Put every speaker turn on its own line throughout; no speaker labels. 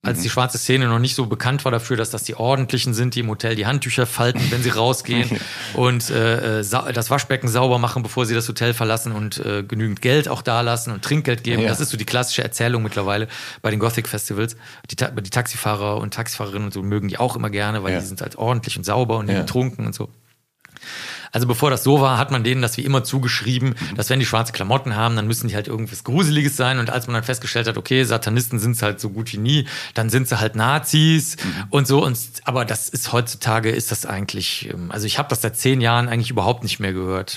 Als die schwarze Szene noch nicht so bekannt war dafür, dass das die Ordentlichen sind, die im Hotel die Handtücher falten, wenn sie rausgehen und äh, das Waschbecken sauber machen, bevor sie das Hotel verlassen und äh, genügend Geld auch da lassen und Trinkgeld geben. Ja. Das ist so die klassische Erzählung mittlerweile bei den Gothic-Festivals. Die, die Taxifahrer und Taxifahrerinnen und so mögen die auch immer gerne, weil ja. die sind halt ordentlich und sauber und ja. betrunken und so. Also bevor das so war, hat man denen das wie immer zugeschrieben, mhm. dass wenn die schwarze Klamotten haben, dann müssen die halt irgendwas Gruseliges sein. Und als man dann festgestellt hat, okay, Satanisten sind es halt so gut wie nie, dann sind sie halt Nazis mhm. und so. Und, aber das ist heutzutage, ist das eigentlich, ähm, also ich habe das seit zehn Jahren eigentlich überhaupt nicht mehr gehört.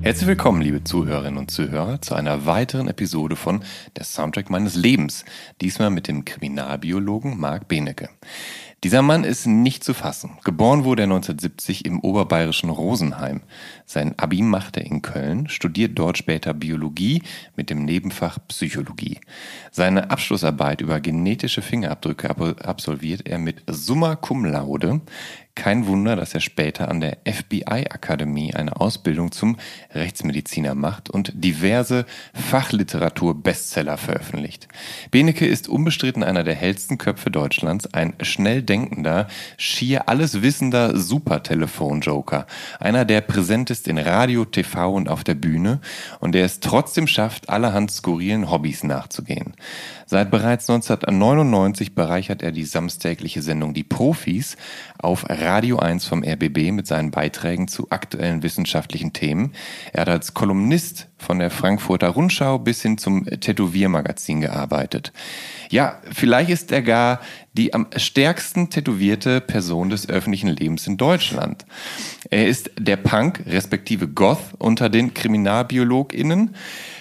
Herzlich willkommen, liebe Zuhörerinnen und Zuhörer, zu einer weiteren Episode von Der Soundtrack meines Lebens. Diesmal mit dem Kriminalbiologen Marc Benecke. Dieser Mann ist nicht zu fassen. Geboren wurde er 1970 im oberbayerischen Rosenheim. Sein Abi machte er in Köln, studiert dort später Biologie mit dem Nebenfach Psychologie. Seine Abschlussarbeit über genetische Fingerabdrücke absolviert er mit Summa Cum Laude. Kein Wunder, dass er später an der FBI-Akademie eine Ausbildung zum Rechtsmediziner macht und diverse Fachliteratur-Bestseller veröffentlicht. Benecke ist unbestritten einer der hellsten Köpfe Deutschlands, ein schnell denkender, schier alles wissender Supertelefon-Joker, einer, der präsent ist in Radio, TV und auf der Bühne und der es trotzdem schafft, allerhand skurrilen Hobbys nachzugehen. Seit bereits 1999 bereichert er die samstägliche Sendung Die Profis auf Radio 1 vom RBB mit seinen Beiträgen zu aktuellen wissenschaftlichen Themen. Er hat als Kolumnist von der Frankfurter Rundschau bis hin zum Tätowiermagazin gearbeitet. Ja, vielleicht ist er gar die am stärksten tätowierte Person des öffentlichen Lebens in Deutschland. Er ist der Punk respektive Goth unter den KriminalbiologInnen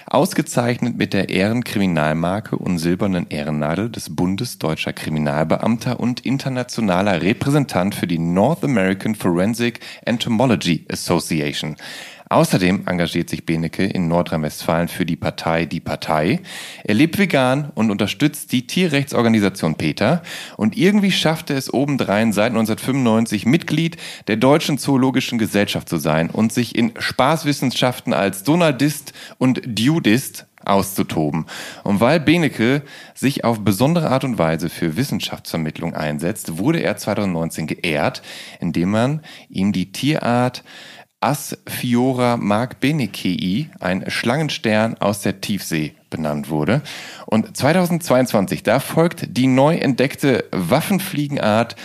ausgezeichnet mit der Ehrenkriminalmarke und silbernen Ehrennadel des Bundes deutscher Kriminalbeamter und internationaler Repräsentant für die North American Forensic Entomology Association. Außerdem engagiert sich Benecke in Nordrhein-Westfalen für die Partei Die Partei. Er lebt vegan und unterstützt die Tierrechtsorganisation PETA. Und irgendwie schafft er es obendrein seit 1995 Mitglied der Deutschen Zoologischen Gesellschaft zu sein und sich in Spaßwissenschaften als Donaldist und Dudist auszutoben. Und weil Benecke sich auf besondere Art und Weise für Wissenschaftsvermittlung einsetzt, wurde er 2019 geehrt, indem man ihm die Tierart Asphiora magbenekei, ein Schlangenstern aus der Tiefsee, benannt wurde. Und 2022, da folgt die neu entdeckte Waffenfliegenart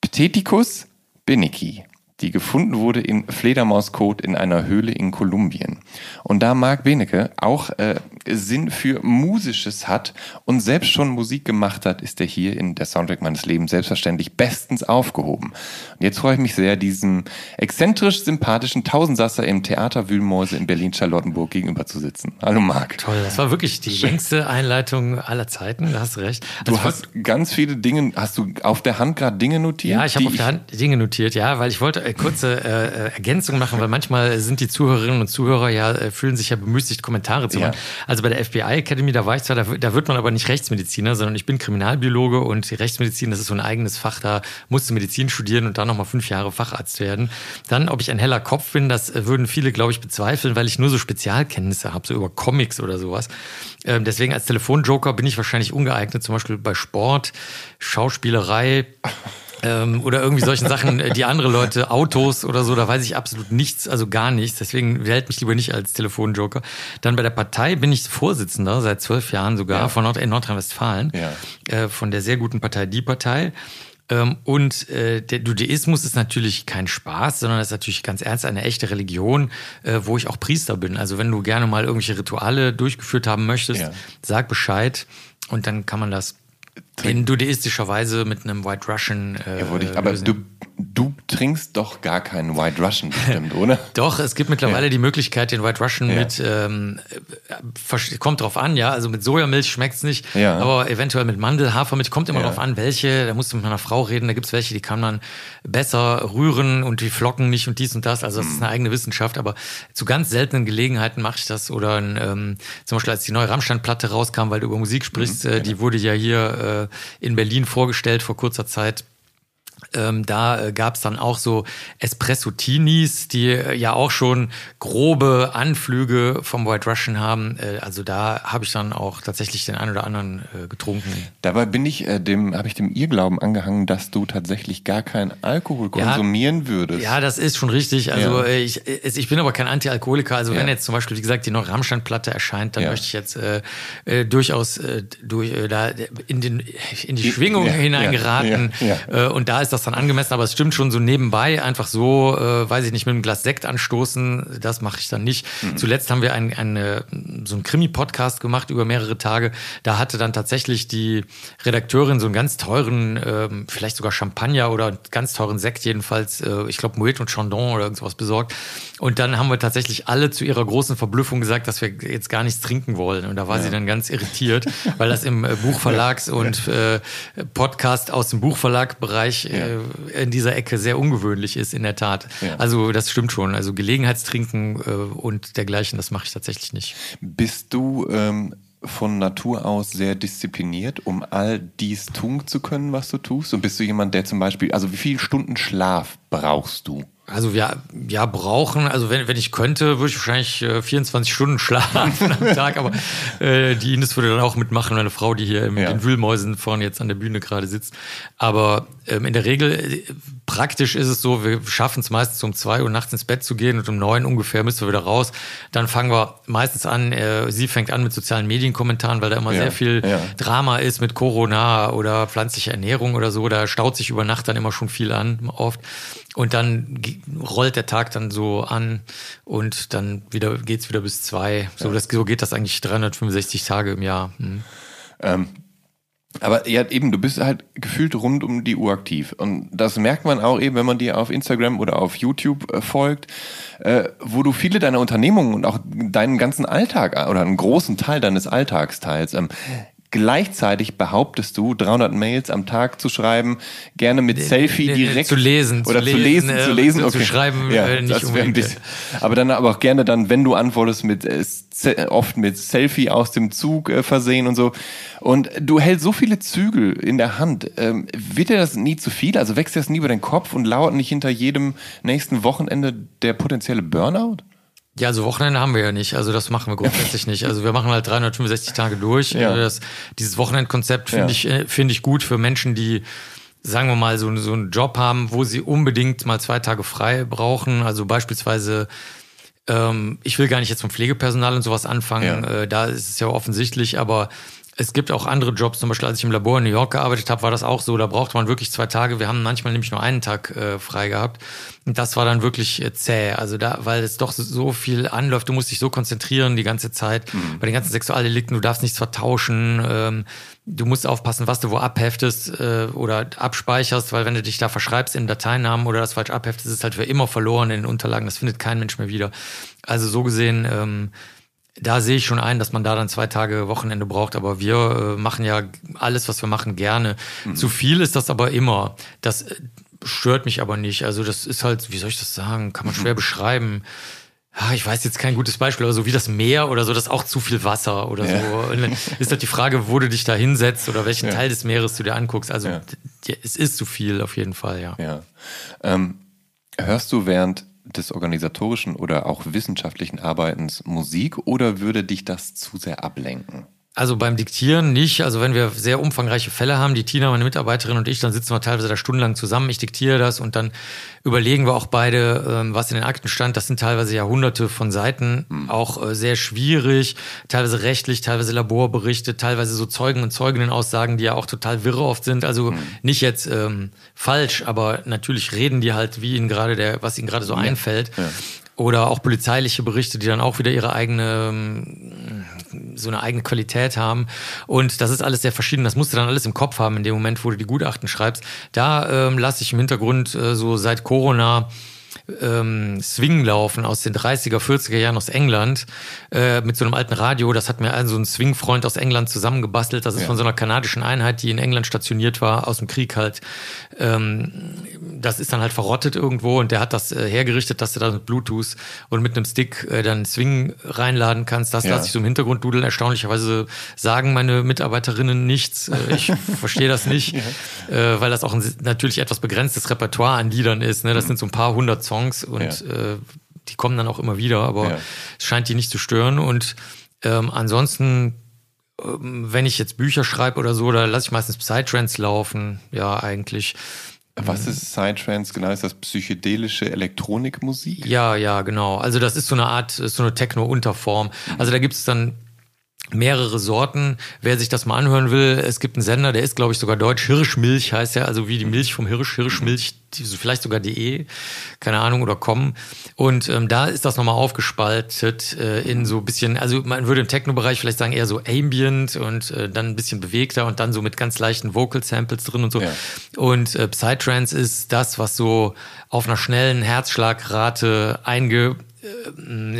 Pteticus beneki die gefunden wurde in Fledermauskot in einer Höhle in Kolumbien. Und da Marc Benecke auch äh, Sinn für Musisches hat und selbst schon Musik gemacht hat, ist er hier in der Soundtrack meines Lebens selbstverständlich bestens aufgehoben. Und jetzt freue ich mich sehr, diesem exzentrisch sympathischen Tausendsasser im Theater Wühlmäuse in Berlin-Charlottenburg gegenüber zu sitzen. Hallo Marc.
Toll, das war wirklich die längste Einleitung aller Zeiten, da hast recht.
Also du hast ganz viele Dinge, hast du auf der Hand gerade Dinge notiert?
Ja, ich habe auf der Hand Dinge notiert, ja, weil ich wollte äh, kurze äh, Ergänzung machen, weil manchmal sind die Zuhörerinnen und Zuhörer ja, äh, fühlen sich ja bemüßigt, Kommentare zu machen. Ja. Also bei der FBI Academy, da war ich zwar, da, da, wird man aber nicht Rechtsmediziner, sondern ich bin Kriminalbiologe und die Rechtsmedizin, das ist so ein eigenes Fach, da musst du Medizin studieren und dann nochmal fünf Jahre Facharzt werden. Dann, ob ich ein heller Kopf bin, das äh, würden viele, glaube ich, bezweifeln, weil ich nur so Spezialkenntnisse habe, so über Comics oder sowas. Ähm, deswegen als Telefonjoker bin ich wahrscheinlich ungeeignet, zum Beispiel bei Sport, Schauspielerei Ähm, oder irgendwie solchen Sachen, äh, die andere Leute, Autos oder so, da weiß ich absolut nichts, also gar nichts. Deswegen wählt mich lieber nicht als Telefonjoker. Dann bei der Partei bin ich Vorsitzender seit zwölf Jahren sogar
Ja.
von Nord in Nordrhein-Westfalen,
Ja.
äh, von der sehr guten Partei Die Partei. Ähm, und äh, der Judaismus ist natürlich kein Spaß, sondern ist natürlich ganz ernst eine echte Religion, äh, wo ich auch Priester bin. Also wenn du gerne mal irgendwelche Rituale durchgeführt haben möchtest,
Ja.
sag Bescheid und dann kann man das in judaistischer Weise mit einem White Russian äh,
Ja, ich, aber du, du trinkst doch gar keinen White Russian bestimmt, oder?
Doch, es gibt mittlerweile
Ja.
die Möglichkeit, den White Russian
Ja.
mit, ähm, äh, kommt drauf an, ja, also mit Sojamilch schmeckt's nicht,
Ja.
aber eventuell mit Mandel, Hafermilch, kommt immer drauf an, welche, da musst du mit meiner Frau reden, da gibt's welche, die kann man besser rühren und die flocken nicht und dies und das, also das ist eine eigene Wissenschaft, aber zu ganz seltenen Gelegenheiten mache ich das oder ein, ähm, zum Beispiel als die neue Rammstein-Platte rauskam, weil du über Musik sprichst,
Mhm.
äh, die wurde ja hier äh, in Berlin vorgestellt vor kurzer Zeit. Ähm, da äh, gab es dann auch so Espresso-Tinis, die äh, ja auch schon grobe Anflüge vom White Russian haben. Äh, also da habe ich dann auch tatsächlich den einen oder anderen äh, getrunken.
Dabei bin ich äh, dem, habe ich dem Irrglauben angehangen, dass du tatsächlich gar keinen Alkohol
Ja.
konsumieren würdest.
Ja, das ist schon richtig. Also
Ja.
äh, ich, ich bin aber kein Antialkoholiker. Also wenn
Ja.
jetzt zum Beispiel, wie gesagt, die neue Rammstein-Platte erscheint, dann
Ja.
möchte ich jetzt durchaus durch, da in, den, in die Schwingung
Ja,
hineingeraten.
ja, ja.
Und da ist das dann angemessen. Aber es stimmt schon so nebenbei, einfach so, äh, weiß ich nicht, mit einem Glas Sekt anstoßen, das mache ich dann nicht.
Mhm.
Zuletzt haben wir ein, eine, so einen Krimi-Podcast gemacht über mehrere Tage. Da hatte dann tatsächlich die Redakteurin so einen ganz teuren, ähm, vielleicht sogar Champagner oder einen ganz teuren Sekt jedenfalls, äh, ich glaube Moet und Chandon oder irgendwas besorgt. Und dann haben wir tatsächlich alle zu ihrer großen Verblüffung gesagt, dass wir jetzt gar nichts trinken wollen. Und da war sie dann ganz irritiert, weil das im äh, Buchverlags- und äh, Podcast aus dem Buchverlagbereich äh, in dieser Ecke sehr ungewöhnlich ist, in der Tat.
Ja.
Also das stimmt schon. Also Gelegenheitstrinken äh, und dergleichen, das mache ich tatsächlich nicht.
Bist du ähm, von Natur aus sehr diszipliniert, um all dies tun zu können, was du tust? Und bist du jemand, der zum Beispiel, also wie viele Stunden Schlaf brauchst du?
Also wir ja brauchen, also wenn, wenn ich könnte, würde ich wahrscheinlich äh, 24 Stunden schlafen am Tag, aber äh, die Ines würde dann auch mitmachen, meine Frau, die hier mit
Ja.
den Wühlmäusen vorne jetzt an der Bühne gerade sitzt. Aber ähm, in der Regel, äh, praktisch ist es so, wir schaffen es meistens um zwei Uhr nachts ins Bett zu gehen und um neun ungefähr müssen wir wieder raus. Dann fangen wir meistens an, äh, sie fängt an mit sozialen Medienkommentaren, weil da immer
Ja,
sehr viel
ja.
Drama ist mit Corona oder pflanzliche Ernährung oder so. Da staut sich über Nacht dann immer schon viel an, oft. Und dann rollt der Tag dann so an und dann wieder geht's wieder bis zwei. So, das, so geht das eigentlich 365 Tage im Jahr. Hm.
Aber ja, eben, du bist halt gefühlt rund um die Uhr aktiv. Und das merkt man auch eben, wenn man dir auf Instagram oder auf YouTube äh, folgt, äh, wo du viele deiner Unternehmungen und auch deinen ganzen Alltag äh, oder einen großen Teil deines Alltags teilst. Ähm, Gleichzeitig behauptest du, 300 Mails am Tag zu schreiben, gerne mit Selfie direkt.
zu lesen,
Oder
zu
zu
lesen,
lesen, zu
äh,
lesen.
zu schreiben,
ja,
äh, nicht unbedingt,
bisschen. Aber dann aber auch gerne dann, wenn du antwortest, mit äh, oft mit Selfie aus dem Zug äh, versehen und so. Und du hältst so viele Zügel in der Hand. Ähm, wird dir das nie zu viel? Also wächst dir das nie über den Kopf und lauert nicht hinter jedem nächsten Wochenende der potenzielle Burnout?
Ja, also Wochenende haben wir ja nicht. Also das machen wir grundsätzlich nicht. Also wir machen halt 365 Tage durch.
Ja.
Das, dieses Wochenendkonzept finde
Ja.
ich, äh, finde ich gut für Menschen, die sagen wir mal, so, so einen Job haben, wo sie unbedingt mal zwei Tage frei brauchen. Also beispielsweise, ähm, ich will gar nicht jetzt vom Pflegepersonal und sowas anfangen,
Ja.
äh, da ist es ja offensichtlich, aber es gibt auch andere Jobs, zum Beispiel als ich im Labor in New York gearbeitet habe, war das auch so, da brauchte man wirklich zwei Tage. Wir haben manchmal nämlich nur einen Tag äh, frei gehabt. Und das war dann wirklich äh, zäh. Also da, weil es doch so, viel anläuft, du musst dich so konzentrieren die ganze Zeit. Bei den ganzen Sexualdelikten, du darfst nichts vertauschen. Ähm, du musst aufpassen, was du wo abheftest äh, oder abspeicherst, weil wenn du dich da verschreibst in Dateinamen oder das falsch abheftest, ist es halt für immer verloren in den Unterlagen. Das findet kein Mensch mehr wieder. Also so gesehen, ähm, da sehe ich schon ein, dass man da dann zwei Tage Wochenende braucht, aber wir äh, machen ja alles, was wir machen, gerne. Zu viel ist das aber immer. Das äh, stört mich aber nicht. Also das ist halt, wie soll ich das sagen, kann man schwer beschreiben. Ja, ich weiß jetzt kein gutes Beispiel, aber so wie das Meer oder so, das ist auch zu viel Wasser oder
Ja.
so. Ist halt die Frage, wo du dich da hinsetzt oder welchen
Ja.
Teil des Meeres du dir anguckst. Also es ist zu viel auf jeden Fall, ja.
Ja. Ähm, hörst du während des organisatorischen oder auch wissenschaftlichen Arbeitens Musik oder würde dich das zu sehr ablenken?
Also beim Diktieren nicht. Also wenn wir sehr umfangreiche Fälle haben, die Tina, meine Mitarbeiterin und ich, dann sitzen wir teilweise da stundenlang zusammen. Ich diktiere das und dann überlegen wir auch beide, ähm, was in den Akten stand. Das sind teilweise Jahrhunderte von Seiten, mhm. auch äh, sehr schwierig, teilweise rechtlich, teilweise Laborberichte, teilweise so Zeugen und Zeuginnenaussagen, die ja auch total wirre oft sind. Also mhm. nicht jetzt ähm, falsch, aber natürlich reden die halt, wie ihnen gerade der, was ihnen gerade so ja. einfällt. Ja. Oder auch polizeiliche Berichte, die dann auch wieder ihre eigene, ähm, so eine eigene Qualität haben. Und das ist alles sehr verschieden. Das musst du dann alles im Kopf haben in dem Moment, wo du die Gutachten schreibst. Da ähm, lasse ich im Hintergrund äh, so seit Corona ähm, Swing laufen aus den 30er, 40er Jahren aus England äh, mit so einem alten Radio. Das hat mir also ein Swing-Freund aus England zusammengebastelt. Das ist ja. von so einer kanadischen Einheit, die in England stationiert war, aus dem Krieg halt. Ähm, das ist dann halt verrottet irgendwo und der hat das äh, hergerichtet, dass du da mit Bluetooth und mit einem Stick äh, dann Swing reinladen kannst. Das ja. lasse ich so im Hintergrund dudeln. Erstaunlicherweise sagen meine Mitarbeiterinnen nichts. Äh, ich verstehe das nicht, ja. äh, weil das auch ein natürlich etwas begrenztes Repertoire an Liedern ist. Ne? Das mhm. sind so ein paar hundert Songs und ja. äh, die kommen dann auch immer wieder, aber es scheint die nicht zu stören. Und ähm, ansonsten ähm, wenn ich jetzt Bücher schreibe oder so, da lasse ich meistens Psytrance laufen. Ja, eigentlich.
Was ist Psytrance genau? Ist das psychedelische Elektronikmusik?
Ja, ja, genau. Also das ist so eine Art, so eine Techno-Unterform. Also da gibt es dann mehrere Sorten. Wer sich das mal anhören will, es gibt einen Sender, der ist, glaube ich, sogar deutsch. Hirschmilch heißt er, also wie die Milch vom Hirsch, Hirschmilch, vielleicht sogar DE, keine Ahnung, oder kommen. Und ähm, da ist das nochmal aufgespaltet äh, in so ein bisschen, also man würde im Techno-Bereich vielleicht sagen eher so ambient und äh, dann ein bisschen bewegter und dann so mit ganz leichten Vocal-Samples drin und so. Ja. Und äh, Psytrance ist das, was so auf einer schnellen Herzschlagrate einge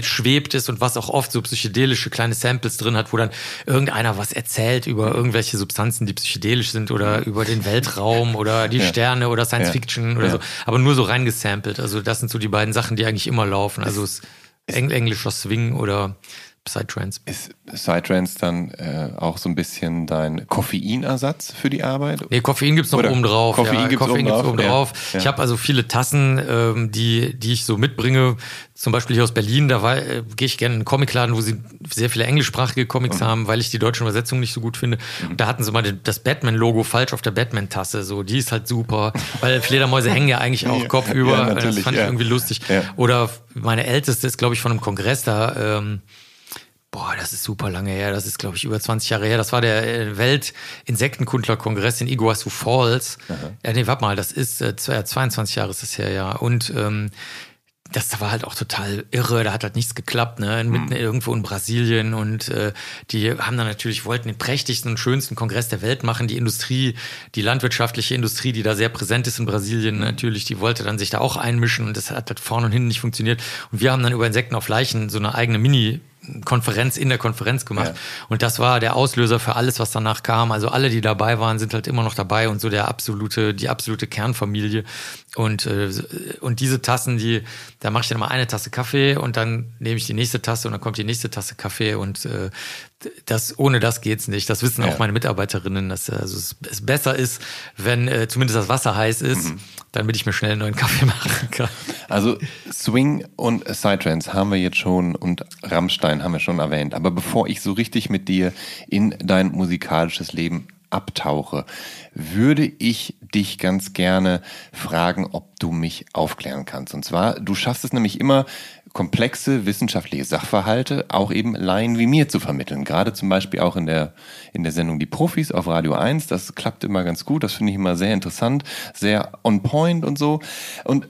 schwebt ist und was auch oft so psychedelische kleine Samples drin hat, wo dann irgendeiner was erzählt über irgendwelche Substanzen, die psychedelisch sind oder über den Weltraum oder die ja. Sterne oder Science ja. Fiction oder ja. so, aber nur so reingesampelt. Also das sind so die beiden Sachen, die eigentlich immer laufen. Also es Eng englischer Swing oder Psytrance.
Ist Psytrance dann äh, auch so ein bisschen dein Koffeinersatz für die Arbeit?
Nee, Koffein gibt's noch Oder oben drauf.
Koffein
ja,
gibt's Koffein oben gibt's
oben drauf. Ja. Ich habe also viele Tassen, ähm, die, die ich so mitbringe. Zum Beispiel hier aus Berlin, da äh, gehe ich gerne in einen Comicladen, wo sie sehr viele englischsprachige Comics mhm. haben, weil ich die deutsche Übersetzung nicht so gut finde. Mhm. da hatten sie mal das Batman-Logo falsch auf der Batman-Tasse. So, die ist halt super, weil Fledermäuse hängen ja eigentlich auch kopfüber. Ja, das fand ich irgendwie lustig. Oder meine älteste ist, glaube ich, von einem Kongress da. Ähm, Boah, das ist super lange her. Das ist, glaube ich, über 20 Jahre her. Das war der äh, Welt-Insektenkundler-Kongress in Iguazu Falls. Aha. Ja, nee, warte mal, das ist äh, 22 Jahre ist das her, ja. Und ähm, das war halt auch total irre, da hat halt nichts geklappt, ne? Mitten mhm. irgendwo in Brasilien und äh, die haben dann natürlich, wollten den prächtigsten und schönsten Kongress der Welt machen. Die Industrie, die landwirtschaftliche Industrie, die da sehr präsent ist in Brasilien, mhm. natürlich, die wollte dann sich da auch einmischen und das hat halt vorne und hinten nicht funktioniert. Und wir haben dann über Insekten auf Leichen so eine eigene Mini- Konferenz in der Konferenz gemacht. Ja. Und das war der Auslöser für alles, was danach kam. Also alle, die dabei waren, sind halt immer noch dabei und so der absolute, die absolute Kernfamilie. Und, äh, und diese Tassen, die, da mache ich dann mal eine Tasse Kaffee und dann nehme ich die nächste Tasse und dann kommt die nächste Tasse Kaffee und äh, das, ohne das geht's nicht. Das wissen ja. auch meine Mitarbeiterinnen, dass also es, es besser ist, wenn äh, zumindest das Wasser heiß ist, mhm. damit ich mir schnell einen neuen Kaffee machen kann.
Also Swing und Psytrance haben wir jetzt schon und Rammstein haben wir schon erwähnt. Aber bevor ich so richtig mit dir in dein musikalisches Leben abtauche, würde ich dich ganz gerne fragen, ob du mich aufklären kannst. Und zwar, du schaffst es nämlich immer, komplexe wissenschaftliche Sachverhalte auch eben Laien wie mir zu vermitteln. Gerade zum Beispiel auch in der, in der Sendung Die Profis auf Radio 1. Das klappt immer ganz gut. Das finde ich immer sehr interessant, sehr on point und so. Und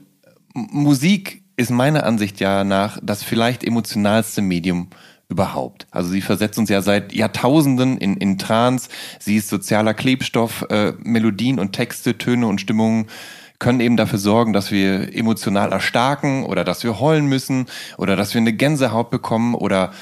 Musik ist meiner Ansicht ja nach das vielleicht emotionalste Medium überhaupt. Also sie versetzt uns ja seit Jahrtausenden in, in Trance. Sie ist sozialer Klebstoff, äh, Melodien und Texte, Töne und Stimmungen können eben dafür sorgen, dass wir emotional erstarken oder dass wir heulen müssen oder dass wir eine Gänsehaut bekommen oder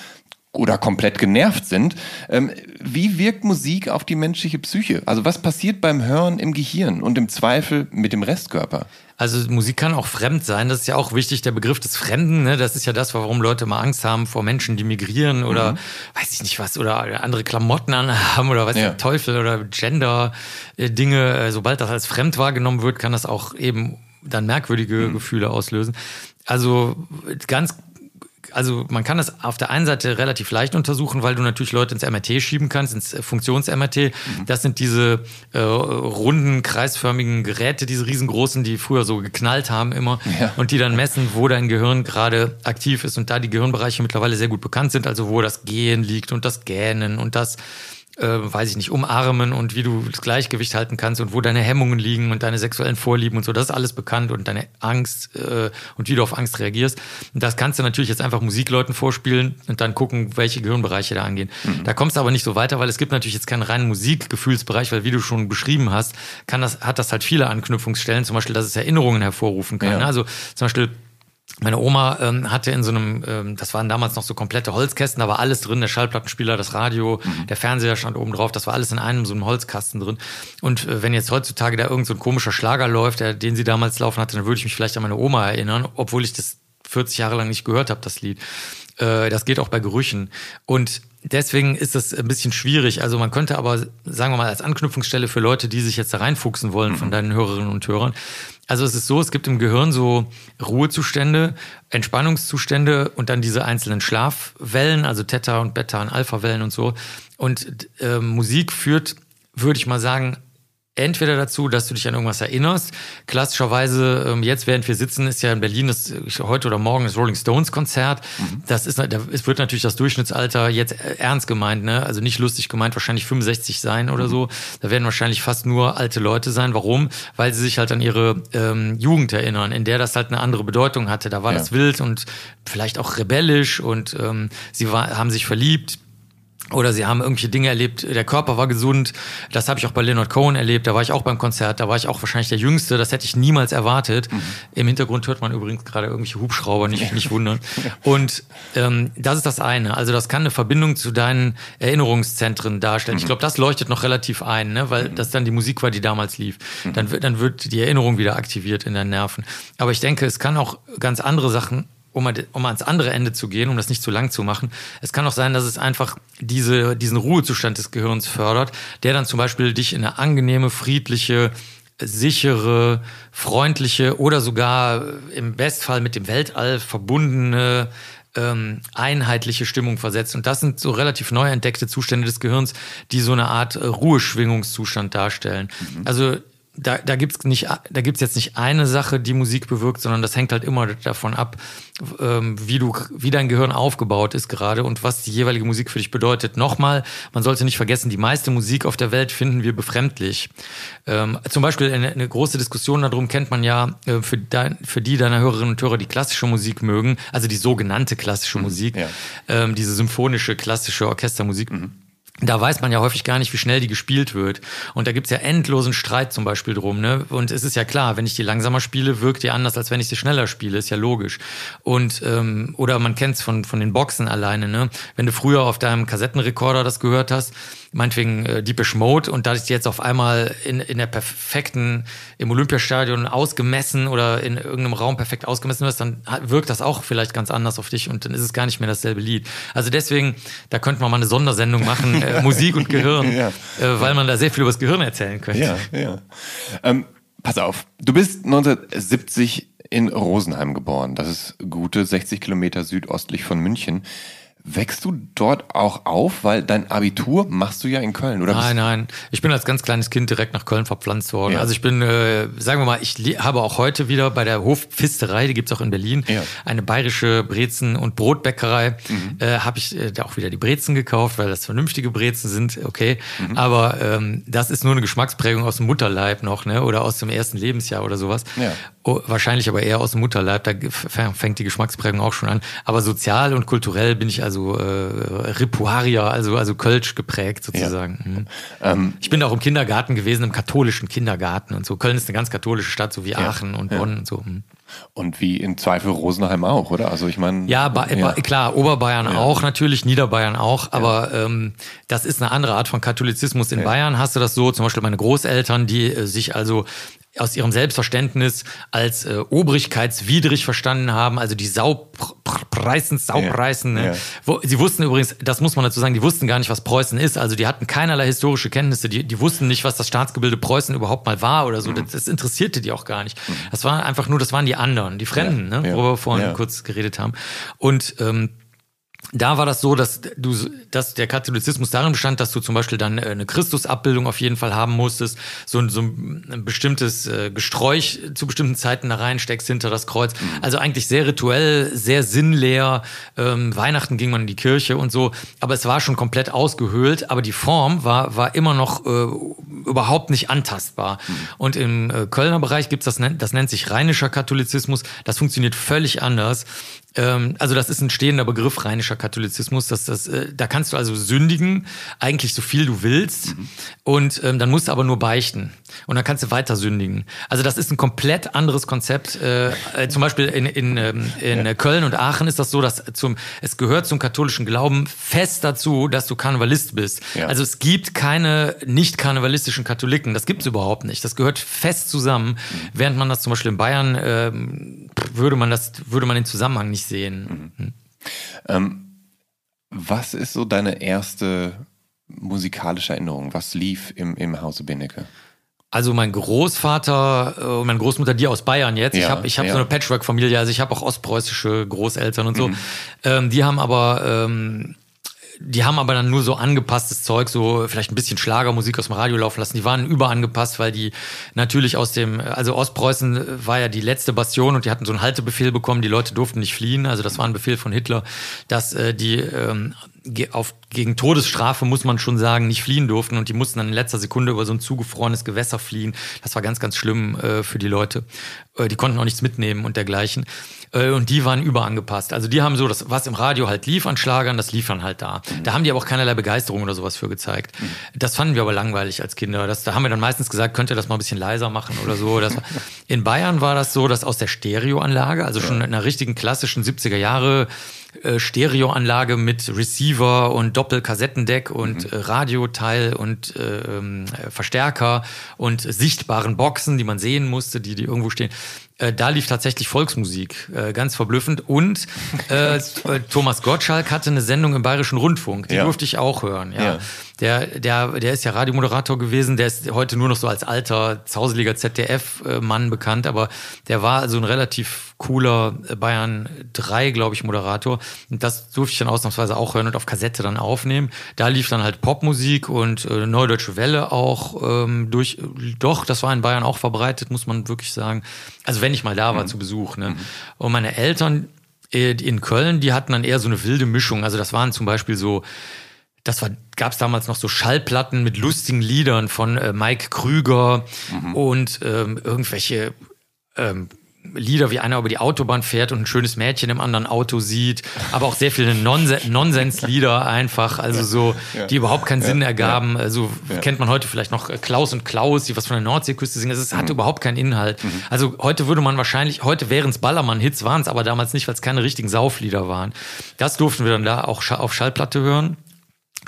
oder komplett genervt sind. Ähm, wie wirkt Musik auf die menschliche Psyche? Also was passiert beim Hören im Gehirn und im Zweifel mit dem Restkörper?
Also Musik kann auch fremd sein. Das ist ja auch wichtig, der Begriff des Fremden. Ne? Das ist ja das, warum Leute mal Angst haben vor Menschen, die migrieren oder mhm. weiß ich nicht was oder andere Klamotten anhaben oder weiß ja. der Teufel oder Gender-Dinge. Äh, sobald das als fremd wahrgenommen wird, kann das auch eben dann merkwürdige mhm. Gefühle auslösen. Also ganz also man kann das auf der einen Seite relativ leicht untersuchen, weil du natürlich Leute ins MRT schieben kannst, ins Funktions-MRT. Mhm. Das sind diese äh, runden, kreisförmigen Geräte, diese riesengroßen, die früher so geknallt haben immer ja. und die dann messen, wo dein Gehirn gerade aktiv ist. Und da die Gehirnbereiche mittlerweile sehr gut bekannt sind, also wo das Gehen liegt und das Gähnen und das äh, weiß ich nicht, umarmen und wie du das Gleichgewicht halten kannst und wo deine Hemmungen liegen und deine sexuellen Vorlieben und so, das ist alles bekannt und deine Angst äh, und wie du auf Angst reagierst. Und das kannst du natürlich jetzt einfach Musikleuten vorspielen und dann gucken, welche Gehirnbereiche da angehen. Mhm. Da kommst du aber nicht so weiter, weil es gibt natürlich jetzt keinen reinen Musikgefühlsbereich, weil wie du schon beschrieben hast, kann das, hat das halt viele Anknüpfungsstellen, zum Beispiel, dass es Erinnerungen hervorrufen kann. Ja. Also zum Beispiel meine Oma ähm, hatte in so einem, ähm, das waren damals noch so komplette Holzkästen, da war alles drin, der Schallplattenspieler, das Radio, mhm. der Fernseher stand oben drauf, das war alles in einem so einem Holzkasten drin. Und äh, wenn jetzt heutzutage da irgend so ein komischer Schlager läuft, der, den sie damals laufen hatte, dann würde ich mich vielleicht an meine Oma erinnern, obwohl ich das 40 Jahre lang nicht gehört habe, das Lied. Äh, das geht auch bei Gerüchen. Und deswegen ist das ein bisschen schwierig. Also man könnte aber, sagen wir mal, als Anknüpfungsstelle für Leute, die sich jetzt da reinfuchsen wollen von mhm. deinen Hörerinnen und Hörern, also es ist so, es gibt im Gehirn so Ruhezustände, Entspannungszustände und dann diese einzelnen Schlafwellen, also Theta und Beta und Alpha-Wellen und so. Und äh, Musik führt, würde ich mal sagen, entweder dazu, dass du dich an irgendwas erinnerst. Klassischerweise, ähm, jetzt während wir sitzen, ist ja in Berlin das, heute oder morgen das Rolling Stones Konzert. Mhm. Das ist, es wird natürlich das Durchschnittsalter jetzt äh, ernst gemeint, ne? Also nicht lustig gemeint, wahrscheinlich 65 sein oder mhm. so. Da werden wahrscheinlich fast nur alte Leute sein. Warum? Weil sie sich halt an ihre ähm, Jugend erinnern, in der das halt eine andere Bedeutung hatte. Da war ja. das wild und vielleicht auch rebellisch und ähm, sie war, haben sich verliebt oder sie haben irgendwelche Dinge erlebt, der Körper war gesund. Das habe ich auch bei Leonard Cohen erlebt. Da war ich auch beim Konzert. Da war ich auch wahrscheinlich der Jüngste. Das hätte ich niemals erwartet. Mhm. Im Hintergrund hört man übrigens gerade irgendwelche Hubschrauber, nicht, nicht wundern. Und ähm, das ist das eine. Also das kann eine Verbindung zu deinen Erinnerungszentren darstellen. Mhm. Ich glaube, das leuchtet noch relativ ein, ne? weil mhm. das dann die Musik war, die damals lief. Mhm. Dann, wird, dann wird die Erinnerung wieder aktiviert in deinen Nerven. Aber ich denke, es kann auch ganz andere Sachen um, um ans andere Ende zu gehen, um das nicht zu lang zu machen. Es kann auch sein, dass es einfach diese, diesen Ruhezustand des Gehirns fördert, der dann zum Beispiel dich in eine angenehme, friedliche, sichere, freundliche oder sogar im Bestfall mit dem Weltall verbundene ähm, einheitliche Stimmung versetzt. Und das sind so relativ neu entdeckte Zustände des Gehirns, die so eine Art äh, Ruheschwingungszustand darstellen. Mhm. Also da, da gibt's nicht, da gibt's jetzt nicht eine Sache, die Musik bewirkt, sondern das hängt halt immer davon ab, ähm, wie du, wie dein Gehirn aufgebaut ist gerade und was die jeweilige Musik für dich bedeutet. Nochmal, man sollte nicht vergessen, die meiste Musik auf der Welt finden wir befremdlich. Ähm, zum Beispiel eine, eine, große Diskussion darum kennt man ja äh, für, dein, für die deiner Hörerinnen und Hörer, die klassische Musik mögen, also die sogenannte klassische mhm, Musik, ja. ähm, diese symphonische klassische Orchestermusik. Mhm da weiß man ja häufig gar nicht, wie schnell die gespielt wird. Und da gibt's ja endlosen Streit zum Beispiel drum. Ne? Und es ist ja klar, wenn ich die langsamer spiele, wirkt die anders, als wenn ich sie schneller spiele. Ist ja logisch. Und ähm, oder man kennt's von von den Boxen alleine. Ne? Wenn du früher auf deinem Kassettenrekorder das gehört hast, meinetwegen äh, Deepish Mode und da ist jetzt auf einmal in, in der perfekten, im Olympiastadion ausgemessen oder in irgendeinem Raum perfekt ausgemessen wirst, dann wirkt das auch vielleicht ganz anders auf dich und dann ist es gar nicht mehr dasselbe Lied. Also deswegen, da könnte man mal eine Sondersendung machen, äh, Musik und Gehirn, ja. äh, weil man da sehr viel über das Gehirn erzählen könnte.
Ja, ja. Ähm, pass auf, du bist 1970 in Rosenheim geboren. Das ist gute 60 Kilometer südostlich von München. Wächst du dort auch auf, weil dein Abitur machst du ja in Köln, oder?
Nein, nein. Ich bin als ganz kleines Kind direkt nach Köln verpflanzt worden. Ja. Also ich bin, äh, sagen wir mal, ich habe auch heute wieder bei der Hofpfisterei, die gibt's auch in Berlin, ja. eine bayerische Brezen- und Brotbäckerei. Mhm. Äh, habe ich äh, da auch wieder die Brezen gekauft, weil das vernünftige Brezen sind, okay. Mhm. Aber ähm, das ist nur eine Geschmacksprägung aus dem Mutterleib noch, ne? Oder aus dem ersten Lebensjahr oder sowas. Ja. Oh, wahrscheinlich aber eher aus dem Mutterleib, da fängt die Geschmacksprägung auch schon an. Aber sozial und kulturell bin ich also äh, Ripuarier, also, also Kölsch geprägt sozusagen. Ja. Mhm. Ähm, ich bin auch im Kindergarten gewesen, im katholischen Kindergarten und so. Köln ist eine ganz katholische Stadt, so wie ja, Aachen und Bonn und so. Mhm.
Und wie in Zweifel Rosenheim auch, oder? Also ich meine.
Ja, ja, klar, Oberbayern ja. auch natürlich, Niederbayern auch, aber ja. ähm, das ist eine andere Art von Katholizismus. In Bayern hast du das so, zum Beispiel meine Großeltern, die äh, sich also aus ihrem Selbstverständnis als äh, obrigkeitswidrig verstanden haben, also die Sau aufreißen, Saubreißen. Ne? Wo, sie wussten übrigens, das muss man dazu sagen, die wussten gar nicht, was Preußen ist. Also die hatten keinerlei historische Kenntnisse. Die, die wussten nicht, was das Staatsgebilde Preußen überhaupt mal war oder so. Das, das interessierte die auch gar nicht. Das war einfach nur, das waren die anderen, die Fremden, ne? wo wir vorhin kurz geredet haben. Und ähm, da war das so, dass du, dass der Katholizismus darin bestand, dass du zum Beispiel dann äh, eine Christusabbildung auf jeden Fall haben musstest, so, so ein bestimmtes äh, Gesträuch zu bestimmten Zeiten da reinsteckst hinter das Kreuz. Mhm. Also eigentlich sehr rituell, sehr sinnleer. Ähm, Weihnachten ging man in die Kirche und so, aber es war schon komplett ausgehöhlt, aber die Form war, war immer noch äh, überhaupt nicht antastbar. Mhm. Und im äh, Kölner Bereich gibt's das, das nennt sich rheinischer Katholizismus. Das funktioniert völlig anders also das ist ein stehender Begriff rheinischer Katholizismus. Dass das, äh, da kannst du also sündigen, eigentlich so viel du willst, mhm. und ähm, dann musst du aber nur beichten. Und dann kannst du weiter sündigen. Also das ist ein komplett anderes Konzept. Äh, äh, zum Beispiel in, in, ähm, in ja. Köln und Aachen ist das so, dass zum, es gehört zum katholischen Glauben fest dazu, dass du Karnevalist bist. Ja. Also es gibt keine nicht karnevalistischen Katholiken. Das gibt es überhaupt nicht. Das gehört fest zusammen. Mhm. Während man das zum Beispiel in Bayern äh, würde man das, würde man den Zusammenhang nicht sehen. Mhm.
Ähm, was ist so deine erste musikalische Erinnerung? Was lief im, im Hause Benecke?
Also mein Großvater äh, und meine Großmutter, die aus Bayern jetzt. Ja, ich habe ich hab ja. so eine Patchwork-Familie, also ich habe auch ostpreußische Großeltern und so. Mhm. Ähm, die haben aber ähm, die haben aber dann nur so angepasstes Zeug, so vielleicht ein bisschen Schlagermusik aus dem Radio laufen lassen. Die waren überangepasst, weil die natürlich aus dem, also Ostpreußen war ja die letzte Bastion und die hatten so einen Haltebefehl bekommen, die Leute durften nicht fliehen. Also das war ein Befehl von Hitler, dass äh, die ähm, auf, gegen Todesstrafe, muss man schon sagen, nicht fliehen durften und die mussten dann in letzter Sekunde über so ein zugefrorenes Gewässer fliehen. Das war ganz, ganz schlimm äh, für die Leute. Äh, die konnten auch nichts mitnehmen und dergleichen. Äh, und die waren überangepasst. Also die haben so, das, was im Radio halt lief an Schlagern, das lief dann halt da. Mhm. Da haben die aber auch keinerlei Begeisterung oder sowas für gezeigt. Mhm. Das fanden wir aber langweilig als Kinder. Das, da haben wir dann meistens gesagt, könnt ihr das mal ein bisschen leiser machen oder so. Das, in Bayern war das so, dass aus der Stereoanlage, also schon in einer richtigen klassischen 70er Jahre äh, Stereoanlage mit Receiver und Doppelkassettendeck und mhm. äh, Radioteil und äh, ähm, Verstärker und sichtbaren Boxen, die man sehen musste, die, die irgendwo stehen. Äh, da lief tatsächlich Volksmusik, äh, ganz verblüffend. Und äh, äh, Thomas Gottschalk hatte eine Sendung im Bayerischen Rundfunk, die ja. durfte ich auch hören. Ja. ja. Der, der, der ist ja Radiomoderator gewesen, der ist heute nur noch so als alter, zauseliger ZDF-Mann bekannt, aber der war also ein relativ cooler Bayern 3, glaube ich, Moderator. Und das durfte ich dann ausnahmsweise auch hören und auf Kassette dann aufnehmen. Da lief dann halt Popmusik und äh, Neudeutsche Welle auch ähm, durch. Doch, das war in Bayern auch verbreitet, muss man wirklich sagen. Also wenn ich mal da war mhm. zu Besuch. Ne? Mhm. Und meine Eltern äh, in Köln, die hatten dann eher so eine wilde Mischung. Also das waren zum Beispiel so das war, gab es damals noch so Schallplatten mit lustigen Liedern von äh, Mike Krüger mhm. und ähm, irgendwelche ähm, Lieder, wie einer über die Autobahn fährt und ein schönes Mädchen im anderen Auto sieht, aber auch sehr viele Nonsen Nonsenslieder einfach, also so, ja. die überhaupt keinen ja. Sinn ergaben. Also kennt man heute vielleicht noch äh, Klaus und Klaus, die was von der Nordseeküste singen. Es hatte mhm. überhaupt keinen Inhalt. Mhm. Also heute würde man wahrscheinlich, heute wären es Ballermann-Hits, waren es aber damals nicht, weil es keine richtigen Sauflieder waren. Das durften wir dann da auch auf Schallplatte hören.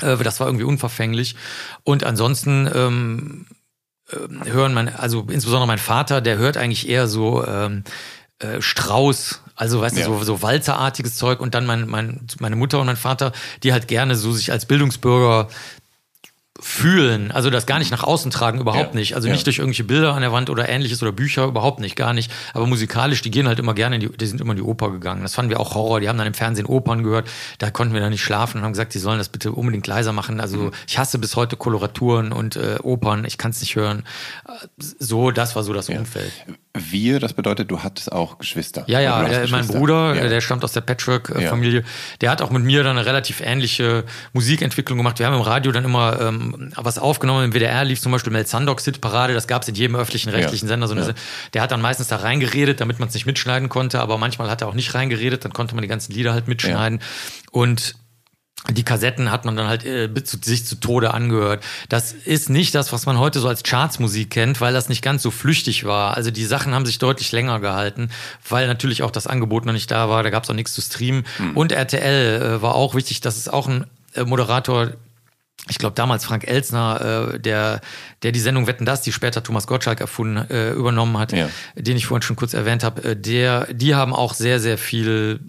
Äh, das war irgendwie unverfänglich. Und ansonsten ähm, äh, hören man, also insbesondere mein Vater, der hört eigentlich eher so ähm, äh, Strauß, also weißt ja. du, so, so walzerartiges Zeug und dann mein, mein, meine Mutter und mein Vater, die halt gerne so sich als Bildungsbürger fühlen, also das gar nicht nach außen tragen, überhaupt ja. nicht. Also ja. nicht durch irgendwelche Bilder an der Wand oder ähnliches oder Bücher, überhaupt nicht, gar nicht. Aber musikalisch, die gehen halt immer gerne in die, die sind immer in die Oper gegangen. Das fanden wir auch Horror. Die haben dann im Fernsehen Opern gehört. Da konnten wir dann nicht schlafen und haben gesagt, die sollen das bitte unbedingt leiser machen. Also mhm. ich hasse bis heute Koloraturen und äh, Opern. Ich kann es nicht hören. So, das war so das ja. Umfeld.
Wir, das bedeutet, du hattest auch Geschwister.
Ja, ja, der, mein Bruder, ja. der stammt aus der Patchwork-Familie, ja. der hat auch mit mir dann eine relativ ähnliche Musikentwicklung gemacht. Wir haben im Radio dann immer ähm, was aufgenommen. Im WDR lief zum Beispiel Mel Sandoks Parade, das gab es in jedem öffentlichen rechtlichen ja. Sender. So eine, Der hat dann meistens da reingeredet, damit man es nicht mitschneiden konnte, aber manchmal hat er auch nicht reingeredet, dann konnte man die ganzen Lieder halt mitschneiden. Und die Kassetten hat man dann halt äh, zu, sich zu Tode angehört. Das ist nicht das, was man heute so als Chartsmusik kennt, weil das nicht ganz so flüchtig war. Also die Sachen haben sich deutlich länger gehalten, weil natürlich auch das Angebot noch nicht da war. Da gab es auch nichts zu streamen. Mhm. Und RTL äh, war auch wichtig, dass es auch ein äh, Moderator ich glaube damals Frank Elsner, äh, der, der die Sendung Wetten das, die später Thomas Gottschalk erfunden, äh, übernommen hat, ja. den ich vorhin schon kurz erwähnt habe, äh, der, die haben auch sehr, sehr viel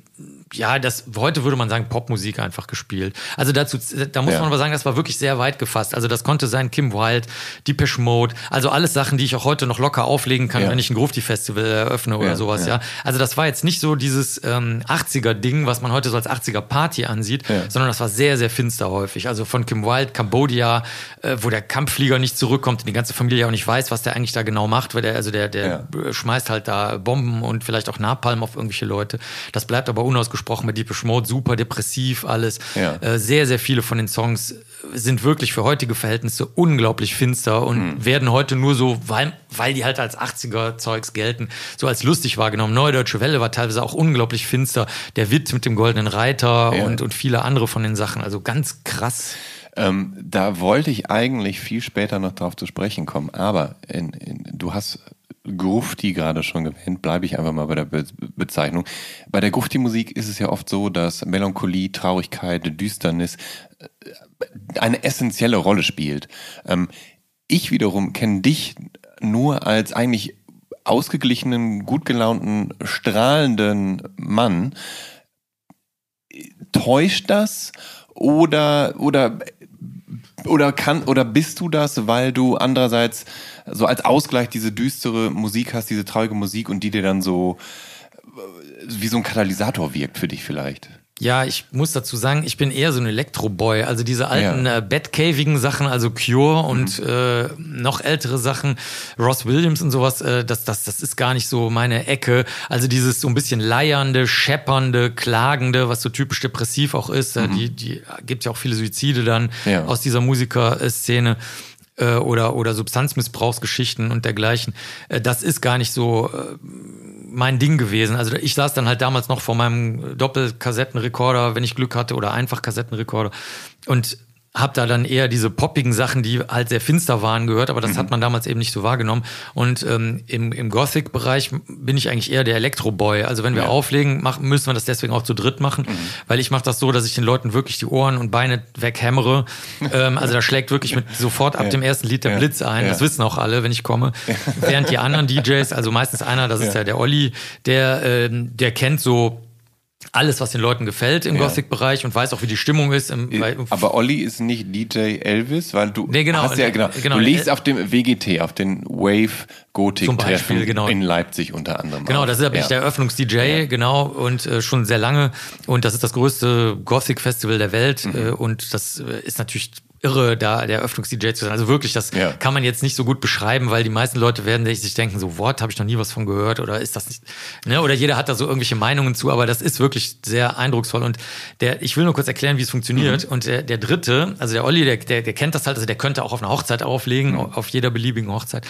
ja, das heute würde man sagen Popmusik einfach gespielt. Also dazu, da muss
Ja.
man aber sagen, das war wirklich sehr weit gefasst. Also das konnte sein Kim Wilde, Depeche Mode, also alles Sachen, die ich auch heute noch locker auflegen kann,
Ja.
wenn ich ein Grufti Festival eröffne oder
Ja,
sowas.
ja.
Also das war jetzt nicht so dieses ähm, 80er Ding, was man heute so als 80er Party ansieht, sondern das war sehr sehr finster häufig. Also von Kim Wilde, Cambodia, äh, wo der Kampfflieger nicht zurückkommt und die ganze Familie auch nicht weiß, was der eigentlich da genau macht, weil der also der der schmeißt halt da Bomben und vielleicht auch Napalm auf irgendwelche Leute. Das bleibt aber unausgesprochen bei Deepish Mode, super depressiv alles.
Ja.
Äh, sehr, sehr viele von den Songs sind wirklich für heutige Verhältnisse unglaublich finster und
Hm.
werden heute nur so, weil, weil die halt als 80er-Zeugs gelten, so als lustig wahrgenommen. Neue Deutsche Welle war teilweise auch unglaublich finster. Der Witt mit dem goldenen Reiter
Ja.
und, und viele andere von den Sachen. Also ganz krass.
Ähm, da wollte ich eigentlich viel später noch drauf zu sprechen kommen, aber in, in, du hast Grufti gerade schon erwähnt, bleibe ich einfach mal bei der Be Bezeichnung. Bei der Grufti-Musik ist es ja oft so, dass Melancholie, Traurigkeit, Düsternis äh, eine essentielle Rolle spielt. Ähm, ich wiederum kenne dich nur als eigentlich ausgeglichenen, gut gelaunten, strahlenden Mann. Täuscht das oder oder oder kann oder bist du das, weil du andererseits so als Ausgleich diese düstere Musik hast, diese traurige Musik und die dir dann so äh, wie so ein Katalysator wirkt für dich vielleicht?
Ja, ich muss dazu sagen, ich bin eher so ein Elektroboy. Also diese alten
Ja.
äh, Batcavigen Sachen, also Cure und äh, noch ältere Sachen, Ross Williams und sowas, äh, das, das, das ist gar nicht so meine Ecke. Also dieses so ein bisschen leiernde, scheppernde, klagende, was so typisch depressiv auch ist. Äh, die, die gibt ja auch viele Suizide dann
Ja.
aus dieser Musikerszene äh, oder, oder Substanzmissbrauchsgeschichten und dergleichen. Äh, das ist gar nicht so äh, mein Ding gewesen. Also ich saß dann halt damals noch vor meinem Doppelkassettenrekorder, wenn ich Glück hatte, oder einfach Kassettenrekorder und hab da dann eher diese poppigen Sachen, die halt sehr finster waren, gehört, aber das hat man damals eben nicht so wahrgenommen. Und ähm, im, im Gothic-Bereich bin ich eigentlich eher der Elektroboy. Also wenn wir
Ja.
auflegen, machen, müssen wir das deswegen auch zu dritt machen, weil ich mache das so, dass ich den Leuten wirklich die Ohren und Beine weghämmere. ähm, also da schlägt wirklich mit sofort ab
Ja.
dem ersten Lied der
Ja.
Blitz ein. Das wissen auch alle, wenn ich komme. Während die anderen DJs, also meistens einer, das ist
Ja.
ja der Olli, der, ähm, der kennt so alles, was den Leuten gefällt im
Ja.
Gothic-Bereich und weiß auch, wie die Stimmung ist. Im, weil,
Aber Olli ist nicht DJ Elvis, weil du
Nee, genau.
hast ja genau,
Genau.
du legst auf dem WGT, auf den Wave Gothic
Zum Beispiel,
Treffen
genau.
in Leipzig unter anderem.
Genau, das ist ja, der Eröffnungs-DJ, genau, und äh, schon sehr lange. Und das ist das größte Gothic-Festival der Welt.
Mhm.
Äh, und das äh, ist natürlich irre, da der Eröffnungs-DJ zu sein. Also wirklich, das
Ja.
kann man jetzt nicht so gut beschreiben, weil die meisten Leute werden sich denken, so, what, habe ich noch nie was von gehört oder ist das nicht, ne? Oder jeder hat da so irgendwelche Meinungen zu, aber das ist wirklich sehr eindrucksvoll. Und der, ich will nur kurz erklären, wie es funktioniert. Und der, der dritte, also der Olli, der, der, der kennt das halt, also der könnte auch auf einer Hochzeit auflegen, auf jeder beliebigen Hochzeit.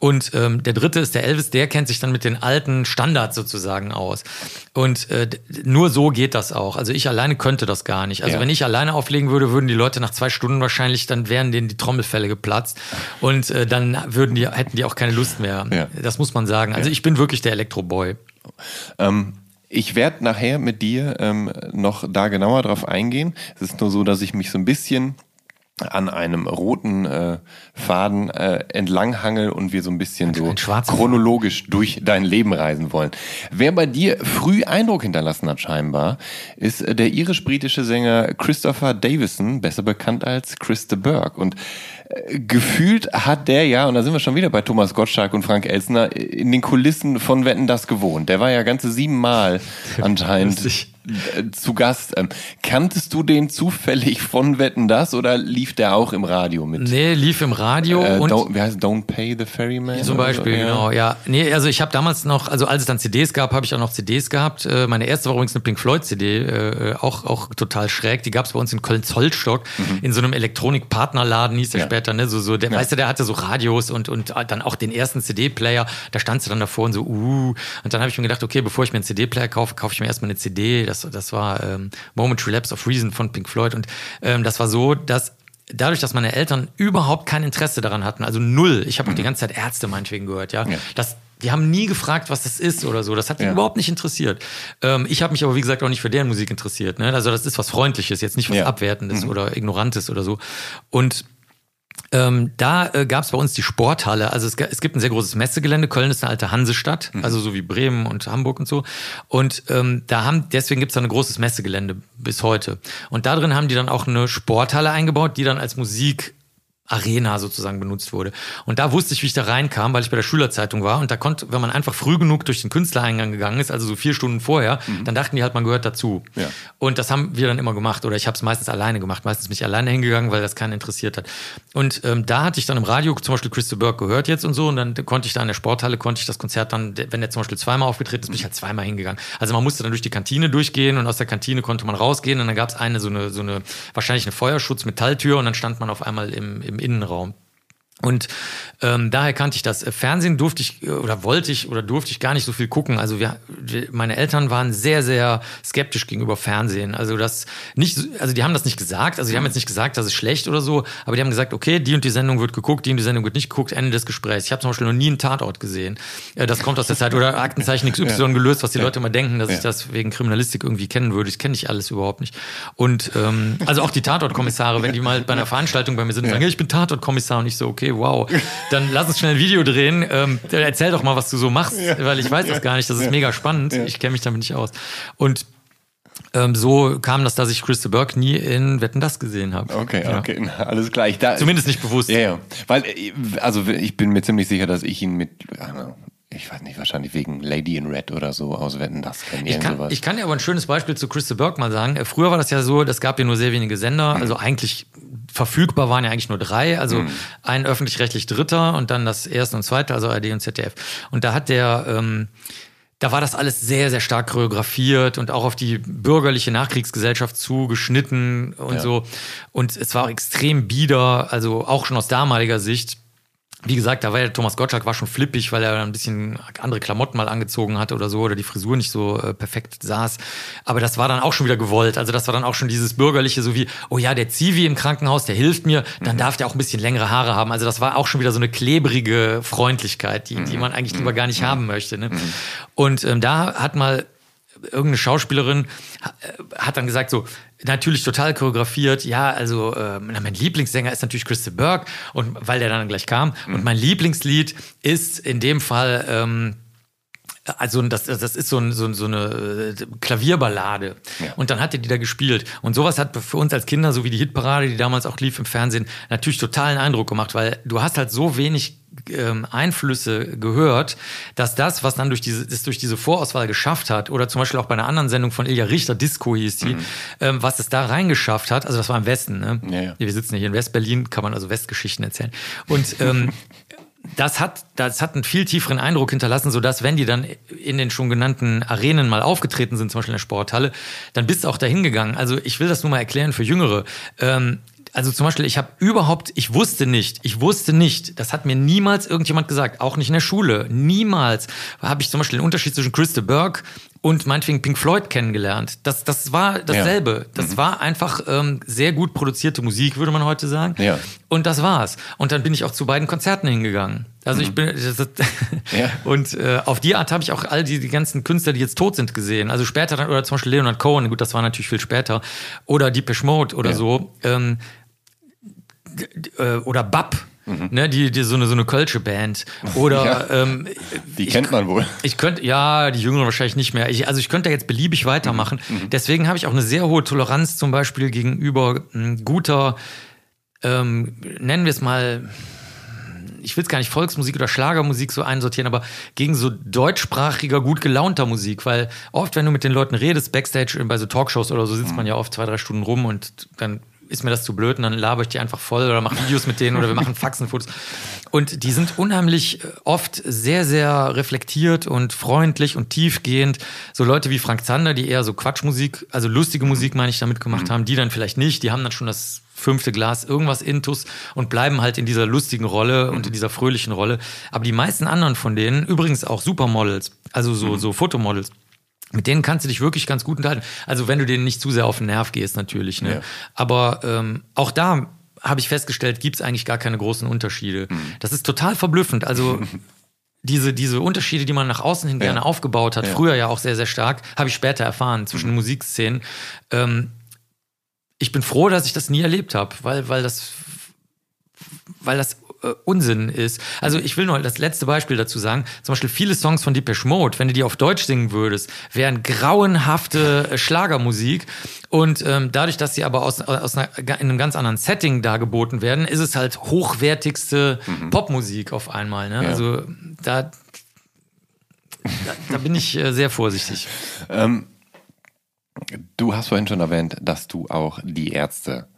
Und ähm, der dritte ist der Elvis, der kennt sich dann mit den alten Standards sozusagen aus. Und äh, nur so geht das auch. Also ich alleine könnte das gar nicht. Also
Ja.
wenn ich alleine auflegen würde, würden die Leute nach zwei Stunden wahrscheinlich, dann wären denen die Trommelfälle geplatzt und äh, dann würden die, hätten die auch keine Lust mehr.
Ja.
Das muss man sagen. Also ich bin wirklich der Elektroboy.
Ähm, ich werde nachher mit dir ähm, noch da genauer drauf eingehen. Es ist nur so, dass ich mich so ein bisschen an einem roten äh, Faden äh, entlanghangel und wir so ein bisschen so
ein
chronologisch durch dein Leben reisen wollen. Wer bei dir früh Eindruck hinterlassen hat scheinbar, ist äh, der irisch-britische Sänger Christopher Davison, besser bekannt als Chris de Burgh. Und gefühlt hat der ja, und da sind wir schon wieder bei Thomas Gottschalk und Frank Elsner, in den Kulissen von Wetten das gewohnt. Der war ja ganze siebenmal anscheinend
Lustig.
äh, zu Gast. Ähm, kanntest du den zufällig von Wetten das oder lief der auch im Radio mit?
Nee, lief im Radio
Äh,
und
don't, wie heißt? Don't Pay the Ferryman?
Zum Beispiel,
so? Ja.
genau, ja. Nee, also ich habe damals noch, also als es dann CDs gab, habe ich auch noch CDs gehabt. Äh, meine erste war übrigens eine Pink Floyd CD, äh, auch, auch total schräg. Die gab es bei uns in Köln-Zollstock, in so einem Elektronik-Partnerladen, hieß der
Mhm. Ja.
später, ne? So, so, der, weißt du, der hatte so Radios und, und dann auch den ersten CD-Player. Da standst du dann davor und so, uh. Und dann habe ich mir gedacht, okay, bevor ich mir einen CD-Player kaufe, kaufe ich mir erstmal eine CD. Das, das war ähm, Momentary Lapse of Reason von Pink Floyd. Und ähm, das war so, dass dadurch, dass meine Eltern überhaupt kein Interesse daran hatten, also null, ich habe auch die ganze Zeit Ärzte meinetwegen gehört, ja,
Mhm. Ja.
das die haben nie gefragt, was das ist oder so. Das hat die
Ja.
überhaupt nicht interessiert. Ähm, ich habe mich aber, wie gesagt, auch nicht für deren Musik interessiert. Ne? Also das ist was Freundliches, jetzt nicht was
Ja. Mhm.
Abwertendes oder Ignorantes oder so. Und ähm, da äh, gab es bei uns die Sporthalle. Also es, es, gibt ein sehr großes Messegelände. Köln ist eine alte Hansestadt, mhm. also so wie Bremen und Hamburg und so. Und ähm, da haben, deswegen gibt es da ein großes Messegelände bis heute. Und da drin haben die dann auch eine Sporthalle eingebaut, die dann als Musik Arena sozusagen benutzt wurde. Und da wusste ich, wie ich da reinkam, weil ich bei der Schülerzeitung war. Und da konnte, wenn man einfach früh genug durch den Künstlereingang gegangen ist, also so vier Stunden vorher, mhm. dann dachten die halt, man gehört dazu. Ja. Und das haben wir dann immer gemacht. Oder ich habe es meistens alleine gemacht. Meistens bin ich alleine hingegangen, weil das keinen interessiert hat. Und ähm, da hatte ich dann im Radio zum Beispiel Christa Burke gehört jetzt und so. Und dann konnte ich da in der Sporthalle, konnte ich das Konzert dann, wenn der zum Beispiel zweimal aufgetreten ist, bin ich halt zweimal hingegangen. Also man musste dann durch die Kantine durchgehen und aus der Kantine konnte man rausgehen. Und dann gab es eine, so eine, so eine, wahrscheinlich eine Feuerschutz-Metalltür und dann stand man auf einmal im, im Innenraum. Und ähm, daher kannte ich das. Fernsehen durfte ich oder wollte ich oder durfte ich gar nicht so viel gucken. Also wir, meine Eltern waren sehr, sehr skeptisch gegenüber Fernsehen. Also das nicht, also die haben das nicht gesagt. Also die haben jetzt nicht gesagt, das ist schlecht oder so, aber die haben gesagt, okay, die und die Sendung wird geguckt, die und die Sendung wird nicht geguckt, Ende des Gesprächs. Ich habe zum Beispiel noch nie einen Tatort gesehen. Äh, das kommt aus der Zeit oder Aktenzeichen XY ja. gelöst, was die Leute immer denken, dass ja. ich das wegen Kriminalistik irgendwie kennen würde. Ich kenne ich alles überhaupt nicht. Und ähm, also auch die Tatortkommissare, wenn die mal bei einer Veranstaltung bei mir sind und sagen, ich bin Tatortkommissar und ich so, okay, wow, dann lass uns schnell ein Video drehen. Ähm, erzähl doch mal, was du so machst, ja. weil ich weiß das gar nicht. Das ist ja. mega spannend. Ich kenne mich damit nicht aus. Und ähm, so kam das, dass ich Christa Burke nie in Wetten das gesehen habe.
Okay, ja. okay, alles gleich.
Da, Zumindest nicht bewusst.
Ja, ja. Weil, äh, also ich bin mir ziemlich sicher, dass ich ihn mit, ich weiß nicht, wahrscheinlich wegen Lady in Red oder so aus Wetten das.
Ich kann, ich kann dir aber ein schönes Beispiel zu Christa Burke mal sagen. Äh, früher war das ja so, es gab ja nur sehr wenige Sender, mhm. also eigentlich verfügbar waren ja eigentlich nur drei, also mhm. ein öffentlich-rechtlich Dritter und dann das erste und zweite, also ARD und ZDF. Und da hat der, ähm, da war das alles sehr, sehr stark choreografiert und auch auf die bürgerliche Nachkriegsgesellschaft zugeschnitten und ja. so. Und es war auch extrem bieder, also auch schon aus damaliger Sicht wie gesagt, da war der Thomas Gottschalk war schon flippig, weil er ein bisschen andere Klamotten mal angezogen hatte oder so oder die Frisur nicht so äh, perfekt saß. Aber das war dann auch schon wieder gewollt. Also das war dann auch schon dieses bürgerliche, so wie, oh ja, der Zivi im Krankenhaus, der hilft mir, dann mhm. darf der auch ein bisschen längere Haare haben. Also das war auch schon wieder so eine klebrige Freundlichkeit, die, die mhm. man eigentlich lieber gar nicht mhm. haben möchte. Ne? Mhm. Und ähm, da hat mal irgendeine Schauspielerin äh, hat dann gesagt so, natürlich total choreografiert, ja, also äh, mein Lieblingssänger ist natürlich Christa Burke und weil der dann gleich kam mhm. und mein Lieblingslied ist in dem Fall ähm, also das, das ist so, ein, so, so eine äh, Klavierballade. Ja. Und dann hat er die da gespielt. Und sowas hat für uns als Kinder, so wie die Hitparade, die damals auch lief im Fernsehen, natürlich totalen Eindruck gemacht, weil du hast halt so wenig ähm, Einflüsse gehört, dass das, was dann durch diese, das durch diese Vorauswahl geschafft hat, oder zum Beispiel auch bei einer anderen Sendung von Ilja Richter, Disco hieß die, mhm. ähm, was es da reingeschafft hat, also das war im Westen, ne? Ja, ja. Wir sitzen hier in Westberlin, kann man also Westgeschichten erzählen. Und ähm, das hat, das hat einen viel tieferen Eindruck hinterlassen, sodass, wenn die dann in den schon genannten Arenen mal aufgetreten sind, zum Beispiel in der Sporthalle, dann bist du auch dahin gegangen. Also ich will das nur mal erklären für Jüngere. Ähm, also zum Beispiel, ich habe überhaupt, ich wusste nicht, ich wusste nicht, das hat mir niemals irgendjemand gesagt, auch nicht in der Schule, niemals habe ich zum Beispiel den Unterschied zwischen Christa Burke und meinetwegen Pink Floyd kennengelernt. Das, das war dasselbe. Ja. Das mhm. war einfach ähm, sehr gut produzierte Musik, würde man heute sagen. Ja. Und das war's. Und dann bin ich auch zu beiden Konzerten hingegangen. Also mhm. ich bin das, ja. und äh, auf die Art habe ich auch all die, die ganzen Künstler, die jetzt tot sind, gesehen. Also später dann oder zum Beispiel Leonard Cohen. Gut, das war natürlich viel später. Oder Deepish Mode oder so. Ähm, äh, oder Bab. Mhm. Ne, die, die so eine so eine Kölsche Band oder ja, ähm,
die kennt man wohl.
Ich könnte ja die Jüngeren wahrscheinlich nicht mehr. Ich, also ich könnte da jetzt beliebig weitermachen. Mhm. mhm. Deswegen habe ich auch eine sehr hohe Toleranz zum Beispiel gegenüber hm, guter, ähm, nennen wir es mal ich will es gar nicht Volksmusik oder Schlagermusik so einsortieren, aber gegen so deutschsprachiger, gut gelaunter Musik, weil oft, wenn du mit den Leuten redest, Backstage bei so Talkshows oder so, sitzt mhm. man ja oft zwei, drei Stunden rum und dann ist mir das zu blöd und dann laber ich die einfach voll oder mache Videos mit denen oder wir machen Faxenfotos. Und die sind unheimlich äh, oft sehr, sehr reflektiert und freundlich und tiefgehend. So Leute wie Frank Zander, die eher so Quatschmusik, also lustige Musik, meine ich, damit gemacht mhm. haben, die dann vielleicht nicht, die haben dann schon das fünfte Glas irgendwas intus und bleiben halt in dieser lustigen Rolle und in dieser fröhlichen Rolle. Aber die meisten anderen von denen, übrigens auch Supermodels, also so, mhm. so Fotomodels, mit denen kannst du dich wirklich ganz gut unterhalten. Also wenn du denen nicht zu sehr auf den Nerv gehst, natürlich. Ne? Ja. Aber ähm, auch da habe ich festgestellt, gibt es eigentlich gar keine großen Unterschiede. Mhm. Das ist total verblüffend. Also diese, diese Unterschiede, die man nach außen hin ja. gerne aufgebaut hat, ja. früher ja auch sehr, sehr stark, habe ich später erfahren zwischen mhm. Musikszenen. Ähm, ich bin froh, dass ich das nie erlebt habe, weil, weil das weil das äh, Unsinn ist. Also ich will nur das letzte Beispiel dazu sagen. Zum Beispiel viele Songs von Depeche Mode, wenn du die auf Deutsch singen würdest, wären grauenhafte äh, Schlagermusik. Und ähm, dadurch, dass sie aber aus, aus einer, in einem ganz anderen Setting dargeboten werden, ist es halt hochwertigste mhm. Popmusik auf einmal. Ne? Ja. Also da, da, da, bin ich äh, sehr vorsichtig.
Ähm, du hast vorhin schon erwähnt, dass du auch die Ärzte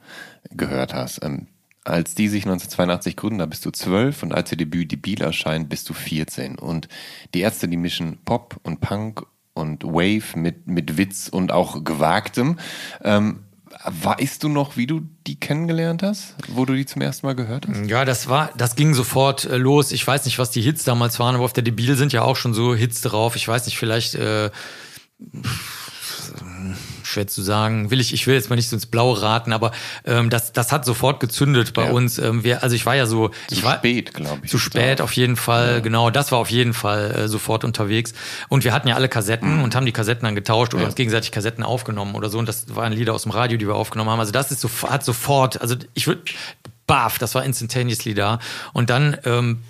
gehört hast. Ähm, als die sich 1982 gründen, da bist du zwölf und als ihr Debüt Die Biel erscheint, bist du 14. Und die Ärzte, die mischen Pop und Punk und Wave mit, mit Witz und auch Gewagtem. Ähm, weißt du noch, wie du die kennengelernt hast, wo du die zum ersten Mal gehört hast?
Ja, das war, das ging sofort äh, los. Ich weiß nicht, was die Hits damals waren, aber auf der Debil sind ja auch schon so Hits drauf. Ich weiß nicht, vielleicht äh, schwer zu sagen. Will ich, ich will jetzt mal nicht so ins Blaue raten, aber ähm, das, das hat sofort gezündet bei ja. uns. Ähm, wir, also ich war ja so,
zu
ich war
spät, glaube ich.
Zu spät auf jeden Fall, ja. genau. Das war auf jeden Fall äh, sofort unterwegs. Und wir hatten ja alle Kassetten mhm. und haben die Kassetten dann getauscht oder ja. uns gegenseitig Kassetten aufgenommen oder so. Und das waren Lieder aus dem Radio, die wir aufgenommen haben. Also das ist so, hat sofort, also ich würde, baff, das war instantaneously da. Und dann ähm,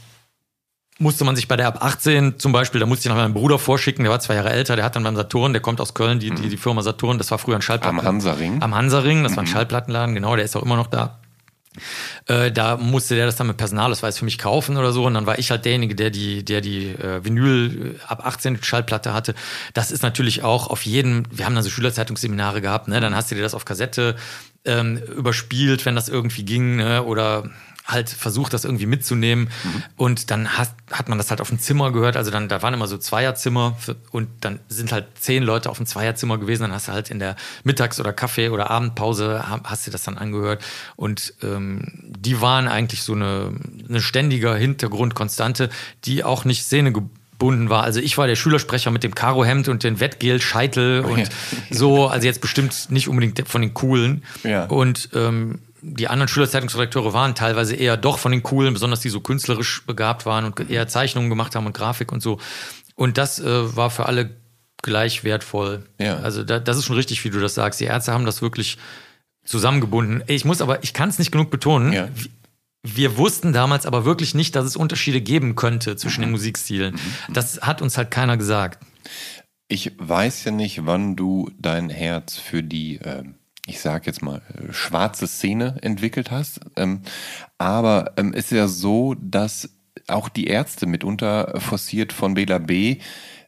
musste man sich bei der ab 18 zum Beispiel, da musste ich noch meinen Bruder vorschicken, der war zwei Jahre älter, der hat dann beim Saturn, der kommt aus Köln, die, die, die Firma Saturn, das war früher ein Schallplatten.
Am Hansaring.
Am Hansaring, das war ein mhm. Schallplattenladen, genau, der ist auch immer noch da. Äh, da musste der das dann mit Personalausweis für mich kaufen oder so und dann war ich halt derjenige, der die, der die äh, Vinyl äh, ab 18 Schallplatte hatte. Das ist natürlich auch auf jedem, wir haben dann so Schülerzeitungsseminare gehabt, ne? dann hast du dir das auf Kassette ähm, überspielt, wenn das irgendwie ging, ne? oder halt versucht, das irgendwie mitzunehmen. Mhm. Und dann hat, hat man das halt auf dem Zimmer gehört. Also dann, da waren immer so Zweierzimmer für, und dann sind halt zehn Leute auf dem Zweierzimmer gewesen. Dann hast du halt in der Mittags- oder Kaffee- oder Abendpause hast du das dann angehört. Und ähm, die waren eigentlich so eine, eine ständige Hintergrundkonstante, die auch nicht Szene gebunden war. Also ich war der Schülersprecher mit dem Karohemd und den Wettgel-Scheitel und ja. so. Also jetzt bestimmt nicht unbedingt von den Coolen. Ja. Und ähm, die anderen Schülerzeitungsredakteure waren teilweise eher doch von den coolen, besonders die so künstlerisch begabt waren und eher Zeichnungen gemacht haben und Grafik und so. Und das äh, war für alle gleich wertvoll. Ja. Also da, das ist schon richtig, wie du das sagst. Die Ärzte haben das wirklich zusammengebunden. Ich muss aber, ich kann es nicht genug betonen. Ja. Wir wussten damals aber wirklich nicht, dass es Unterschiede geben könnte zwischen mhm. den Musikstilen. Mhm. Das hat uns halt keiner gesagt.
Ich weiß ja nicht, wann du dein Herz für die ähm ich sag jetzt mal, schwarze Szene entwickelt hast. Ähm, aber ähm, es ist ja so, dass auch die Ärzte mitunter forciert von Bela B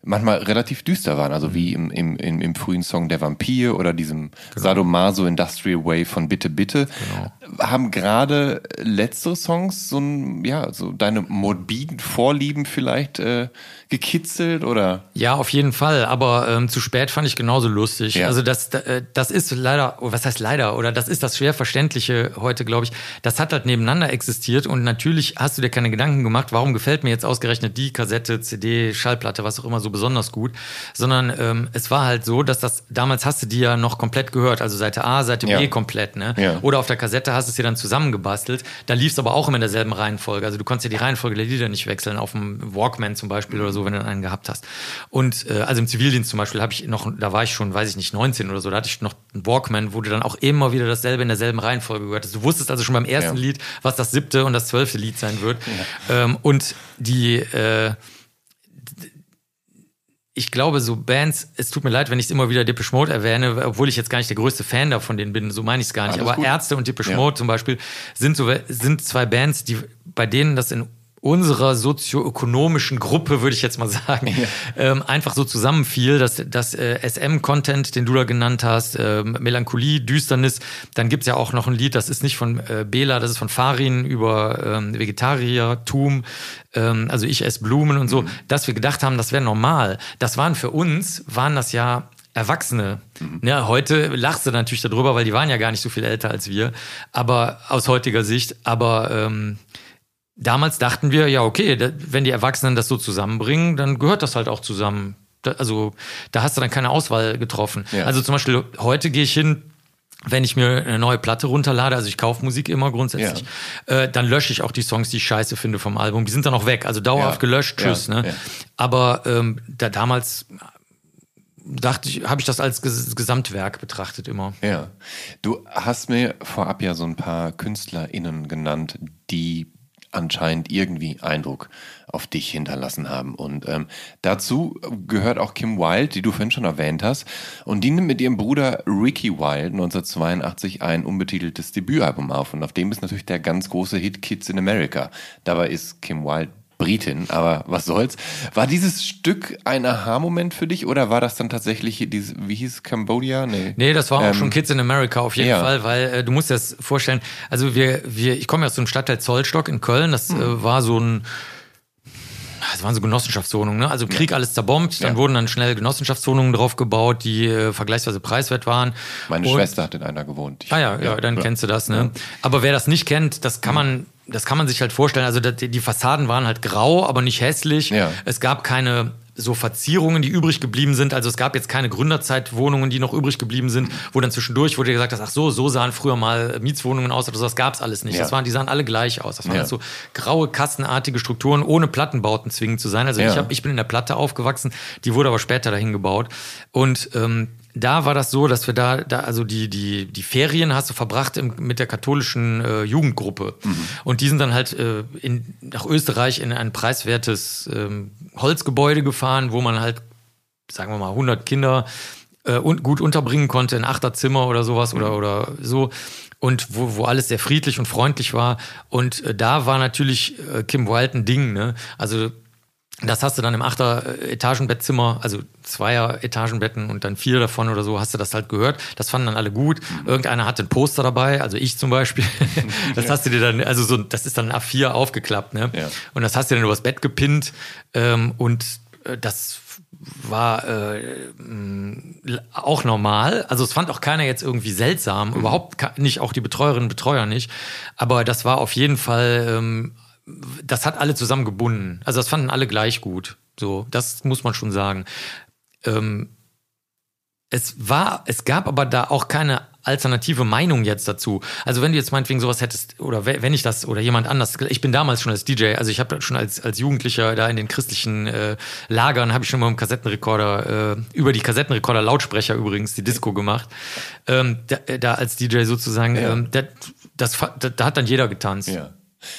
manchmal relativ düster waren, also wie im, im, im, im frühen Song Der Vampir oder diesem genau. Sadomaso Industrial Way von Bitte Bitte, genau. haben gerade letztere Songs so ein, ja, so deine morbiden Vorlieben vielleicht äh, gekitzelt oder?
Ja, auf jeden Fall. Aber ähm, zu spät fand ich genauso lustig. Ja. Also das, äh, das ist leider, oh, was heißt leider? Oder das ist das schwer Verständliche heute, glaube ich. Das hat halt nebeneinander existiert und natürlich hast du dir keine Gedanken gemacht, warum gefällt mir jetzt ausgerechnet die Kassette, CD, Schallplatte, was auch immer so besonders gut, sondern ähm, es war halt so, dass das damals hast du die ja noch komplett gehört, also Seite A, Seite ja. B komplett, ne? Ja. Oder auf der Kassette hast du es dir dann zusammengebastelt. Da lief es aber auch immer in derselben Reihenfolge. Also du konntest ja die Reihenfolge der Lieder nicht wechseln auf dem Walkman zum Beispiel oder so wenn du einen gehabt hast. Und äh, also im Zivildienst zum Beispiel habe ich noch, da war ich schon, weiß ich nicht, 19 oder so, da hatte ich noch einen Walkman, wo du dann auch immer wieder dasselbe in derselben Reihenfolge gehört hast. Du wusstest also schon beim ersten ja. Lied, was das siebte und das zwölfte Lied sein wird. Ähm, und die äh, ich glaube, so Bands, es tut mir leid, wenn ich es immer wieder Depeche Mode erwähne, obwohl ich jetzt gar nicht der größte Fan davon denen bin, so meine ich es gar nicht. Alles Aber gut. Ärzte und Depeche ja. Mode zum Beispiel sind so sind zwei Bands, die bei denen das in unserer sozioökonomischen Gruppe, würde ich jetzt mal sagen, ja. ähm, einfach so zusammenfiel, dass das äh, SM-Content, den du da genannt hast, äh, Melancholie, Düsternis, dann gibt's ja auch noch ein Lied, das ist nicht von äh, Bela, das ist von Farin über ähm, Vegetariertum, ähm, also ich esse Blumen und so, mhm. dass wir gedacht haben, das wäre normal. Das waren für uns, waren das ja Erwachsene. Mhm. Ja, heute lachst du natürlich darüber, weil die waren ja gar nicht so viel älter als wir, aber aus heutiger Sicht, aber ähm, damals dachten wir, ja, okay, wenn die Erwachsenen das so zusammenbringen, dann gehört das halt auch zusammen. also da hast du dann keine Auswahl getroffen. Ja. Also zum Beispiel heute gehe ich hin, wenn ich mir eine neue Platte runterlade, also ich kaufe Musik immer grundsätzlich, ja. äh, dann lösche ich auch die Songs, die ich scheiße finde vom Album. Die sind dann auch weg, also dauerhaft ja. gelöscht, tschüss. Ne? Aber ähm, da damals dachte ich, habe ich das als Gesamtwerk betrachtet immer.
Ja. Du hast mir vorab ja so ein paar KünstlerInnen genannt, die anscheinend irgendwie Eindruck auf dich hinterlassen haben. Und ähm, dazu gehört auch Kim Wilde, die du vorhin schon erwähnt hast. Und die nimmt mit ihrem Bruder Ricky Wilde 1982 ein unbetiteltes Debütalbum auf. Und auf dem ist natürlich der ganz große Hit Kids in America. Dabei ist Kim Wilde Britin, aber was soll's. War dieses Stück ein Aha-Moment für dich oder war das dann tatsächlich dieses, wie hieß Cambodia?
Nee, nee das war ähm, auch schon Kids in America auf jeden ja. Fall, weil äh, du musst dir das vorstellen, also wir, wir, ich komme ja aus dem Stadtteil Zollstock in Köln, das hm. äh, war so ein das waren so Genossenschaftswohnungen, ne? Also Krieg ja. alles zerbombt, dann ja. wurden dann schnell Genossenschaftswohnungen drauf gebaut, die äh, vergleichsweise preiswert waren.
Meine und, Schwester hat in einer gewohnt.
Ich, ah ja, ja, ja, dann kennst du das, ne? Aber wer das nicht kennt, das kann man das kann man sich halt vorstellen. Also die Fassaden waren halt grau, aber nicht hässlich. Ja. Es gab keine so Verzierungen, die übrig geblieben sind. Also es gab jetzt keine Gründerzeitwohnungen, die noch übrig geblieben sind, wo dann zwischendurch wurde gesagt, dass, ach so, so sahen früher mal Mietswohnungen aus oder so. Das gab es alles nicht. Ja. Das waren, die sahen alle gleich aus. Das waren ja. so graue, kassenartige Strukturen, ohne Plattenbauten zwingend zu sein. Also ja. ich, hab, ich bin in der Platte aufgewachsen, die wurde aber später dahin gebaut. Und ähm, da war das so, dass wir da, da also die, die, die Ferien hast du verbracht im, mit der katholischen äh, Jugendgruppe. Mhm. Und die sind dann halt äh, in, nach Österreich in ein preiswertes ähm, Holzgebäude gefahren, wo man halt, sagen wir mal, 100 Kinder äh, un gut unterbringen konnte, in Achterzimmer oder sowas mhm. oder, oder so. Und wo, wo alles sehr friedlich und freundlich war. Und äh, da war natürlich äh, Kim Wilde ein Ding. Ne? Also das hast du dann im Achter-Etagenbettzimmer, also zweier Etagenbetten und dann vier davon oder so, hast du das halt gehört. Das fanden dann alle gut. Mhm. Irgendeiner hatte ein Poster dabei, also ich zum Beispiel. das hast du dir dann, also so, das ist dann A4 aufgeklappt, ne? Ja. Und das hast du dann übers Bett gepinnt ähm, und äh, das war äh, auch normal. Also es fand auch keiner jetzt irgendwie seltsam, mhm. überhaupt nicht, auch die Betreuerinnen und Betreuer nicht. Aber das war auf jeden Fall ähm, das hat alle zusammengebunden. Also das fanden alle gleich gut. So, das muss man schon sagen. Ähm, es war, es gab aber da auch keine alternative Meinung jetzt dazu. Also wenn du jetzt meinetwegen sowas hättest, oder wenn ich das, oder jemand anders, ich bin damals schon als DJ, also ich habe schon als, als Jugendlicher da in den christlichen äh, Lagern, habe ich schon mal im Kassettenrekorder, äh, über die Kassettenrekorder Lautsprecher übrigens, die Disco gemacht, ähm, da, da, als DJ sozusagen, ja. ähm, da, das, da, da, hat dann jeder getanzt. Ja.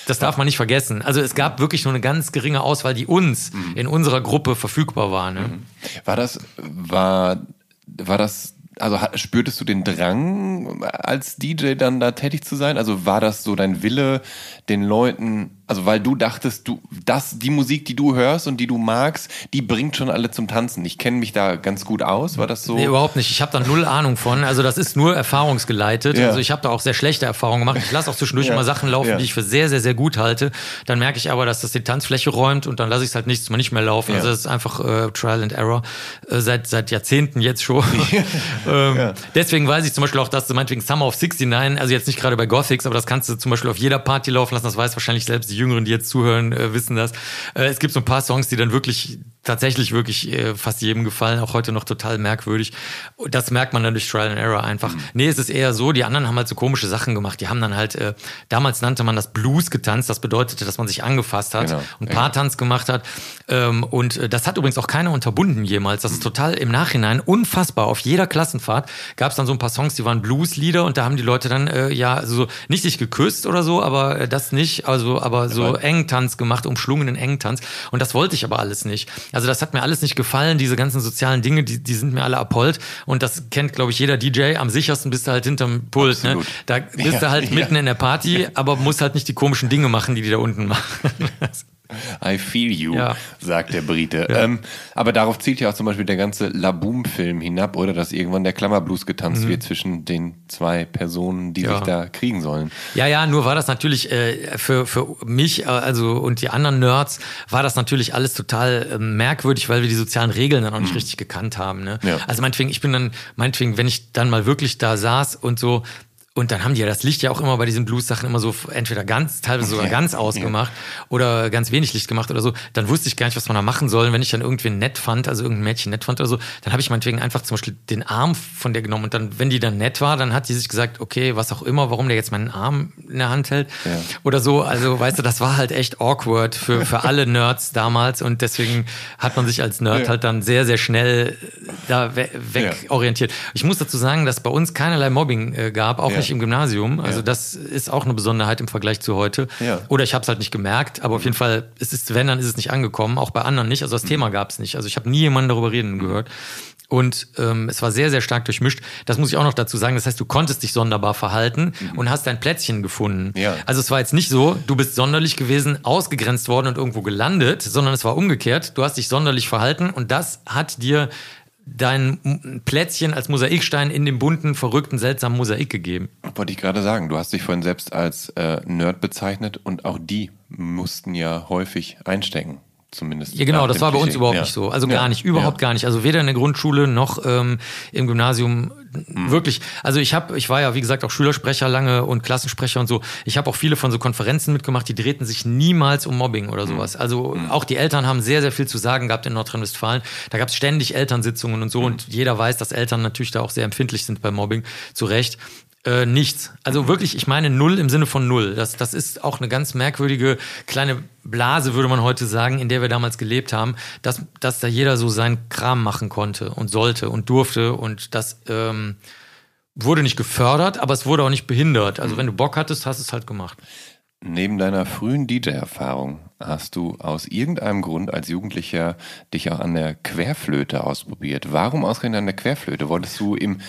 Das darf man nicht vergessen. Also es gab wirklich nur eine ganz geringe Auswahl, die uns mhm. in unserer Gruppe verfügbar war. Ne? Mhm.
War das, war, war das, also spürtest du den Drang, als DJ dann da tätig zu sein? Also war das so dein Wille, den Leuten also weil du dachtest, du, das, die Musik, die du hörst und die du magst, die bringt schon alle zum Tanzen. Ich kenne mich da ganz gut aus. War das so?
Nee, überhaupt nicht. Ich habe da null Ahnung von. Also das ist nur erfahrungsgeleitet. Ja. Also ich habe da auch sehr schlechte Erfahrungen gemacht. Ich lasse auch zwischendurch ja. immer Sachen laufen, ja. die ich für sehr, sehr, sehr gut halte. Dann merke ich aber, dass das die Tanzfläche räumt und dann lasse ich es halt nichts mal nicht mehr laufen. Also das ist einfach äh, Trial and Error. Äh, seit, seit Jahrzehnten jetzt schon. ähm, deswegen weiß ich zum Beispiel auch, dass du meinetwegen Summer of 69, also jetzt nicht gerade bei Gothics, aber das kannst du zum Beispiel auf jeder Party laufen lassen. Das weiß wahrscheinlich selbst die Jüngeren, die jetzt zuhören, äh, wissen das. Äh, es gibt so ein paar Songs, die dann wirklich tatsächlich wirklich äh, fast jedem gefallen, auch heute noch total merkwürdig. Das merkt man dann durch Trial and Error einfach. Mhm. Nee, es ist eher so, die anderen haben halt so komische Sachen gemacht. Die haben dann halt, äh, damals nannte man das Blues getanzt, das bedeutete, dass man sich angefasst hat genau. und Paartanz gemacht hat. Ähm, und äh, das hat übrigens auch keiner unterbunden jemals. Das ist total im Nachhinein unfassbar. Auf jeder Klassenfahrt gab es dann so ein paar Songs, die waren Blueslieder und da haben die Leute dann äh, ja also nicht sich geküsst oder so, aber äh, das nicht, also aber so Engtanz gemacht, umschlungenen Engtanz. Und das wollte ich aber alles nicht. Also das hat mir alles nicht gefallen, diese ganzen sozialen Dinge, die, die sind mir alle abhold. Und das kennt, glaube ich, jeder DJ. Am sichersten bist du halt hinterm Pult. Ne? Da bist ja, du halt mitten in der Party, aber musst halt nicht die komischen Dinge machen, die die da unten machen.
I feel you, ja. sagt der Brite. Ja. Ähm, aber darauf zielt ja auch zum Beispiel der ganze Laboom-Film hinab, oder dass irgendwann der Klammerblues getanzt mhm. wird zwischen den zwei Personen, die ja. sich da kriegen sollen.
Ja, ja, nur war das natürlich äh, für, für mich äh, also und die anderen Nerds war das natürlich alles total äh, merkwürdig, weil wir die sozialen Regeln dann auch nicht mhm. richtig gekannt haben. Ne? Also meinetwegen, ich bin dann, meinetwegen, wenn ich dann mal wirklich da saß und so und dann haben die ja das Licht ja auch immer bei diesen Blues-Sachen immer so entweder ganz, teilweise sogar ganz ausgemacht ja. oder ganz wenig Licht gemacht oder so. Dann wusste ich gar nicht, was man da machen soll. Und wenn ich dann irgendwen nett fand, also irgendein Mädchen nett fand oder so, dann habe ich meinetwegen einfach zum Beispiel den Arm von der genommen. Und dann, wenn die dann nett war, dann hat die sich gesagt, okay, was auch immer, warum der jetzt meinen Arm in der Hand hält ja. oder so. Also, weißt du, das war halt echt awkward für, für alle Nerds damals. Und deswegen hat man sich als Nerd ja. halt dann sehr, sehr schnell da we wegorientiert. Ich muss dazu sagen, dass bei uns keinerlei Mobbing äh, gab, auch nicht nicht im Gymnasium. Also das ist auch eine Besonderheit im Vergleich zu heute.
Ja.
Oder ich habe es halt nicht gemerkt, aber auf jeden Fall, es ist, wenn, dann ist es nicht angekommen, auch bei anderen nicht. Also das Thema gab es nicht. Also ich habe nie jemanden darüber reden gehört. Und ähm, es war sehr, sehr stark durchmischt. Das muss ich auch noch dazu sagen. Das heißt, du konntest dich sonderbar verhalten und hast dein Plätzchen gefunden.
Ja.
Also es war jetzt nicht so, du bist sonderlich gewesen, ausgegrenzt worden und irgendwo gelandet, sondern es war umgekehrt. Du hast dich sonderlich verhalten und das hat dir dein Plätzchen als Mosaikstein in dem bunten, verrückten, seltsamen Mosaik gegeben.
Wollte ich gerade sagen, du hast dich vorhin selbst als äh, Nerd bezeichnet und auch die mussten ja häufig einstecken. Zumindest.
Ja, genau, das war bei uns überhaupt
Ja.
nicht so. Also
Ja.
gar nicht, überhaupt
ja.
gar nicht. Also weder in der Grundschule noch ähm, im Gymnasium
Mhm.
wirklich. Also ich habe, ich war ja wie gesagt auch Schülersprecher lange und Klassensprecher und so. Ich habe auch viele von so Konferenzen mitgemacht, die drehten sich niemals um Mobbing
Mhm.
oder sowas. Also auch die Eltern haben sehr, sehr viel zu sagen gehabt in Nordrhein-Westfalen. Da gab es ständig Elternsitzungen und so
Mhm.
und jeder weiß, dass Eltern natürlich da auch sehr empfindlich sind bei Mobbing. Zu Recht. Äh, nichts. Also wirklich, ich meine null im Sinne von null. Das, das ist auch eine ganz merkwürdige kleine Blase, würde man heute sagen, in der wir damals gelebt haben, dass, dass da jeder so seinen Kram machen konnte und sollte und durfte und das ähm, wurde nicht gefördert, aber es wurde auch nicht behindert. Also wenn du Bock hattest, hast du es halt gemacht.
Neben deiner frühen DJ-Erfahrung hast du aus irgendeinem Grund als Jugendlicher dich auch an der Querflöte ausprobiert. Warum ausgerechnet an der Querflöte? Wolltest du im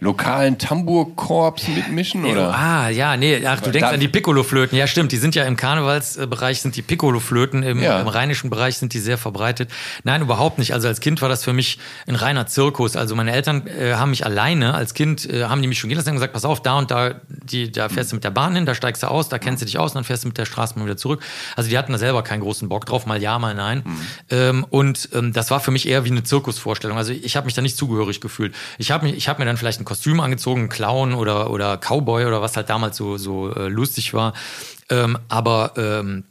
lokalen Tambourkorps mitmischen oder?
Ah, ja, nee, ach, du denkst an die Piccolo-Flöten. Ja, stimmt, die sind ja im Karnevalsbereich sind die Piccolo-Flöten, im,
Ja.
im rheinischen Bereich sind die sehr verbreitet. Nein, überhaupt nicht. Also als Kind war das für mich ein reiner Zirkus. Also meine Eltern äh, haben mich alleine, als Kind äh, haben die mich schon gehen lassen und gesagt, pass auf, da und da, die, da fährst du mit der Bahn hin, da steigst du aus, da kennst du dich aus und dann fährst du mit der Straßenbahn wieder zurück. Also die hatten da selber keinen großen Bock drauf, mal ja, mal nein. Ähm, und ähm, das war für mich eher wie eine Zirkusvorstellung. Also ich habe mich da nicht zugehörig gefühlt. Ich habe ich hab mir dann vielleicht ein Kostüm angezogen, Clown oder, oder Cowboy oder was halt damals so, so äh, lustig war. Ähm, aber ähm,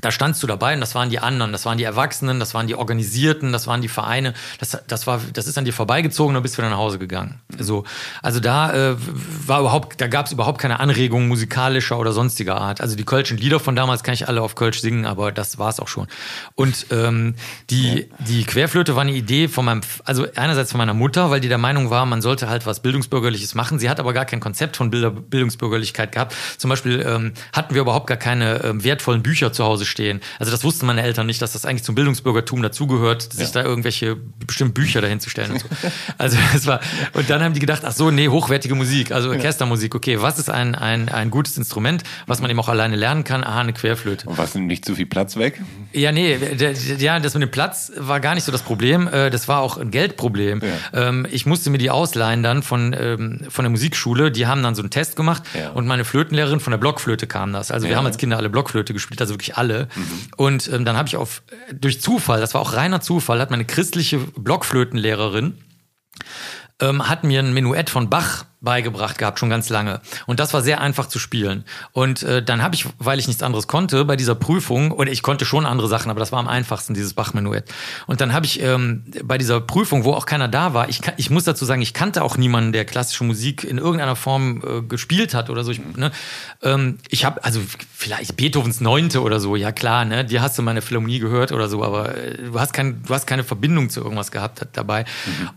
da standst du dabei und das waren die anderen, das waren die Erwachsenen, das waren die Organisierten, das waren die Vereine. Das, das, war, das ist an dir vorbeigezogen und bist wieder nach Hause gegangen. So, also da äh, war überhaupt, da gab es überhaupt keine Anregungen musikalischer oder sonstiger Art. Also die Kölschen Lieder von damals kann ich alle auf Kölsch singen, aber das war es auch schon. Und ähm, die, die Querflöte war eine Idee von meinem, also einerseits von meiner Mutter, weil die der Meinung war, man sollte halt was Bildungsbürgerliches machen. Sie hat aber gar kein Konzept von Bilder, Bildungsbürgerlichkeit gehabt. Zum Beispiel ähm, hatten wir überhaupt gar keine ähm, wertvollen Bücher zu Hause stehen. Also das wussten meine Eltern nicht, dass das eigentlich zum Bildungsbürgertum dazugehört, sich da irgendwelche bestimmten Bücher dahin zu stellen und so. Also es war, und dann haben die gedacht, ach so, nee, hochwertige Musik, also Orchestermusik, okay, was ist ein, ein, ein gutes Instrument, was man eben auch alleine lernen kann? Aha, eine Querflöte.
Und was nimmt nicht zu viel Platz weg?
Ja, nee, ja, das mit dem Platz war gar nicht so das Problem. Äh, Das war auch ein Geldproblem. Ähm, Ich musste mir die ausleihen dann von, ähm, von der Musikschule. Die haben dann so einen Test gemacht
Ja.
und meine Flötenlehrerin von der Blockflöte kam das. Also wir
Ja.
haben als Kinder alle Blockflöte gespielt, also wirklich alle. Und ähm, dann habe ich auf durch Zufall, das war auch reiner Zufall, hat meine christliche Blockflötenlehrerin ähm, hat mir ein Menuett von Bach beigebracht gehabt, schon ganz lange. Und das war sehr einfach zu spielen. Und äh, dann habe ich, weil ich nichts anderes konnte, bei dieser Prüfung, oder ich konnte schon andere Sachen, aber das war am einfachsten, dieses Bach-Menuett. Und dann habe ich ähm, bei dieser Prüfung, wo auch keiner da war, ich, ich muss dazu sagen, ich kannte auch niemanden, der klassische Musik in irgendeiner Form äh, gespielt hat oder so. Ich, ne, ähm, ich habe, also vielleicht Beethovens Neunte oder so, ja klar, ne, die hast du mal in der Philharmonie gehört oder so, aber äh, du hast, kein, du hast keine Verbindung zu irgendwas gehabt dabei.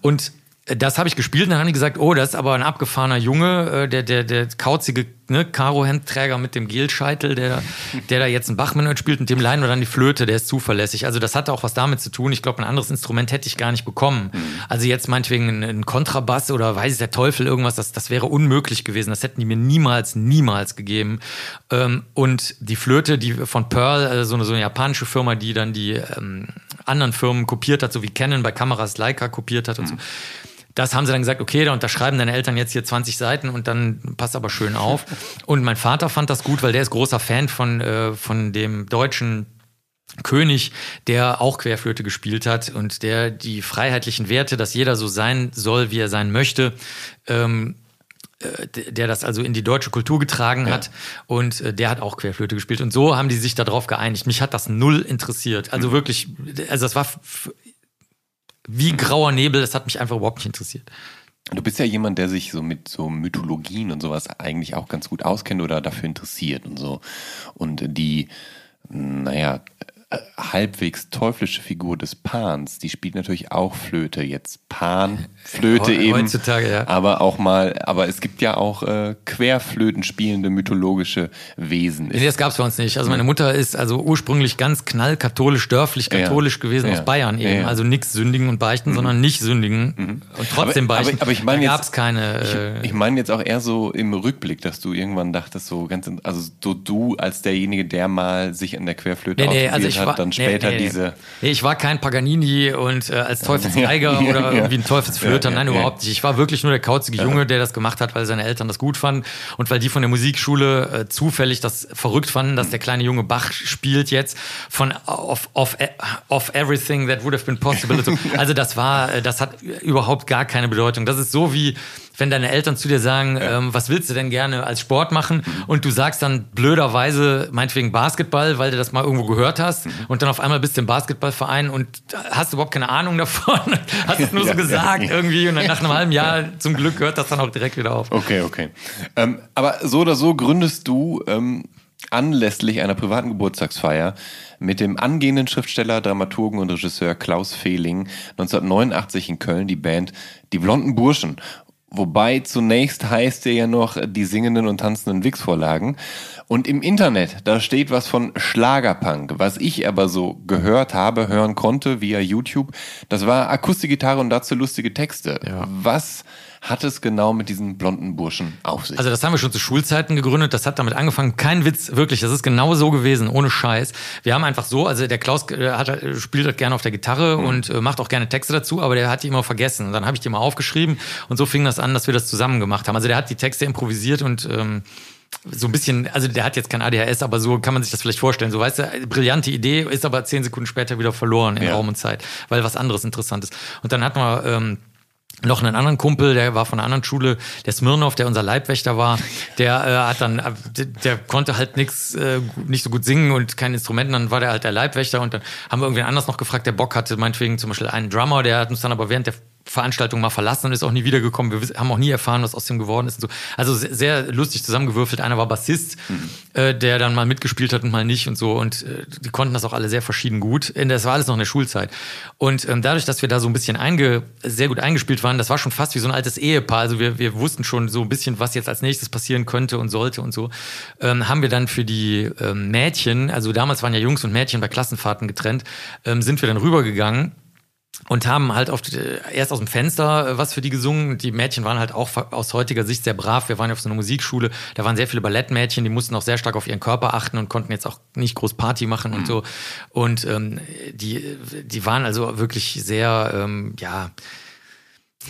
Und das habe ich gespielt und dann haben die gesagt, oh, das ist aber ein abgefahrener Junge, äh, der, der, der kauzige ne, Karo-Hemdträger mit dem Gelscheitel, der, der da jetzt ein Bachmann spielt und dem leihen wir dann die Flöte, der ist zuverlässig. Also das hatte auch was damit zu tun. Ich glaube, ein anderes Instrument hätte ich gar nicht bekommen. Also jetzt meinetwegen ein, ein Kontrabass oder weiß der Teufel irgendwas, das, das wäre unmöglich gewesen. Das hätten die mir niemals, niemals gegeben. Ähm, und die Flöte, die von Pearl, also so, eine, so eine japanische Firma, die dann die ähm, anderen Firmen kopiert hat, so wie Canon bei Kameras Leica kopiert hat und so. Das haben sie dann gesagt, okay, da unterschreiben deine Eltern jetzt hier 20 Seiten und dann passt aber schön auf. Und mein Vater fand das gut, weil der ist großer Fan von, äh, von dem deutschen König, der auch Querflöte gespielt hat und der die freiheitlichen Werte, dass jeder so sein soll, wie er sein möchte, ähm, äh, der das also in die deutsche Kultur getragen hat und äh, der hat auch Querflöte gespielt und so haben die sich darauf geeinigt. Mich hat das null interessiert. Also wirklich, also das war wie grauer Nebel, das hat mich einfach überhaupt nicht interessiert.
Du bist ja jemand, der sich so mit so Mythologien und sowas eigentlich auch ganz gut auskennt oder dafür interessiert und so. Und die, naja, halbwegs teuflische Figur des Pans, die spielt natürlich auch Flöte. Jetzt Panflöte
Heu-
eben.
heutzutage, ja.
Aber auch mal, aber es gibt ja auch äh, Querflöten spielende mythologische Wesen.
Nee, das gab's bei uns nicht. Also meine Mutter ist also ursprünglich ganz knallkatholisch, dörflich katholisch
Ja.
gewesen
Ja.
aus Bayern eben.
Ja.
Also nix sündigen und beichten, sondern nicht sündigen und trotzdem
Aber- aber-
beichten.
aber ich meine
da
jetzt-
gab's keine. Äh,
Ich meine jetzt auch eher so im Rückblick, dass du irgendwann dachtest, so ganz, also so du als derjenige, der mal sich an der Querflöte
Nee, nee, also ich
hat,
war,
dann später
nee,
diese.
Nee, ich war kein Paganini und äh, als Teufelsgeiger oder. Irgendwie ein Teufelsflöter. Nein, überhaupt nicht. Ich war wirklich nur der kauzige Junge, der das gemacht hat, weil seine Eltern das gut fanden und weil die von der Musikschule äh, zufällig das verrückt fanden, dass der kleine Junge Bach spielt jetzt von of, of, of everything that would have been possible. und so. Also das war, äh, das hat überhaupt gar keine Bedeutung. Das ist so wie wenn deine Eltern zu dir sagen, ähm, was willst du denn gerne als Sport machen?
Mhm.
Und du sagst dann blöderweise, meinetwegen Basketball, weil du das mal irgendwo gehört hast.
Mhm.
Und dann auf einmal bist du im Basketballverein und hast überhaupt keine Ahnung davon. hast es nur so
Ja, ja,
gesagt
ja.
irgendwie. Und dann nach einem halben Jahr zum Glück hört das dann auch direkt wieder auf.
Okay, okay. Ähm, aber so oder so gründest du ähm, anlässlich einer privaten Geburtstagsfeier mit dem angehenden Schriftsteller, Dramaturgen und Regisseur Klaus Fehling 1989 in Köln die Band Die Blonden Burschen. Wobei zunächst heißt er ja noch die singenden und tanzenden Wix-Vorlagen. Und im Internet, da steht was von Schlagerpunk. Was ich aber so gehört habe, hören konnte via YouTube, das war Akustikgitarre und dazu lustige Texte.
Ja.
Was hat es genau mit diesen blonden Burschen auf sich?
Also das haben wir schon zu Schulzeiten gegründet. Das hat damit angefangen. Kein Witz, wirklich. Das ist genau so gewesen, ohne Scheiß. Wir haben einfach so, also der Klaus äh, hat, äh, spielt halt gerne auf der Gitarre und äh, macht auch gerne Texte dazu, aber der hat die immer vergessen. Und dann habe ich die mal aufgeschrieben und so fing das an, dass wir das zusammen gemacht haben. Also der hat die Texte improvisiert und ähm, so ein bisschen, also der hat jetzt kein ADHS, aber so kann man sich das vielleicht vorstellen. So weißt du, brillante Idee, ist aber zehn Sekunden später wieder verloren in
Ja.
Raum und Zeit, weil was anderes interessant ist. Und dann hat man ähm, noch einen anderen Kumpel, der war von einer anderen Schule, der Smirnov, der unser Leibwächter war, der äh, hat dann, äh, der, der konnte halt nix, äh, nicht so gut singen und kein Instrument, dann war der halt der Leibwächter und dann haben wir irgendwen anders noch gefragt, der Bock hatte, meinetwegen zum Beispiel einen Drummer, der hat uns dann aber während der Veranstaltung mal verlassen und ist auch nie wiedergekommen. Wir haben auch nie erfahren, was aus dem geworden ist. Und so. Also sehr, sehr lustig zusammengewürfelt. Einer war Bassist, äh, der dann mal mitgespielt hat und mal nicht und so. Und äh, die konnten das auch alle sehr verschieden gut. In- Das war alles noch in der Schulzeit. Und ähm, dadurch, dass wir da so ein bisschen einge sehr gut eingespielt waren, das war schon fast wie so ein altes Ehepaar. Also wir, wir wussten schon so ein bisschen, was jetzt als nächstes passieren könnte und sollte und so. Ähm, haben wir dann für die ähm, Mädchen, also damals waren ja Jungs und Mädchen bei Klassenfahrten getrennt, ähm, sind wir dann rübergegangen und haben halt auf, äh, erst aus dem Fenster äh, was für die gesungen. Die Mädchen waren halt auch aus heutiger Sicht sehr brav. Wir waren ja auf so einer Musikschule. Da waren sehr viele Ballettmädchen, die mussten auch sehr stark auf ihren Körper achten und konnten jetzt auch nicht groß Party machen und so. Und ähm, die, die waren also wirklich sehr, ähm, ja,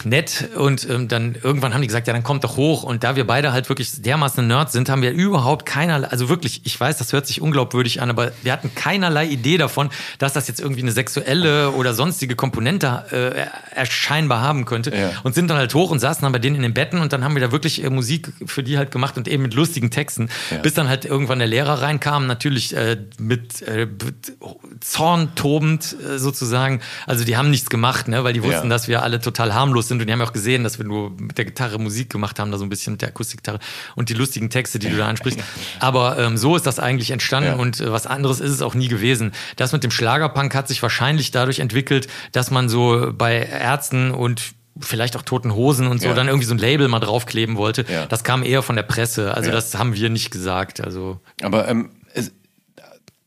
nett und ähm, dann irgendwann haben die gesagt, ja, dann kommt doch hoch. Und da wir beide halt wirklich dermaßen Nerds sind, haben wir überhaupt keinerlei, also wirklich, ich weiß, das hört sich unglaubwürdig an, aber wir hatten keinerlei Idee davon, dass das jetzt irgendwie eine sexuelle oder sonstige Komponente äh, erscheinbar haben könnte.
Ja.
und sind dann halt hoch und saßen dann bei denen in den Betten und dann haben wir da wirklich äh, Musik für die halt gemacht und eben mit lustigen Texten, bis dann halt irgendwann der Lehrer reinkam, natürlich äh, mit äh, mit Zorn tobend äh, sozusagen, also die haben nichts gemacht, ne, weil die wussten,
Ja.
dass wir alle total harmlos sind und die haben ja auch gesehen, dass wir nur mit der Gitarre Musik gemacht haben, da so ein bisschen mit der Akustikgitarre und die lustigen Texte, die du da ansprichst. Aber ähm, so ist das eigentlich entstanden
Ja.
und äh, was anderes ist es auch nie gewesen. Das mit dem Schlagerpunk hat sich wahrscheinlich dadurch entwickelt, dass man so bei Ärzten und vielleicht auch toten Hosen und so
Ja.
dann irgendwie so ein Label mal draufkleben wollte.
Ja.
Das kam eher von der Presse. Also das haben wir nicht gesagt. Also
Aber ähm, es,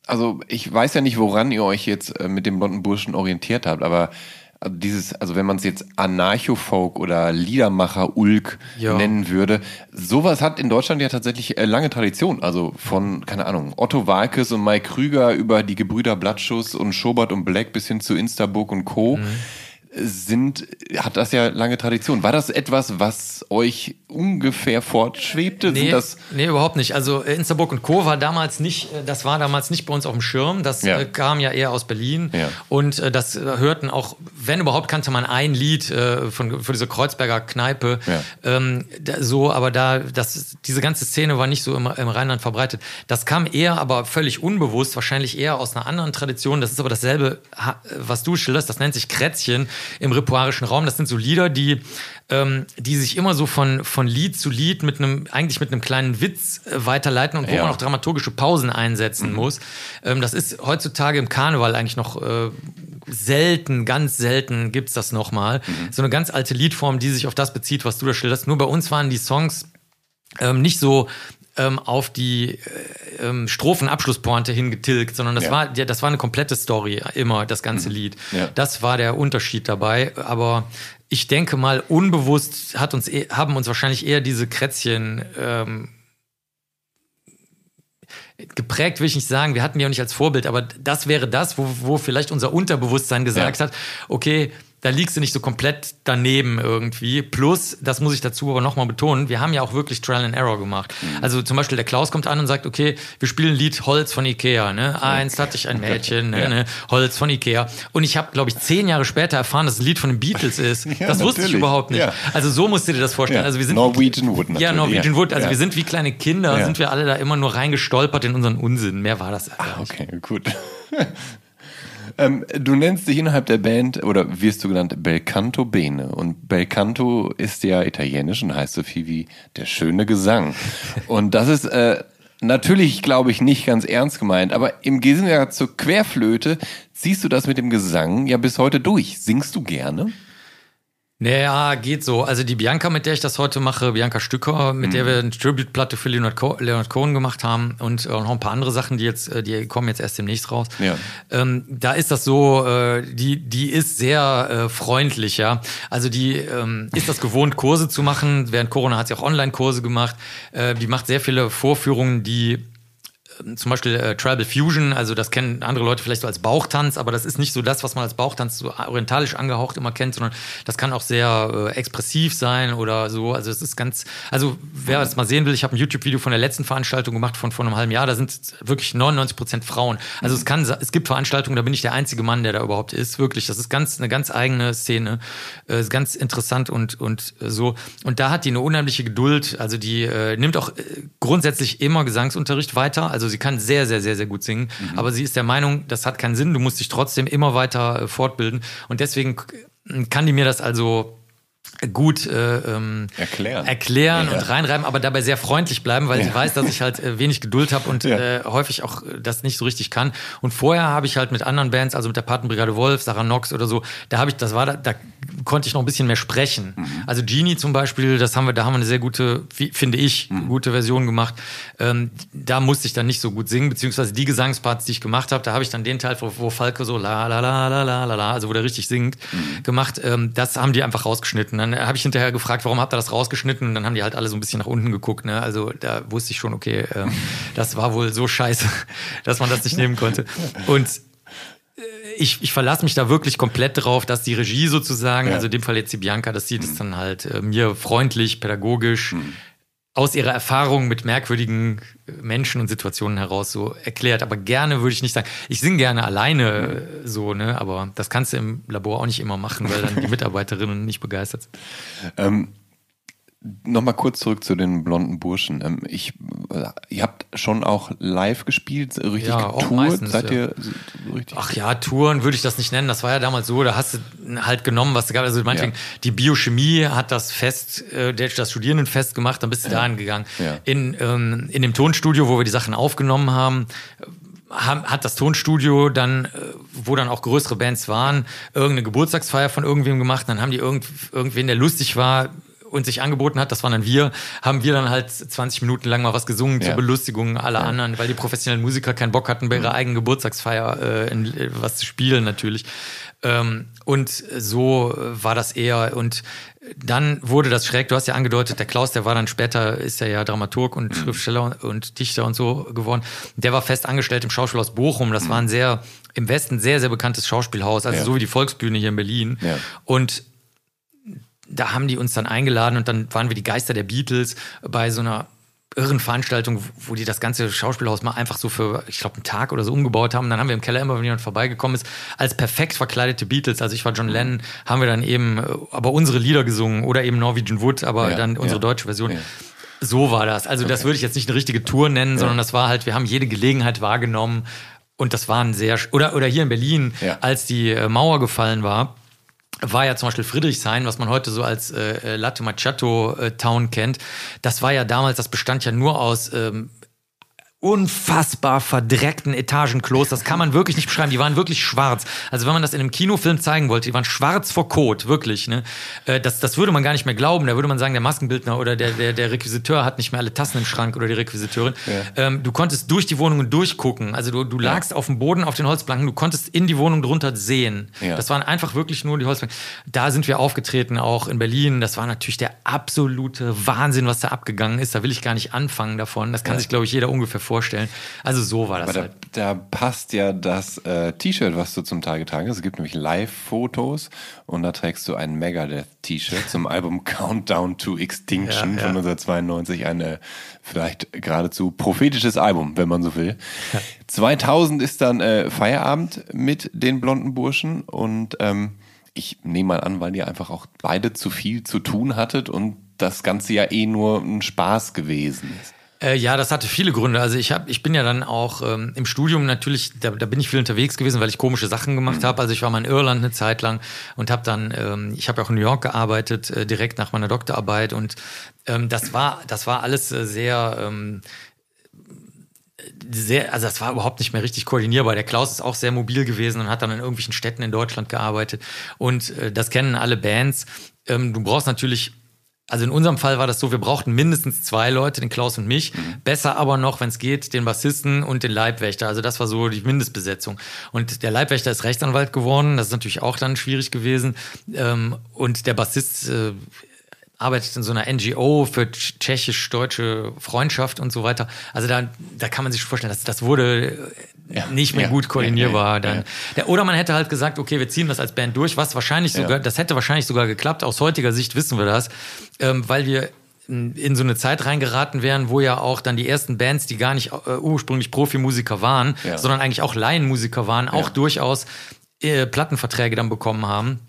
also ich weiß ja nicht, woran ihr euch jetzt äh, mit dem blonden Burschen orientiert habt, aber also dieses, also wenn man es jetzt Anarcho-Folk oder Liedermacher-Ulk
Ja.
nennen würde, sowas hat in Deutschland ja tatsächlich äh, lange Tradition. Also von, keine Ahnung, Otto Walkes und Mike Krüger über die Gebrüder Blattschuss und Schobert und Black bis hin zu Instabook und Co.
Mhm.
sind, hat das ja lange Tradition. War das etwas, was euch ungefähr fortschwebte?
Nee,
das
nee, überhaupt nicht. Also äh, Instaburg und Co. war damals nicht, äh, das war damals nicht bei uns auf dem Schirm. Das
Ja.
äh, kam ja eher aus Berlin.
Ja.
Und das hörten auch, wenn überhaupt, kannte man ein Lied von, für diese Kreuzberger Kneipe.
Ja.
Ähm, so, aber da, das, diese ganze Szene war nicht so im, im Rheinland verbreitet. Das kam eher, aber völlig unbewusst, wahrscheinlich eher aus einer anderen Tradition. Das ist aber dasselbe, was du schilderst. Das nennt sich Krätzchen im repoarischen Raum. Das sind so Lieder, die ähm, die sich immer so von, von Lied zu Lied mit einem, eigentlich mit einem kleinen Witz äh, weiterleiten und wo
Ja.
man auch dramaturgische Pausen einsetzen muss. Ähm, das ist heutzutage im Karneval eigentlich noch äh, selten, ganz selten gibt's das nochmal. So eine ganz alte Liedform, die sich auf das bezieht, was du da schilderst. Nur bei uns waren die Songs ähm, nicht so ähm, auf die äh, ähm, Strophenabschlusspointe hingetilgt, sondern das
Ja.
war ja, das war eine komplette Story immer das ganze Lied.
Ja.
Das war der Unterschied dabei, aber ich denke mal unbewusst hat uns eh- haben uns wahrscheinlich eher diese Krätzchen ähm, geprägt will ich nicht sagen, wir hatten die auch nicht als Vorbild, aber das wäre das, wo, wo vielleicht unser Unterbewusstsein gesagt
Ja.
hat, okay, da liegst du nicht so komplett daneben irgendwie. Plus, das muss ich dazu aber nochmal betonen, wir haben ja auch wirklich Trial and Error gemacht.
Mhm.
Also zum Beispiel der Klaus kommt an und sagt, okay, wir spielen ein Lied Holz von Ikea. Ne? Eins hatte ich ein Mädchen, ne,
Ja.
ne? Holz von Ikea. Und ich habe, glaube ich, zehn Jahre später erfahren, dass es ein Lied von den Beatles ist.
Ja,
das wusste ich
natürlich.
überhaupt nicht.
Ja.
Also so musst du dir das vorstellen. Also wir sind
Norwegian Wood natürlich.
Ja, Norwegian. Wood. Also wir sind wie kleine Kinder, sind wir alle da immer nur reingestolpert in unseren Unsinn. Mehr war das.
Ah, okay, gut. ähm, du nennst dich innerhalb der Band oder wirst du genannt Belcanto Bene. Und Belcanto ist ja italienisch und heißt so viel wie der schöne Gesang. Und das ist äh, natürlich, glaube ich, nicht ganz ernst gemeint, aber im Gegensatz zur Querflöte ziehst du das mit dem Gesang ja bis heute durch. Singst du gerne?
Naja, geht so. Also die Bianca, mit der ich das heute mache, Bianca Stücker, mit
Mhm.
der wir eine Tribute-Platte für Leonard, Co Leonard Cohen gemacht haben und äh, noch ein paar andere Sachen, die jetzt, äh, die kommen jetzt erst demnächst raus.
Ja.
Ähm, da ist das so, äh, die, die ist sehr äh, freundlich, ja. Also die ähm, ist das gewohnt, Kurse zu machen. Während Corona hat sie auch Online-Kurse gemacht. Äh, die macht sehr viele Vorführungen, die zum Beispiel äh, Tribal Fusion, also das kennen andere Leute vielleicht so als Bauchtanz, aber das ist nicht so das, was man als Bauchtanz so orientalisch angehaucht immer kennt, sondern das kann auch sehr äh, expressiv sein oder so. Also es ist ganz, also wer das mal sehen will, ich habe ein YouTube-Video von der letzten Veranstaltung gemacht von vor einem halben Jahr, da sind wirklich 99 Prozent Frauen. Also es kann, es gibt Veranstaltungen, da bin ich der einzige Mann, der da überhaupt ist, wirklich. Das ist ganz eine ganz eigene Szene, äh, ganz interessant und und so. Und da hat die eine unheimliche Geduld. Also die äh, nimmt auch äh, grundsätzlich immer Gesangsunterricht weiter. Also sie kann sehr, sehr, sehr, sehr gut singen. Aber sie ist der Meinung, das hat keinen Sinn. Du musst dich trotzdem immer weiter äh, fortbilden. Und deswegen kann die mir das also gut äh, ähm,
Erklären.
erklären
Ja.
und reinreiben, aber dabei sehr freundlich bleiben, weil sie
Ja.
weiß, dass ich halt äh, wenig Geduld habe und
Ja.
äh, häufig auch äh, das nicht so richtig kann. Und vorher habe ich halt mit anderen Bands, also mit der Patenbrigade Wolf, Sarah Knox oder so, da habe ich, das war da, da konnte ich noch ein bisschen mehr sprechen.
Mhm.
Also Genie zum Beispiel, das haben wir, da haben wir eine sehr gute, finde ich,
Mhm.
gute Version gemacht. Ähm, da musste ich dann nicht so gut singen, beziehungsweise die Gesangsparts, die ich gemacht habe, da habe ich dann den Teil, wo, wo Falke so la la la la la la la, also wo der richtig singt,
Mhm.
gemacht. Ähm, das haben die einfach rausgeschnitten. Dann habe ich hinterher gefragt, warum habt ihr das rausgeschnitten? Und dann haben die halt alle so ein bisschen nach unten geguckt. Ne? Also da wusste ich schon, okay, ähm, das war wohl so scheiße, dass man das nicht nehmen konnte. Und äh, ich, ich verlasse mich da wirklich komplett drauf, dass die Regie sozusagen,
Ja.
also in dem Fall jetzt die Bianca, dass sie das dann halt äh, mir freundlich, pädagogisch aus ihrer Erfahrung mit merkwürdigen äh, Menschen und Situationen heraus so erklärt. Aber gerne würde ich nicht sagen, ich singe gerne alleine äh, so, ne? Aber das kannst du im Labor auch nicht immer machen, weil dann die Mitarbeiterinnen nicht begeistert sind.
Ähm, Nochmal kurz zurück zu den blonden Burschen. Ähm, ich, äh, ihr habt schon auch live gespielt, richtig
Ja, auch
getourt?
meistens,
Seid
ja.
ihr so richtig?
Ach ja, Touren würde ich das nicht nennen. Das war ja damals so, da hast du halt genommen, was es gab. Also meinetwegen,
Ja.
die Biochemie hat das Fest, äh, das Studierendenfest gemacht, dann bist du dahin gegangen.
Ja.
In, ähm, in dem Tonstudio, wo wir die Sachen aufgenommen haben, hat das Tonstudio dann, äh, wo dann auch größere Bands waren, irgendeine Geburtstagsfeier von irgendwem gemacht. Dann haben die irgend, irgendwen, der lustig war und sich angeboten hat, das waren dann wir, haben wir dann halt 20 Minuten lang mal was gesungen
Ja.
zur Belustigung aller anderen, weil die professionellen Musiker keinen Bock hatten, bei ihrer eigenen Geburtstagsfeier äh, in, äh, was zu spielen natürlich. Ähm, und so äh, war das eher. Und dann wurde das schräg, du hast ja angedeutet, der Klaus, der war dann später, ist er ja Dramaturg und Schriftsteller und, und Dichter und so geworden. Der war fest angestellt im Schauspielhaus Bochum. Das war ein sehr, im Westen sehr, sehr bekanntes Schauspielhaus, also
Ja.
so wie die Volksbühne hier in Berlin.
Ja.
Und da haben die uns dann eingeladen und dann waren wir die Geister der Beatles bei so einer irren Veranstaltung, wo die das ganze Schauspielhaus mal einfach so für, ich glaube, einen Tag oder so umgebaut haben. Dann haben wir im Keller immer, wenn jemand vorbeigekommen ist, als perfekt verkleidete Beatles, also ich war John Lennon, haben wir dann eben äh, aber unsere Lieder gesungen oder eben Norwegian Wood, aber
Ja,
dann unsere
ja,
deutsche Version.
ja.
So war das. Also das
Okay.
würde ich jetzt nicht eine richtige Tour nennen, sondern das war halt, wir haben jede Gelegenheit wahrgenommen und das waren sehr, oder, oder hier in Berlin, als die äh, Mauer gefallen war, war ja zum Beispiel Friedrichshain, was man heute so als äh, Latte Macchiato äh, Town kennt. Das war ja damals, das bestand ja nur aus ähm, unfassbar verdreckten Etagenklos. Das kann man wirklich nicht beschreiben. Die waren wirklich schwarz. Also wenn man das in einem Kinofilm zeigen wollte, die waren schwarz vor Kot, wirklich. Ne? Äh, das, das würde man gar nicht mehr glauben. Da würde man sagen, der Maskenbildner oder der, der, der Requisiteur hat nicht mehr alle Tassen im Schrank oder die Requisiteurin. Ja. Ähm, du konntest durch die Wohnungen durchgucken. Also du, du lagst ja. auf dem Boden auf den Holzplanken, du konntest in die Wohnung drunter sehen. Ja. Das waren einfach wirklich nur die Holzplanken. Da sind wir aufgetreten, auch in Berlin. Das war natürlich der absolute Wahnsinn, was da abgegangen ist. Da will ich gar nicht anfangen davon. Das kann sich, glaube ich, jeder ungefähr vorstellen vorstellen. Also so war das
Aber
halt.
Da, da passt ja das äh, T-Shirt, was du zum Tage getragen hast. Es gibt nämlich Live-Fotos und da trägst du ein Megadeth-T-Shirt zum Album Countdown to Extinction ja, ja. von 1992. Ein äh, vielleicht geradezu prophetisches Album, wenn man so will. Ja. 2000 ist dann äh, Feierabend mit den blonden Burschen und ähm, ich nehme mal an, weil ihr einfach auch beide zu viel zu tun hattet und das Ganze ja eh nur ein Spaß gewesen ist.
Äh, ja, das hatte viele Gründe. Also ich hab, ich bin ja dann auch ähm, im Studium natürlich, da, da bin ich viel unterwegs gewesen, weil ich komische Sachen gemacht mhm. habe. Also ich war mal in Irland eine Zeit lang und habe dann, ähm, ich habe ja auch in New York gearbeitet, äh, direkt nach meiner Doktorarbeit und ähm, das war, das war alles äh, sehr ähm, sehr, also das war überhaupt nicht mehr richtig koordinierbar. Der Klaus ist auch sehr mobil gewesen und hat dann in irgendwelchen Städten in Deutschland gearbeitet. Und äh, das kennen alle Bands. Ähm, du brauchst natürlich also in unserem Fall war das so, wir brauchten mindestens zwei Leute, den Klaus und mich. Mhm. Besser aber noch, wenn es geht, den Bassisten und den Leibwächter. Also das war so die Mindestbesetzung. Und der Leibwächter ist Rechtsanwalt geworden. Das ist natürlich auch dann schwierig gewesen. Ähm, und der Bassist äh, arbeitet in so einer NGO für tschechisch-deutsche Freundschaft und so weiter. Also da, da kann man sich vorstellen, dass das wurde ja, nicht mehr ja, gut koordinierbar. Dann. Der, oder man hätte halt gesagt, okay, wir ziehen das als Band durch, was wahrscheinlich sogar, das hätte wahrscheinlich sogar geklappt. Aus heutiger Sicht wissen wir das, ähm, weil wir in so eine Zeit reingeraten wären, wo ja auch dann die ersten Bands, die gar nicht äh, ursprünglich Profimusiker waren, sondern eigentlich auch Laienmusiker waren, auch durchaus äh, Plattenverträge dann bekommen haben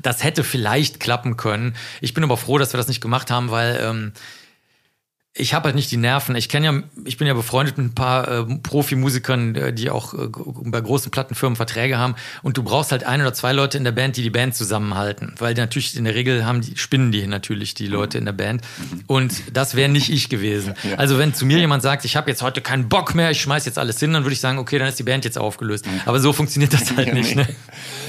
das hätte vielleicht klappen können. Ich bin aber froh, dass wir das nicht gemacht haben, weil ähm, ich habe halt nicht die Nerven. Ich kenne ja, ich bin ja befreundet mit ein paar äh, Profimusikern, äh, die auch äh, bei großen Plattenfirmen Verträge haben. Und du brauchst halt ein oder zwei Leute in der Band, die die Band zusammenhalten, weil natürlich in der Regel haben die spinnen die natürlich die Leute in der Band. Und das wäre nicht ich gewesen. Ja. Also wenn zu mir jemand sagt, ich habe jetzt heute keinen Bock mehr, ich schmeiß jetzt alles hin, dann würde ich sagen, okay, dann ist die Band jetzt aufgelöst. Aber so funktioniert das halt ja, nicht. Ne?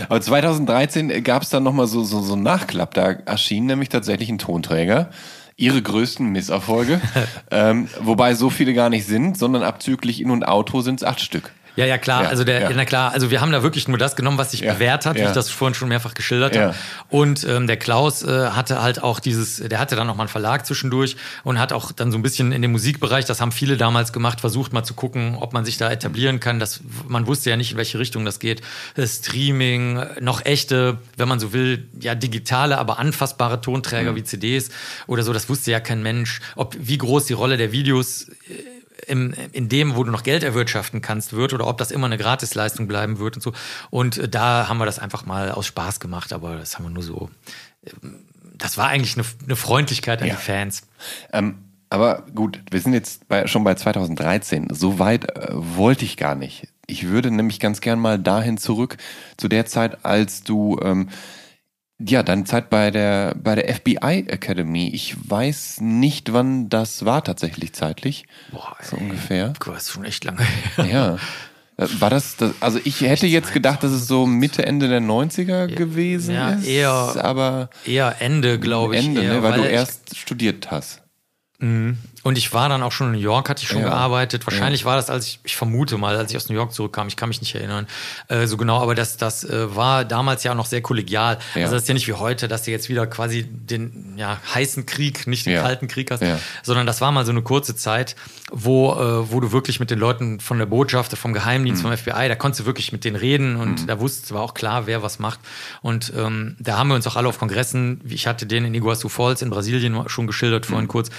Aber 2013 gab es dann noch mal so so so einen Nachklapp. Da erschien nämlich tatsächlich ein Tonträger ihre größten Misserfolge. ähm, wobei so viele gar nicht sind, sondern abzüglich In- und Auto sind es acht Stück.
Ja, ja, klar. Ja, also der, ja. na klar, also wir haben da wirklich nur das genommen, was sich ja, bewährt hat, wie ich das vorhin schon mehrfach geschildert habe. Und ähm, der Klaus äh, hatte halt auch dieses, der hatte dann noch mal einen Verlag zwischendurch und hat auch dann so ein bisschen in dem Musikbereich, das haben viele damals gemacht, versucht mal zu gucken, ob man sich da etablieren kann. Das, man wusste ja nicht, in welche Richtung das geht. Äh, Streaming, noch echte, wenn man so will, ja digitale, aber anfassbare Tonträger mhm. wie CDs oder so. Das wusste ja kein Mensch, ob wie groß die Rolle der Videos äh, im, in dem, wo du noch Geld erwirtschaften kannst, wird oder ob das immer eine Gratisleistung bleiben wird und so. Und äh, da haben wir das einfach mal aus Spaß gemacht, aber das haben wir nur so. Ähm, das war eigentlich eine, eine Freundlichkeit an ja. die Fans.
Ähm, aber gut, wir sind jetzt bei, schon bei 2013. So weit äh, wollte ich gar nicht. Ich würde nämlich ganz gern mal dahin zurück zu der Zeit, als du ähm, ja, deine Zeit bei der, bei der FBI Academy. Ich weiß nicht, wann das war tatsächlich zeitlich. Boah, ey, so ungefähr.
Das ist schon echt lange
her. Ja. Äh, war das, das, also ich hätte jetzt gedacht, dass es so Mitte, Ende der 90er gewesen ja, ist.
Eher,
aber
eher Ende, glaube ich.
Ende,
eher,
ne, weil, weil du erst studiert hast.
Mhm. Und ich war dann auch schon in New York, hatte ich schon ja. gearbeitet. Wahrscheinlich ja. war das, als ich, ich vermute mal, als ich aus New York zurückkam, ich kann mich nicht erinnern, äh, so genau, aber das, das äh, war damals ja noch sehr kollegial. Ja. Also das ist ja nicht wie heute, dass du jetzt wieder quasi den ja, heißen Krieg, nicht den kalten Krieg hast, sondern das war mal so eine kurze Zeit, wo, äh, wo du wirklich mit den Leuten von der Botschaft, vom Geheimdienst, mhm. vom FBI, da konntest du wirklich mit denen reden und mhm. da wusste, war auch klar, wer was macht. Und ähm, da haben wir uns auch alle auf Kongressen, ich hatte den in Iguazu Falls in Brasilien schon geschildert vorhin mhm. kurz,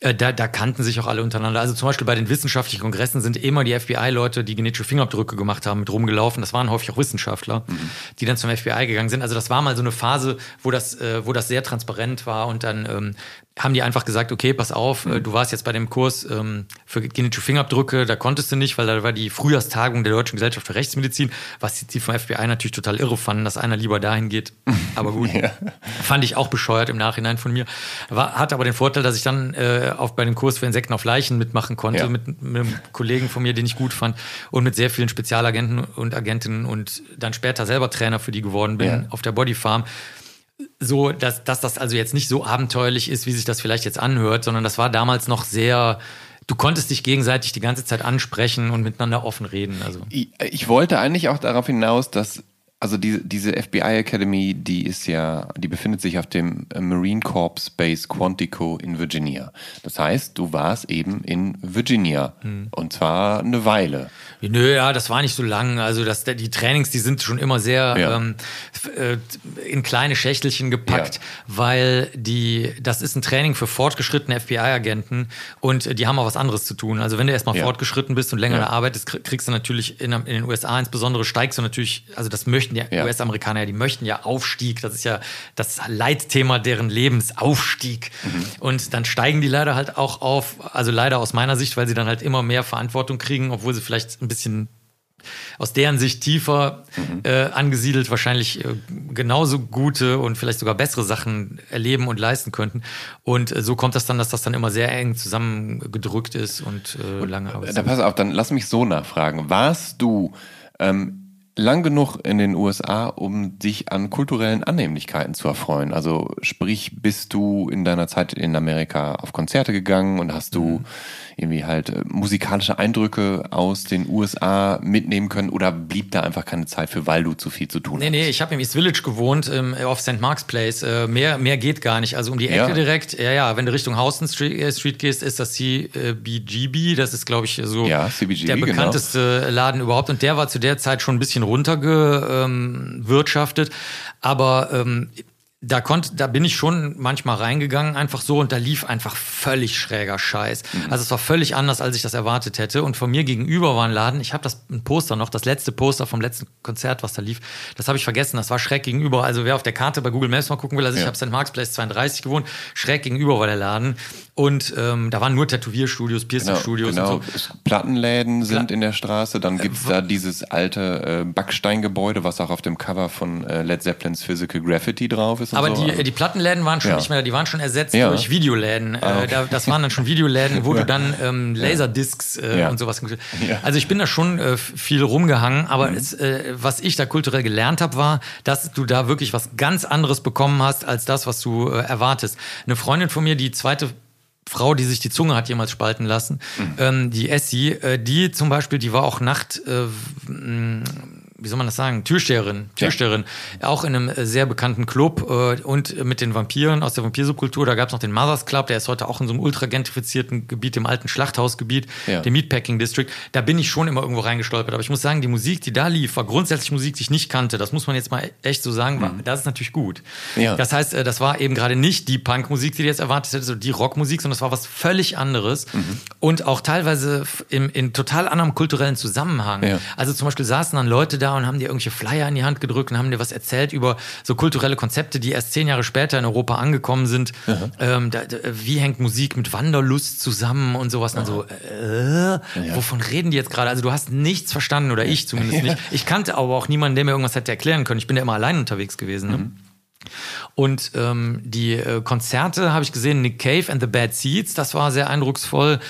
da, da kannten sich auch alle untereinander. Also zum Beispiel bei den wissenschaftlichen Kongressen sind immer die FBI-Leute, die genetische Fingerabdrücke gemacht haben, mit rumgelaufen. Das waren häufig auch Wissenschaftler, mhm. die dann zum FBI gegangen sind. Also das war mal so eine Phase, wo das, äh, wo das sehr transparent war und dann ähm, haben die einfach gesagt, okay, pass auf, äh, du warst jetzt bei dem Kurs ähm, für genetische Fingerabdrücke, da konntest du nicht, weil da war die Frühjahrstagung der Deutschen Gesellschaft für Rechtsmedizin, was die vom FBI natürlich total irre fanden, dass einer lieber dahin geht. Aber gut, ja. fand ich auch bescheuert im Nachhinein von mir. War, hatte aber den Vorteil, dass ich dann äh, auf, bei dem Kurs für Insekten auf Leichen mitmachen konnte, ja. mit, mit einem Kollegen von mir, den ich gut fand und mit sehr vielen Spezialagenten und Agentinnen und dann später selber Trainer für die geworden bin ja. auf der Bodyfarm so, dass, dass das also jetzt nicht so abenteuerlich ist, wie sich das vielleicht jetzt anhört, sondern das war damals noch sehr, du konntest dich gegenseitig die ganze Zeit ansprechen und miteinander offen reden. Also.
Ich, ich wollte eigentlich auch darauf hinaus, dass also diese, diese FBI Academy, die ist ja, die befindet sich auf dem Marine Corps Base Quantico in Virginia. Das heißt, du warst eben in Virginia hm. und zwar eine Weile.
Nö, ja, das war nicht so lang. Also das, die Trainings, die sind schon immer sehr ja. ähm, äh, in kleine Schächtelchen gepackt, ja. weil die, das ist ein Training für fortgeschrittene FBI-Agenten und die haben auch was anderes zu tun. Also wenn du erstmal ja. fortgeschritten bist und länger ja. arbeitest, kriegst du natürlich in, in, den USA insbesondere steigst du natürlich, also das möchten die US-Amerikaner, die möchten ja Aufstieg. Das ist ja das Leitthema deren Lebens, Aufstieg. Mhm. Und dann steigen die leider halt auch auf, also leider aus meiner Sicht, weil sie dann halt immer mehr Verantwortung kriegen, obwohl sie vielleicht ein bisschen aus deren Sicht tiefer mhm. äh, angesiedelt wahrscheinlich äh, genauso gute und vielleicht sogar bessere Sachen erleben und leisten könnten. Und äh, so kommt das dann, dass das dann immer sehr eng zusammengedrückt ist und, äh, lange
Arbeit. Da pass auf, dann lass mich so nachfragen. Warst du ähm, lang genug in den USA, um dich an kulturellen Annehmlichkeiten zu erfreuen? Also sprich, bist du in deiner Zeit in Amerika auf Konzerte gegangen und hast du mhm irgendwie halt äh, musikalische Eindrücke aus den USA mitnehmen können oder blieb da einfach keine Zeit für, weil du zu viel zu tun
nee, hast? Nee, nee, ich habe im East Village gewohnt, ähm, auf St. Mark's Place. Äh, mehr, mehr geht gar nicht. Also um die Ecke ja. direkt, ja, ja, wenn du Richtung Houston Street, äh, Street gehst, ist das CBGB. Das ist, glaube ich, so ja, CBGB, der genau. bekannteste genau. Laden überhaupt. Und der war zu der Zeit schon ein bisschen runtergewirtschaftet. Ähm, Aber ähm, da konnte, da bin ich schon manchmal reingegangen, einfach so, und da lief einfach völlig schräger Scheiß. Mhm. Also es war völlig anders, als ich das erwartet hätte. Und von mir gegenüber war ein Laden, ich habe das ein Poster noch, das letzte Poster vom letzten Konzert, was da lief, das habe ich vergessen, das war schräg gegenüber. Also wer auf der Karte bei Google Maps mal gucken will, also ja. ich habe St. Mark's Place 32 gewohnt, schräg gegenüber war der Laden. Und ähm, da waren nur Tätowierstudios, Piercingstudios genau, genau. und
so. Plattenläden sind in der Straße, dann gibt's äh, da dieses alte äh, Backsteingebäude, was auch auf dem Cover von äh, Led Zeppelins Physical Graffiti drauf ist.
Aber
so.
die, die Plattenläden waren schon ja. nicht mehr, die waren schon ersetzt ja. durch Videoläden. Ah, okay. äh, das waren dann schon Videoläden, wo du dann ähm, Laserdiscs äh, ja. und sowas. Also ich bin da schon äh, viel rumgehangen, aber mhm. es, äh, was ich da kulturell gelernt habe, war, dass du da wirklich was ganz anderes bekommen hast als das, was du äh, erwartest. Eine Freundin von mir, die zweite Frau, die sich die Zunge hat jemals spalten lassen, mhm. ähm, die Essie, äh, die zum Beispiel, die war auch Nacht, äh, wie soll man das sagen, Türsteherin, Türsteherin, ja. auch in einem äh, sehr bekannten Club äh, und mit den Vampiren aus der Vampirsubkultur. Da gab es noch den Mothers Club, der ist heute auch in so einem ultra gentrifizierten Gebiet, dem alten Schlachthausgebiet, ja. dem Meatpacking District. Da bin ich schon immer irgendwo reingestolpert. Aber ich muss sagen, die Musik, die da lief, war grundsätzlich Musik, die ich nicht kannte. Das muss man jetzt mal echt so sagen. Mhm. Das ist natürlich gut. Ja. Das heißt, äh, das war eben gerade nicht die Punkmusik, die du jetzt erwartet hättest, oder die Rockmusik, sondern das war was völlig anderes mhm. und auch teilweise in, in total anderem kulturellen Zusammenhang. Also zum Beispiel saßen dann Leute da und haben dir irgendwelche Flyer in die Hand gedrückt und haben dir was erzählt über so kulturelle Konzepte, die erst zehn Jahre später in Europa angekommen sind. Ähm, da, da, wie hängt Musik mit Wanderlust zusammen und sowas? Und so, äh, wovon reden die jetzt gerade? Also du hast nichts verstanden oder ich zumindest nicht. Ich kannte aber auch niemanden, der mir irgendwas hätte erklären können. Ich bin ja immer allein unterwegs gewesen. Ne? Mhm. Und ähm, die äh, Konzerte habe ich gesehen, Nick Cave and the Bad Seeds, das war sehr eindrucksvoll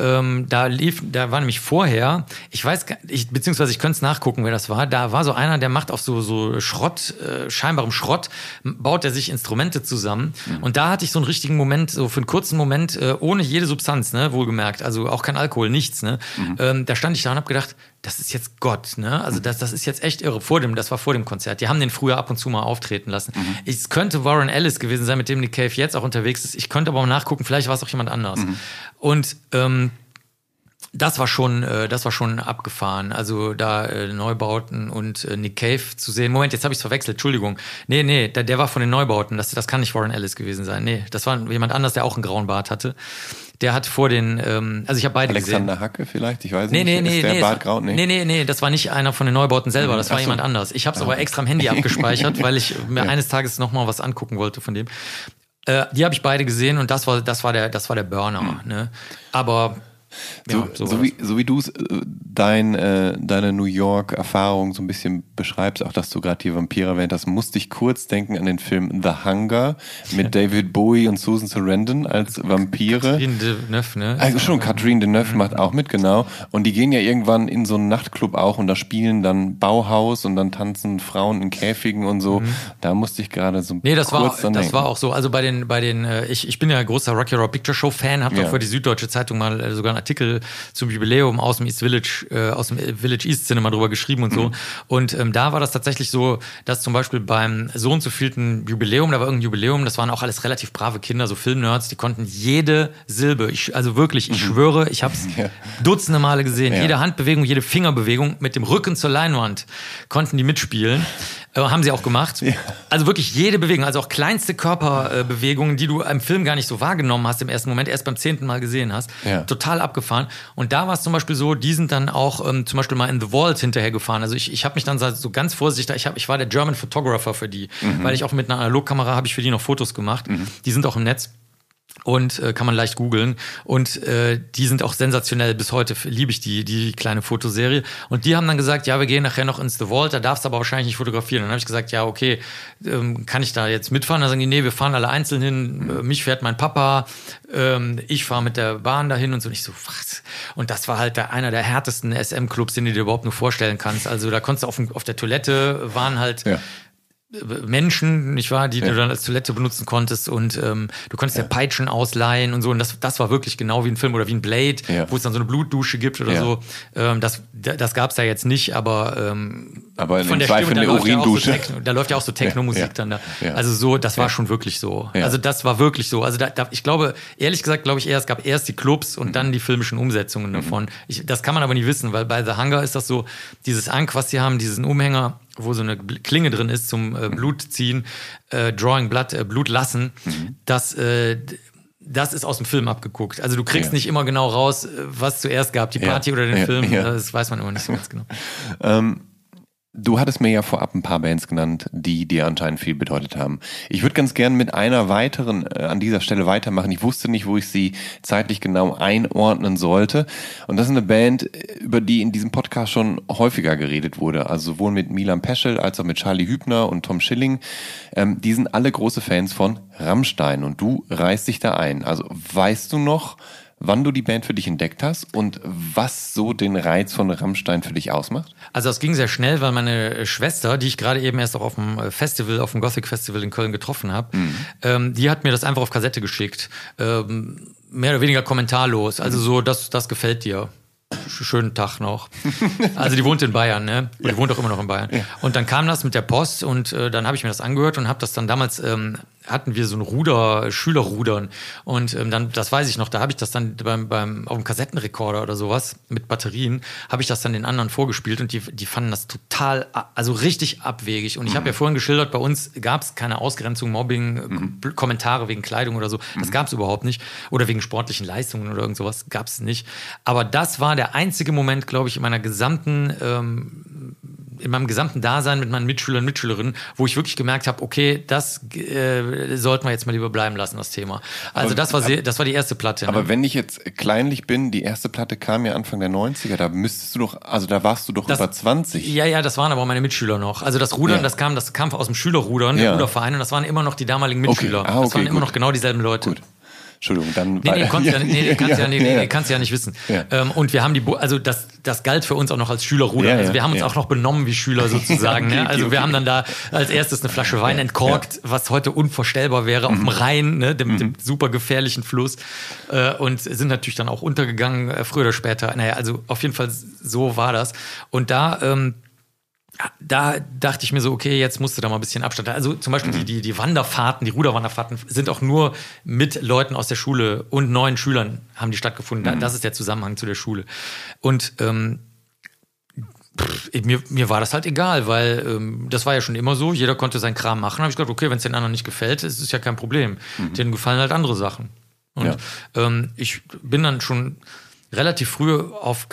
ähm, da lief, da war nämlich vorher, ich weiß, ich, beziehungsweise ich könnte es nachgucken, wer das war. Da war so einer, der macht auf so, so Schrott, äh, scheinbarem Schrott, baut er sich Instrumente zusammen. Mhm. Und da hatte ich so einen richtigen Moment, so für einen kurzen Moment, äh, ohne jede Substanz, ne, wohlgemerkt, also auch kein Alkohol, nichts, ne. Mhm. Ähm, da stand ich da und habe gedacht, das ist jetzt Gott, ne? Also das, das ist jetzt echt irre. Vor dem, das war vor dem Konzert. Die haben den früher ab und zu mal auftreten lassen. Mhm. Es könnte Warren Ellis gewesen sein, mit dem Nick Cave jetzt auch unterwegs ist. Ich könnte aber mal nachgucken, vielleicht war es auch jemand anders. Mhm. Und ähm, das war schon, äh, das war schon abgefahren. Also da äh, Neubauten und äh, Nick Cave zu sehen. Moment, jetzt habe ich es verwechselt. Entschuldigung. Nee, nee, der, der war von den Neubauten. Das, das kann nicht Warren Ellis gewesen sein. Nee, das war jemand anders, der auch einen grauen Bart hatte. Der hat vor den, ähm, also ich habe beide
Alexander
gesehen.
Hacke vielleicht, ich weiß
nee,
nicht.
Nee, nee,
ist der
nee,
Bart grau? Nee.
nee, nee, nee, das war nicht einer von den Neubauten selber, das war so. jemand anders. Ich habe es aber extra am Handy abgespeichert, weil ich mir ja. eines Tages nochmal was angucken wollte von dem. Äh, die habe ich beide gesehen und das war, das war der, das war der Burner. Mhm. Ne? Aber
ja, so, so, wie, so wie du äh, dein, äh, deine New York-Erfahrung so ein bisschen beschreibst, auch dass du gerade die Vampire erwähnt hast, musste ich kurz denken an den Film The Hunger mit David Bowie und Susan Sarandon als Vampire. Catherine Deneuve, ne? Also schon, Catherine Deneuve mhm. macht auch mit, genau. Und die gehen ja irgendwann in so einen Nachtclub auch und da spielen dann Bauhaus und dann tanzen Frauen in Käfigen und so. Mhm. Da musste ich gerade so
nee, das kurz war, das war auch so. Also bei den, bei den, äh, ich, ich bin ja großer Rocky Horror Picture Show Fan, habe ja. auch für die Süddeutsche Zeitung mal äh, sogar Artikel zum Jubiläum aus dem East Village, äh, aus dem Village East Cinema drüber geschrieben und so. Mhm. Und ähm, da war das tatsächlich so, dass zum Beispiel beim so und so vielten Jubiläum, da war irgendein Jubiläum, das waren auch alles relativ brave Kinder, so Filmnerds, die konnten jede Silbe, ich, also wirklich, ich mhm. schwöre, ich habe es ja. dutzende Male gesehen, ja. jede Handbewegung, jede Fingerbewegung mit dem Rücken zur Leinwand konnten die mitspielen. Äh, haben sie auch gemacht. Ja. Also wirklich jede Bewegung, also auch kleinste Körperbewegungen, die du im Film gar nicht so wahrgenommen hast im ersten Moment, erst beim zehnten Mal gesehen hast. Ja. Total abgefahren. Und da war es zum Beispiel so, die sind dann auch ähm, zum Beispiel mal in The Vault hinterher gefahren. Also ich, ich habe mich dann so ganz vorsichtig, ich, hab, ich war der German Photographer für die, mhm. weil ich auch mit einer Analogkamera habe ich für die noch Fotos gemacht. Mhm. Die sind auch im Netz und äh, kann man leicht googeln. Und äh, die sind auch sensationell. Bis heute liebe ich die die kleine Fotoserie. Und die haben dann gesagt ja wir gehen nachher noch ins The Vault. Da darfst du aber wahrscheinlich nicht fotografieren. Und dann habe ich gesagt ja okay ähm, kann ich da jetzt mitfahren? Dann sagen die nee wir fahren alle einzeln hin. Äh, mich fährt mein Papa. Ähm, ich fahre mit der Bahn dahin und so. Und ich so was? Und das war halt der, einer der härtesten SM Clubs den du dir überhaupt nur vorstellen kannst. Also da konntest du auf, auf der Toilette waren halt ja Menschen, nicht wahr, die ja. du dann als Toilette benutzen konntest und ähm, du konntest ja. ja. Peitschen ausleihen und so und das, das war wirklich genau wie ein Film oder wie ein Blade, ja. wo es dann so eine Blutdusche gibt oder so. Ähm, das das gab es ja jetzt nicht, aber, ähm,
aber von der Stimme, da läuft, ja
so Techno, da läuft ja auch so Techno-Musik dann da. Also so, das war schon wirklich so. Also das war wirklich so. Also da, da, ich glaube, ehrlich gesagt, glaube ich eher, es gab erst die Clubs und mhm. dann die filmischen Umsetzungen mhm. davon. Ich, das kann man aber nicht wissen, weil bei The Hunger ist das so, dieses Ank, was sie haben, diesen Umhänger, wo so eine Klinge drin ist zum äh, Blut ziehen, äh, Drawing Blood, äh, Blut lassen, mhm. das, äh, das ist aus dem Film abgeguckt. Also du kriegst ja. nicht immer genau raus, äh, was zuerst gab, die Party ja. oder den ja. Film. Das weiß man immer nicht so ganz genau.
ähm, Du hattest mir ja vorab ein paar Bands genannt, die dir anscheinend viel bedeutet haben. Ich würde ganz gern mit einer weiteren äh, an dieser Stelle weitermachen. Ich wusste nicht, wo ich sie zeitlich genau einordnen sollte. Und das ist eine Band, über die in diesem Podcast schon häufiger geredet wurde. Also sowohl mit Milan Peschel als auch mit Charlie Hübner und Tom Schilling. Ähm, die sind alle große Fans von Rammstein und du reißt dich da ein. Also weißt du noch, wann du die Band für dich entdeckt hast und was so den Reiz von Rammstein für dich ausmacht?
Also es ging sehr schnell, weil meine Schwester, die ich gerade eben erst auch auf dem Festival, auf dem Gothic Festival in Köln getroffen habe, mhm. ähm, die hat mir das einfach auf Kassette geschickt. Ähm, mehr oder weniger kommentarlos. Also so, das, das gefällt dir schönen Tag noch. Also die wohnt in Bayern, ne? Ja. die wohnt auch immer noch in Bayern. Ja. Und dann kam das mit der Post und äh, dann habe ich mir das angehört und habe das dann damals ähm, hatten wir so ein Ruder, Schülerrudern. Und ähm, dann, das weiß ich noch, da habe ich das dann beim, beim, auf dem Kassettenrekorder oder sowas mit Batterien, habe ich das dann den anderen vorgespielt und die, die fanden das total, also richtig abwegig. Und ich habe ja mhm. vorhin geschildert, bei uns gab es keine Ausgrenzung, Mobbing, mhm. Kommentare wegen Kleidung oder so. Das mhm. gab es überhaupt nicht. Oder wegen sportlichen Leistungen oder irgend sowas gab es nicht. Aber das war der einzige Moment, glaube ich, in meiner gesamten ähm, in meinem gesamten Dasein mit meinen Mitschülern und Mitschülerinnen, wo ich wirklich gemerkt habe, okay, das äh, sollten wir jetzt mal lieber bleiben lassen, das Thema. Also aber, das war sehr, das war die erste Platte.
Aber ne? wenn ich jetzt kleinlich bin, die erste Platte kam ja Anfang der 90er, da müsstest du doch, also da warst du doch das, über 20.
Ja, ja, das waren aber meine Mitschüler noch. Also das Rudern, ja. das kam, das kam aus dem Schülerrudern, ja. der Ruderverein, und das waren immer noch die damaligen Mitschüler. Okay. Ah, okay, das waren immer noch genau dieselben Leute. Gut.
Entschuldigung, dann.
Nee, nee, kannst ja, nee, kannst ja, nee, nee, kannst ja nicht wissen. Ja. Ähm, und wir haben die, also das, das galt für uns auch noch als Schülerruder. Also wir haben uns auch noch benommen wie Schüler sozusagen. okay, ne? Also okay, wir haben dann da als erstes eine Flasche Wein entkorkt, was heute unvorstellbar wäre, auf dem mhm. Rhein, ne? dem, dem mhm. super gefährlichen Fluss. Äh, und sind natürlich dann auch untergegangen, äh, früher oder später. Naja, also auf jeden Fall so war das. Und da, ähm, da dachte ich mir so, okay, jetzt musst du da mal ein bisschen Abstand. Also zum Beispiel die, die, die Wanderfahrten, die Ruderwanderfahrten sind auch nur mit Leuten aus der Schule und neuen Schülern haben die stattgefunden. Mhm. Das ist der Zusammenhang zu der Schule. Und ähm, pff, mir, mir war das halt egal, weil ähm, das war ja schon immer so, jeder konnte seinen Kram machen. Da habe ich gedacht, okay, wenn es den anderen nicht gefällt, ist es ja kein Problem. Mhm. Denen gefallen halt andere Sachen. Und ja. ähm, ich bin dann schon relativ früh auf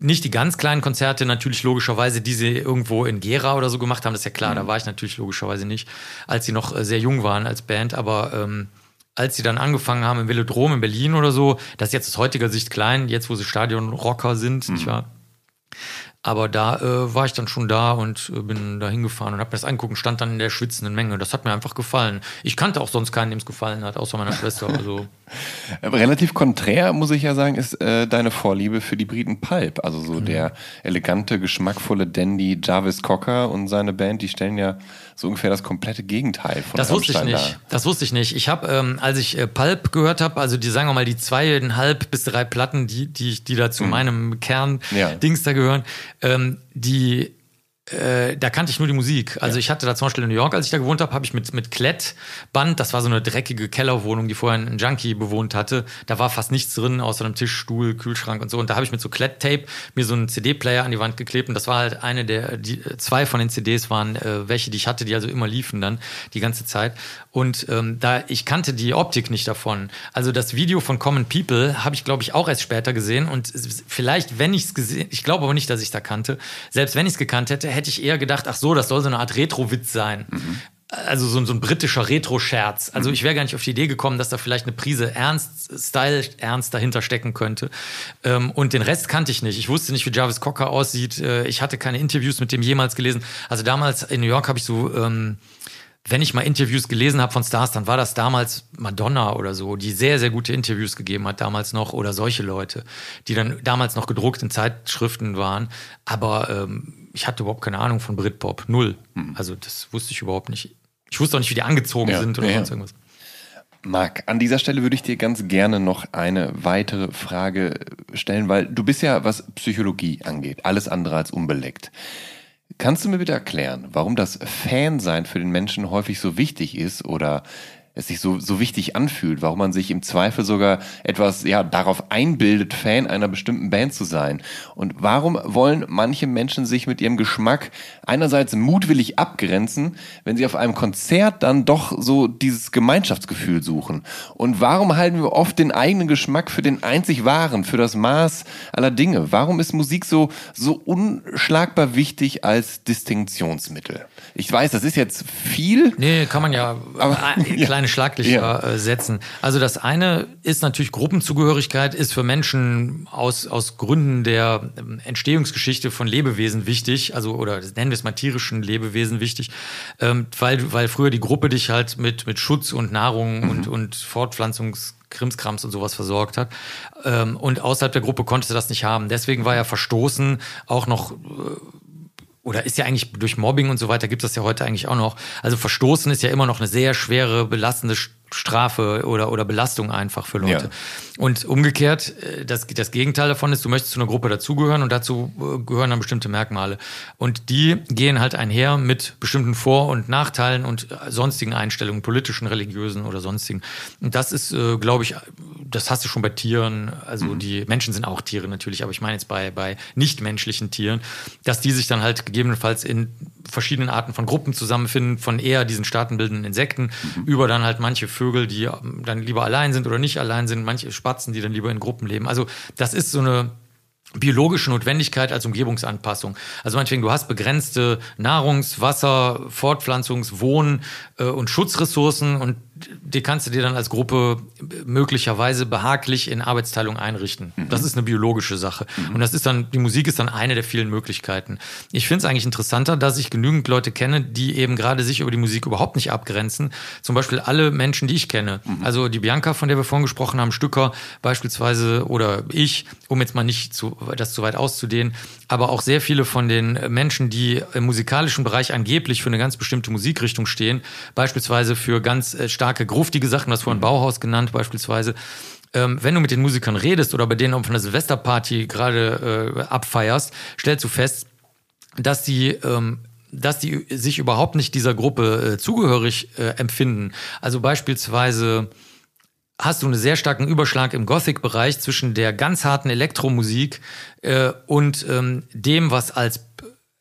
nicht die ganz kleinen Konzerte, natürlich logischerweise, die sie irgendwo in Gera oder so gemacht haben, das ist ja klar, mhm. da war ich natürlich logischerweise nicht, als sie noch äh, sehr jung waren als Band, aber ähm, als sie dann angefangen haben im Velodrom in Berlin oder so, das ist jetzt aus heutiger Sicht klein, jetzt wo sie Stadionrocker sind, mhm. nicht wahr? Aber da äh, war ich dann schon da und äh, bin da hingefahren und habe mir das angucken, stand dann in der schwitzenden Menge. Das hat mir einfach gefallen. Ich kannte auch sonst keinen, dem es gefallen hat, außer meiner Schwester. Also.
Relativ konträr, muss ich ja sagen, ist äh, deine Vorliebe für die Briten Pulp. Also so mhm. der elegante, geschmackvolle Dandy Jarvis Cocker und seine Band, die stellen ja so ungefähr das komplette Gegenteil von
Das wusste ich nicht.
Da.
Das wusste ich nicht. Ich habe, ähm, als ich äh, Pulp gehört habe, also die sagen wir mal die zweieinhalb bis drei Platten, die die die da zu mhm. meinem Kern-Dings ja. da gehören, ähm, die äh, da kannte ich nur die Musik. Also ja. ich hatte da zum Beispiel in New York, als ich da gewohnt habe, habe ich mit, mit Klettband, das war so eine dreckige Kellerwohnung, die vorher ein Junkie bewohnt hatte. Da war fast nichts drin, außer einem Tisch, Stuhl, Kühlschrank und so. Und da habe ich mit so Kletttape mir so einen CD-Player an die Wand geklebt. Und das war halt eine der, die, zwei von den CDs waren äh, welche, die ich hatte, die also immer liefen dann die ganze Zeit. Und ähm, da ich kannte die Optik nicht davon. Also das Video von Common People habe ich, glaube ich, auch erst später gesehen. Und vielleicht, wenn ich es gesehen, ich glaube aber nicht, dass ich da kannte. Selbst wenn ich es gekannt hätte, hätte ich eher gedacht, ach so, das soll so eine Art Retro-Witz sein. Mhm. Also so, so, ein britischer Retro-Scherz. Also mhm. ich wäre gar nicht auf die Idee gekommen, dass da vielleicht eine Prise Ernst, Style, Ernst dahinter stecken könnte. Ähm, und den Rest kannte ich nicht. Ich wusste nicht, wie Jarvis Cocker aussieht. Äh, ich hatte keine Interviews mit dem jemals gelesen. Also damals in New York habe ich so ähm, wenn ich mal Interviews gelesen habe von Stars, dann war das damals Madonna oder so, die sehr, sehr gute Interviews gegeben hat damals noch oder solche Leute, die dann damals noch gedruckt in Zeitschriften waren. Aber ähm, ich hatte überhaupt keine Ahnung von Britpop. Null. Mhm. Also das wusste ich überhaupt nicht. Ich wusste auch nicht, wie die angezogen ja, sind oder ja, sonst irgendwas.
Marc, an dieser Stelle würde ich dir ganz gerne noch eine weitere Frage stellen, weil du bist ja, was Psychologie angeht, alles andere als unbeleckt. Kannst du mir bitte erklären, warum das Fansein für den Menschen häufig so wichtig ist oder es sich so, so wichtig anfühlt, warum man sich im Zweifel sogar etwas ja, darauf einbildet, Fan einer bestimmten Band zu sein. Und warum wollen manche Menschen sich mit ihrem Geschmack einerseits mutwillig abgrenzen, wenn sie auf einem Konzert dann doch so dieses Gemeinschaftsgefühl suchen? Und warum halten wir oft den eigenen Geschmack für den einzig wahren, für das Maß aller Dinge? Warum ist Musik so, so unschlagbar wichtig als Distinktionsmittel? Ich weiß, das ist jetzt viel.
Nee, kann man ja, aber, ja. Kleine Schlaglichter ja. Äh, setzen. Also das eine ist natürlich Gruppenzugehörigkeit, ist für Menschen aus, aus Gründen der ähm, Entstehungsgeschichte von Lebewesen wichtig, also oder nennen wir es mal tierischen Lebewesen wichtig, ähm, weil, weil früher die Gruppe dich halt mit, mit Schutz und Nahrung mhm. und, und Fortpflanzungs Krimskrams und sowas versorgt hat. Ähm, und außerhalb der Gruppe konntest du das nicht haben. Deswegen war ja Verstoßen auch noch äh, oder ist ja eigentlich durch Mobbing und so weiter gibt es das ja heute eigentlich auch noch. Also Verstoßen ist ja immer noch eine sehr schwere, belastende Strafe oder, oder Belastung einfach für Leute. Ja. Und umgekehrt, äh, das, das Gegenteil davon ist, du möchtest zu einer Gruppe dazugehören und dazu äh, gehören dann bestimmte Merkmale. Und die gehen halt einher mit bestimmten Vor- und Nachteilen und sonstigen Einstellungen, politischen, religiösen oder sonstigen. Und das ist, äh, glaube ich, das hast du schon bei Tieren, also mhm. die Menschen sind auch Tiere natürlich, aber ich meine jetzt bei, bei nichtmenschlichen Tieren, dass die sich dann halt gegebenenfalls in verschiedenen Arten von Gruppen zusammenfinden, von eher diesen staatenbildenden Insekten mhm. über dann halt manche Vögel, die dann lieber allein sind oder nicht allein sind, manche Spatzen, die dann lieber in Gruppen leben. Also das ist so eine biologische Notwendigkeit als Umgebungsanpassung. Also meinetwegen, du hast begrenzte Nahrungs-, Wasser-, Fortpflanzungs-, Wohn- äh, und Schutzressourcen und die kannst du dir dann als Gruppe möglicherweise behaglich in Arbeitsteilung einrichten. Mhm. Das ist eine biologische Sache. Mhm. Und das ist dann, die Musik ist dann eine der vielen Möglichkeiten. Ich finde es eigentlich interessanter, dass ich genügend Leute kenne, die eben gerade sich über die Musik überhaupt nicht abgrenzen. Zum Beispiel alle Menschen, die ich kenne. Mhm. Also die Bianca, von der wir vorhin gesprochen haben, Stücker beispielsweise oder ich, um jetzt mal nicht zu, das zu weit auszudehnen, aber auch sehr viele von den Menschen, die im musikalischen Bereich angeblich für eine ganz bestimmte Musikrichtung stehen, beispielsweise für ganz äh, starke, gruftige Sachen, das vorhin. Bauhaus genannt beispielsweise, ähm, wenn du mit den Musikern redest oder bei denen auf einer Silvesterparty gerade äh, abfeierst, stellst du fest, dass die ähm, dass die sich überhaupt nicht dieser Gruppe äh, zugehörig äh, empfinden. Also beispielsweise hast du einen sehr starken Überschlag im Gothic-Bereich zwischen der ganz harten Elektromusik äh, und ähm, dem, was als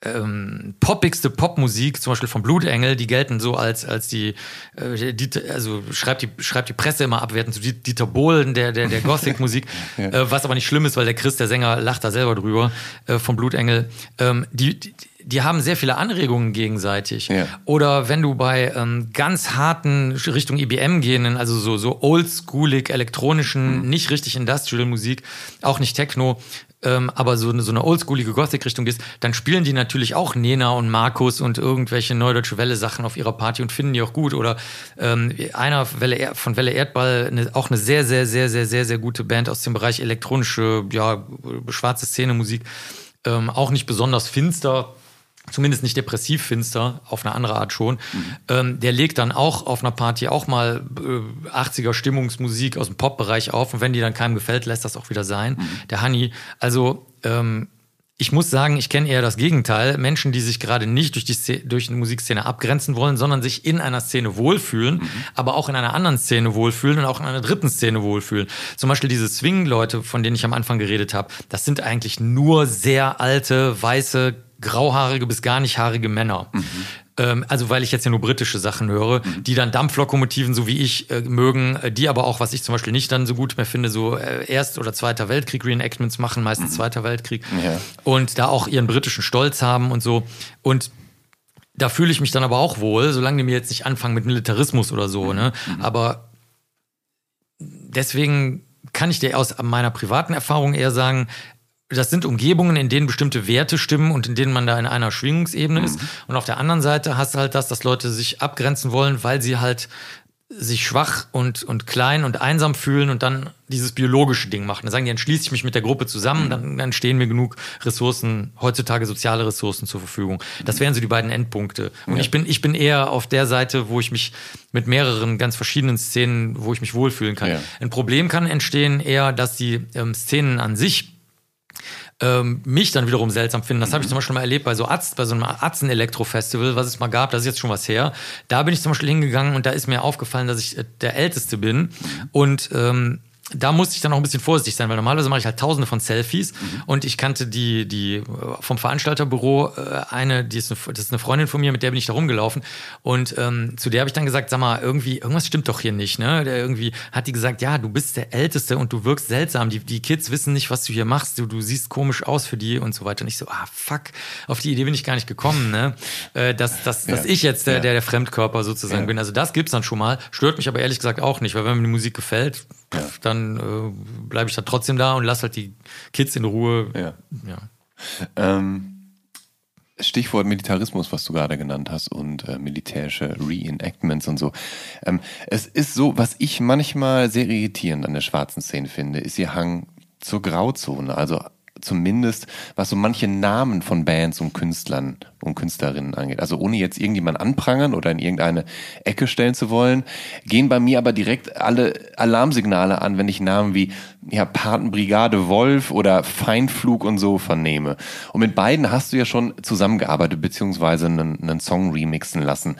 ähm, poppigste Popmusik, zum Beispiel von Blutengel, die gelten so als, als die, äh, die also schreibt die, schreibt die Presse immer abwertend zu Dieter Bohlen, der, der, der Gothic-Musik, ja. äh, was aber nicht schlimm ist, weil der Chris, der Sänger, lacht da selber drüber, äh, von Blutengel. Ähm, die, die, die haben sehr viele Anregungen gegenseitig. Ja. Oder wenn du bei ähm, ganz harten Richtung IBM gehenden, also so, so oldschoolig elektronischen, mhm. nicht richtig Industrial Musik, auch nicht Techno, ähm, aber so, so eine oldschoolige Gothic-Richtung ist, dann spielen die natürlich auch Nena und Markus und irgendwelche Neudeutsche Welle-Sachen auf ihrer Party und finden die auch gut. Oder ähm, einer Welle, von Welle Erdball, eine, auch eine sehr, sehr, sehr, sehr, sehr, sehr gute Band aus dem Bereich elektronische, ja, schwarze Szene-Musik. Ähm, auch nicht besonders finster, zumindest nicht depressiv finster, auf eine andere Art schon. Mhm. Ähm, der legt dann auch auf einer Party auch mal äh, 80er Stimmungsmusik aus dem Pop-Bereich auf und wenn die dann keinem gefällt, lässt das auch wieder sein. Mhm. Der Honey. Also ähm, ich muss sagen, ich kenne eher das Gegenteil. Menschen, die sich gerade nicht durch die, Szene, durch die Musikszene abgrenzen wollen, sondern sich in einer Szene wohlfühlen, mhm. aber auch in einer anderen Szene wohlfühlen und auch in einer dritten Szene wohlfühlen. Zum Beispiel diese Swing-Leute, von denen ich am Anfang geredet habe, das sind eigentlich nur sehr alte, weiße, grauhaarige bis gar nicht haarige Männer. Mhm. Ähm, also weil ich jetzt ja nur britische Sachen höre, mhm. die dann Dampflokomotiven, so wie ich, äh, mögen, äh, die aber auch, was ich zum Beispiel nicht dann so gut mehr finde, so äh, Erst- oder Zweiter Weltkrieg Reenactments machen, meistens mhm. Zweiter Weltkrieg. Ja. Und da auch ihren britischen Stolz haben und so. Und da fühle ich mich dann aber auch wohl, solange die mir jetzt nicht anfangen mit Militarismus oder so, ne? Mhm. Aber deswegen kann ich dir aus meiner privaten Erfahrung eher sagen, das sind Umgebungen, in denen bestimmte Werte stimmen und in denen man da in einer Schwingungsebene mhm. ist. Und auf der anderen Seite hast du halt das, dass Leute sich abgrenzen wollen, weil sie halt sich schwach und, und klein und einsam fühlen und dann dieses biologische Ding machen. Dann sagen die, dann schließe ich mich mit der Gruppe zusammen, mhm. dann, dann stehen mir genug Ressourcen, heutzutage soziale Ressourcen zur Verfügung. Das wären so die beiden Endpunkte. Und ja. ich bin, ich bin eher auf der Seite, wo ich mich mit mehreren ganz verschiedenen Szenen, wo ich mich wohlfühlen kann. Ja. Ein Problem kann entstehen eher, dass die ähm, Szenen an sich ähm, mich dann wiederum seltsam finden. Das habe ich zum Beispiel mal erlebt bei so Arzt, bei so einem Atzen-Elektro-Festival, was es mal gab, das ist jetzt schon was her. Da bin ich zum Beispiel hingegangen und da ist mir aufgefallen, dass ich äh, der Älteste bin. Und ähm, da musste ich dann auch ein bisschen vorsichtig sein, weil normalerweise mache ich halt tausende von Selfies mhm. und ich kannte die, die äh, vom Veranstalterbüro äh, eine, die ist eine, das ist eine Freundin von mir, mit der bin ich da rumgelaufen und ähm, zu der habe ich dann gesagt, sag mal, irgendwie, irgendwas stimmt doch hier nicht, ne? Der irgendwie hat die gesagt, ja, du bist der Älteste und du wirkst seltsam, die, die Kids wissen nicht, was du hier machst, du, du siehst komisch aus für die und so weiter und ich so, ah, fuck, auf die Idee bin ich gar nicht gekommen, ne? Äh, dass, dass, ja. dass ich jetzt der, der, der Fremdkörper sozusagen ja. bin, also das gibt's dann schon mal, stört mich aber ehrlich gesagt auch nicht, weil wenn mir die Musik gefällt, ja. dann äh, bleibe ich da trotzdem da und lasse halt die Kids in Ruhe.
Ja. ja. Ähm, Stichwort Militarismus, was du gerade genannt hast, und äh, militärische Reenactments und so. Ähm, es ist so, was ich manchmal sehr irritierend an der schwarzen Szene finde, ist ihr Hang zur Grauzone. Also zumindest was so manche Namen von Bands und Künstlern und Künstlerinnen angeht. Also ohne jetzt irgendjemand anprangern oder in irgendeine Ecke stellen zu wollen, gehen bei mir aber direkt alle Alarmsignale an, wenn ich Namen wie ja, Patenbrigade Wolf oder Feindflug und so vernehme. Und mit beiden hast du ja schon zusammengearbeitet, beziehungsweise einen, einen Song remixen lassen.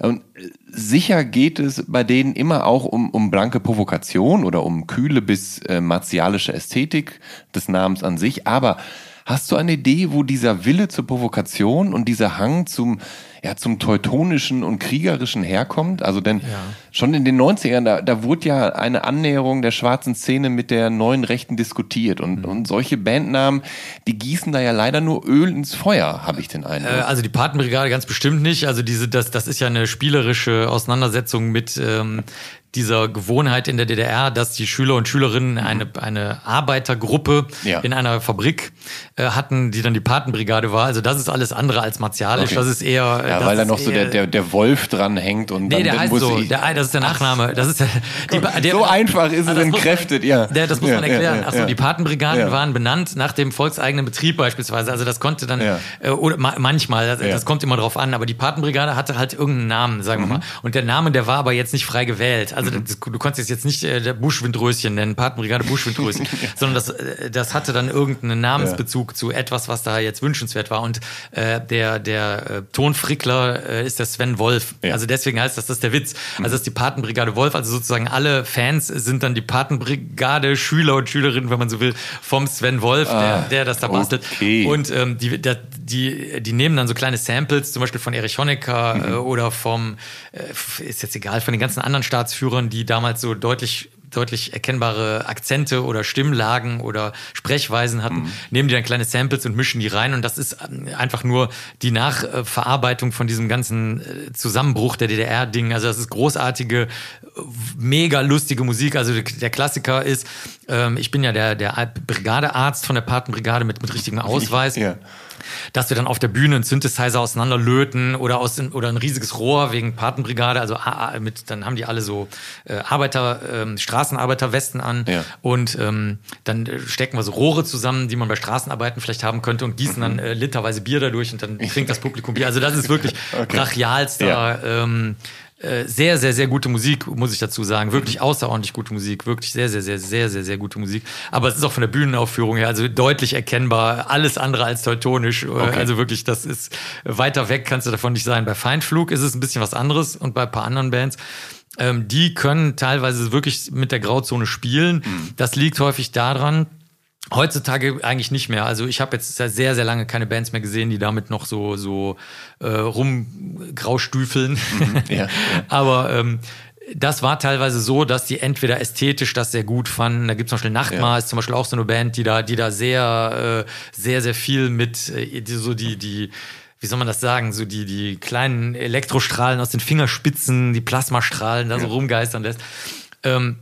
Und sicher geht es bei denen immer auch um, um blanke Provokation oder um kühle bis äh, martialische Ästhetik des Namens an sich, aber Hast du eine Idee, wo dieser Wille zur Provokation und dieser Hang zum, ja, zum teutonischen und kriegerischen herkommt? Also denn ja. schon in den 90ern, da, da wurde ja eine Annäherung der schwarzen Szene mit der neuen Rechten diskutiert. Und, mhm. und solche Bandnamen, die gießen da ja leider nur Öl ins Feuer, habe ich den Eindruck. Äh,
also die Patenbrigade ganz bestimmt nicht. Also diese, das, das ist ja eine spielerische Auseinandersetzung mit ähm, dieser Gewohnheit in der DDR, dass die Schüler und Schülerinnen mhm. eine, eine Arbeitergruppe ja. in einer Fabrik äh, hatten, die dann die Patenbrigade war. Also das ist alles andere als martialisch. Okay. Das ist eher.
Ja, weil da noch so der, der, der Wolf dran hängt und
nee, dann, der dann heißt so. Der, das ist der Nachname. Das ist der,
die, der, so einfach ist es entkräftet, ja.
Der, das muss ja, man erklären. Ja, Achso, die Patenbrigaden waren benannt nach dem volkseigenen Betrieb beispielsweise. Also das konnte dann, äh, oder ma manchmal, das, das, kommt immer drauf an, aber die Patenbrigade hatte halt irgendeinen Namen, sagen mhm. wir mal. Und der Name, der war aber jetzt nicht frei gewählt. Also mhm. das, du konntest jetzt nicht äh, der Buschwindröschen nennen, Patenbrigade Buschwindröschen, sondern das, äh, das hatte dann irgendeinen Namensbezug ja. zu etwas, was da jetzt wünschenswert war. Und äh, der, der äh, Tonfrickler äh, ist der Sven Wolf. Ja. Also deswegen heißt das, das ist der Witz. Also das ist die Patenbrigade Wolf. Also sozusagen alle Fans sind dann die Patenbrigade Schüler und Schülerinnen, wenn man so will, vom Sven Wolf, ah, der, der das da bastelt. Okay. Und ähm, die, der, die, die nehmen dann so kleine Samples, zum Beispiel von Erich Honecker mhm. äh, oder vom, äh, ist jetzt egal, von den ganzen anderen Staatsführern, die damals so deutlich deutlich erkennbare Akzente oder Stimmlagen oder Sprechweisen hatten, mhm. nehmen die dann kleine Samples und mischen die rein. Und das ist ähm, einfach nur die Nachverarbeitung von diesem ganzen äh, Zusammenbruch der DDR-Ding. Also das ist großartige, mega lustige Musik. Also der Klassiker ist, ähm, ich bin ja der, der Brigadearzt von der Patenbrigade mit, mit richtigem Ausweis. Ja dass wir dann auf der Bühne einen Synthesizer auseinanderlöten oder aus oder ein riesiges Rohr wegen Patenbrigade. Also mit, dann haben die alle so äh, Arbeiter, ähm, Straßenarbeiterwesten an ja. und ähm, dann äh, stecken wir so Rohre zusammen, die man bei Straßenarbeiten vielleicht haben könnte und gießen dann mhm. äh, literweise Bier dadurch und dann trinkt das Publikum Bier. Also das ist wirklich okay. brachialster. Ja. Ähm, äh, sehr, sehr, sehr gute Musik, muss ich dazu sagen. Wirklich außerordentlich gute Musik. Wirklich sehr, sehr, sehr, sehr, sehr, sehr gute Musik. Aber es ist auch von der Bühnenaufführung her, also deutlich erkennbar. Alles andere als teutonisch. Äh, okay. Also wirklich, das ist weiter weg, kannst du davon nicht sein. Bei Feindflug ist es ein bisschen was anderes und bei ein paar anderen Bands. Ähm, die können teilweise wirklich mit der Grauzone spielen. Mhm. Das liegt häufig daran, Heutzutage eigentlich nicht mehr. Also ich habe jetzt sehr, sehr lange keine Bands mehr gesehen, die damit noch so, so äh, rumgraustüfeln. Mhm, ja, ja. Aber ähm, das war teilweise so, dass die entweder ästhetisch das sehr gut fanden. Da gibt es zum Beispiel Nachtmahl, ja. ist zum Beispiel auch so eine Band, die da, die da sehr, äh, sehr, sehr viel mit äh, die, so die, die wie soll man das sagen, so die, die kleinen Elektrostrahlen aus den Fingerspitzen, die Plasmastrahlen da so rumgeistern lässt. Ähm,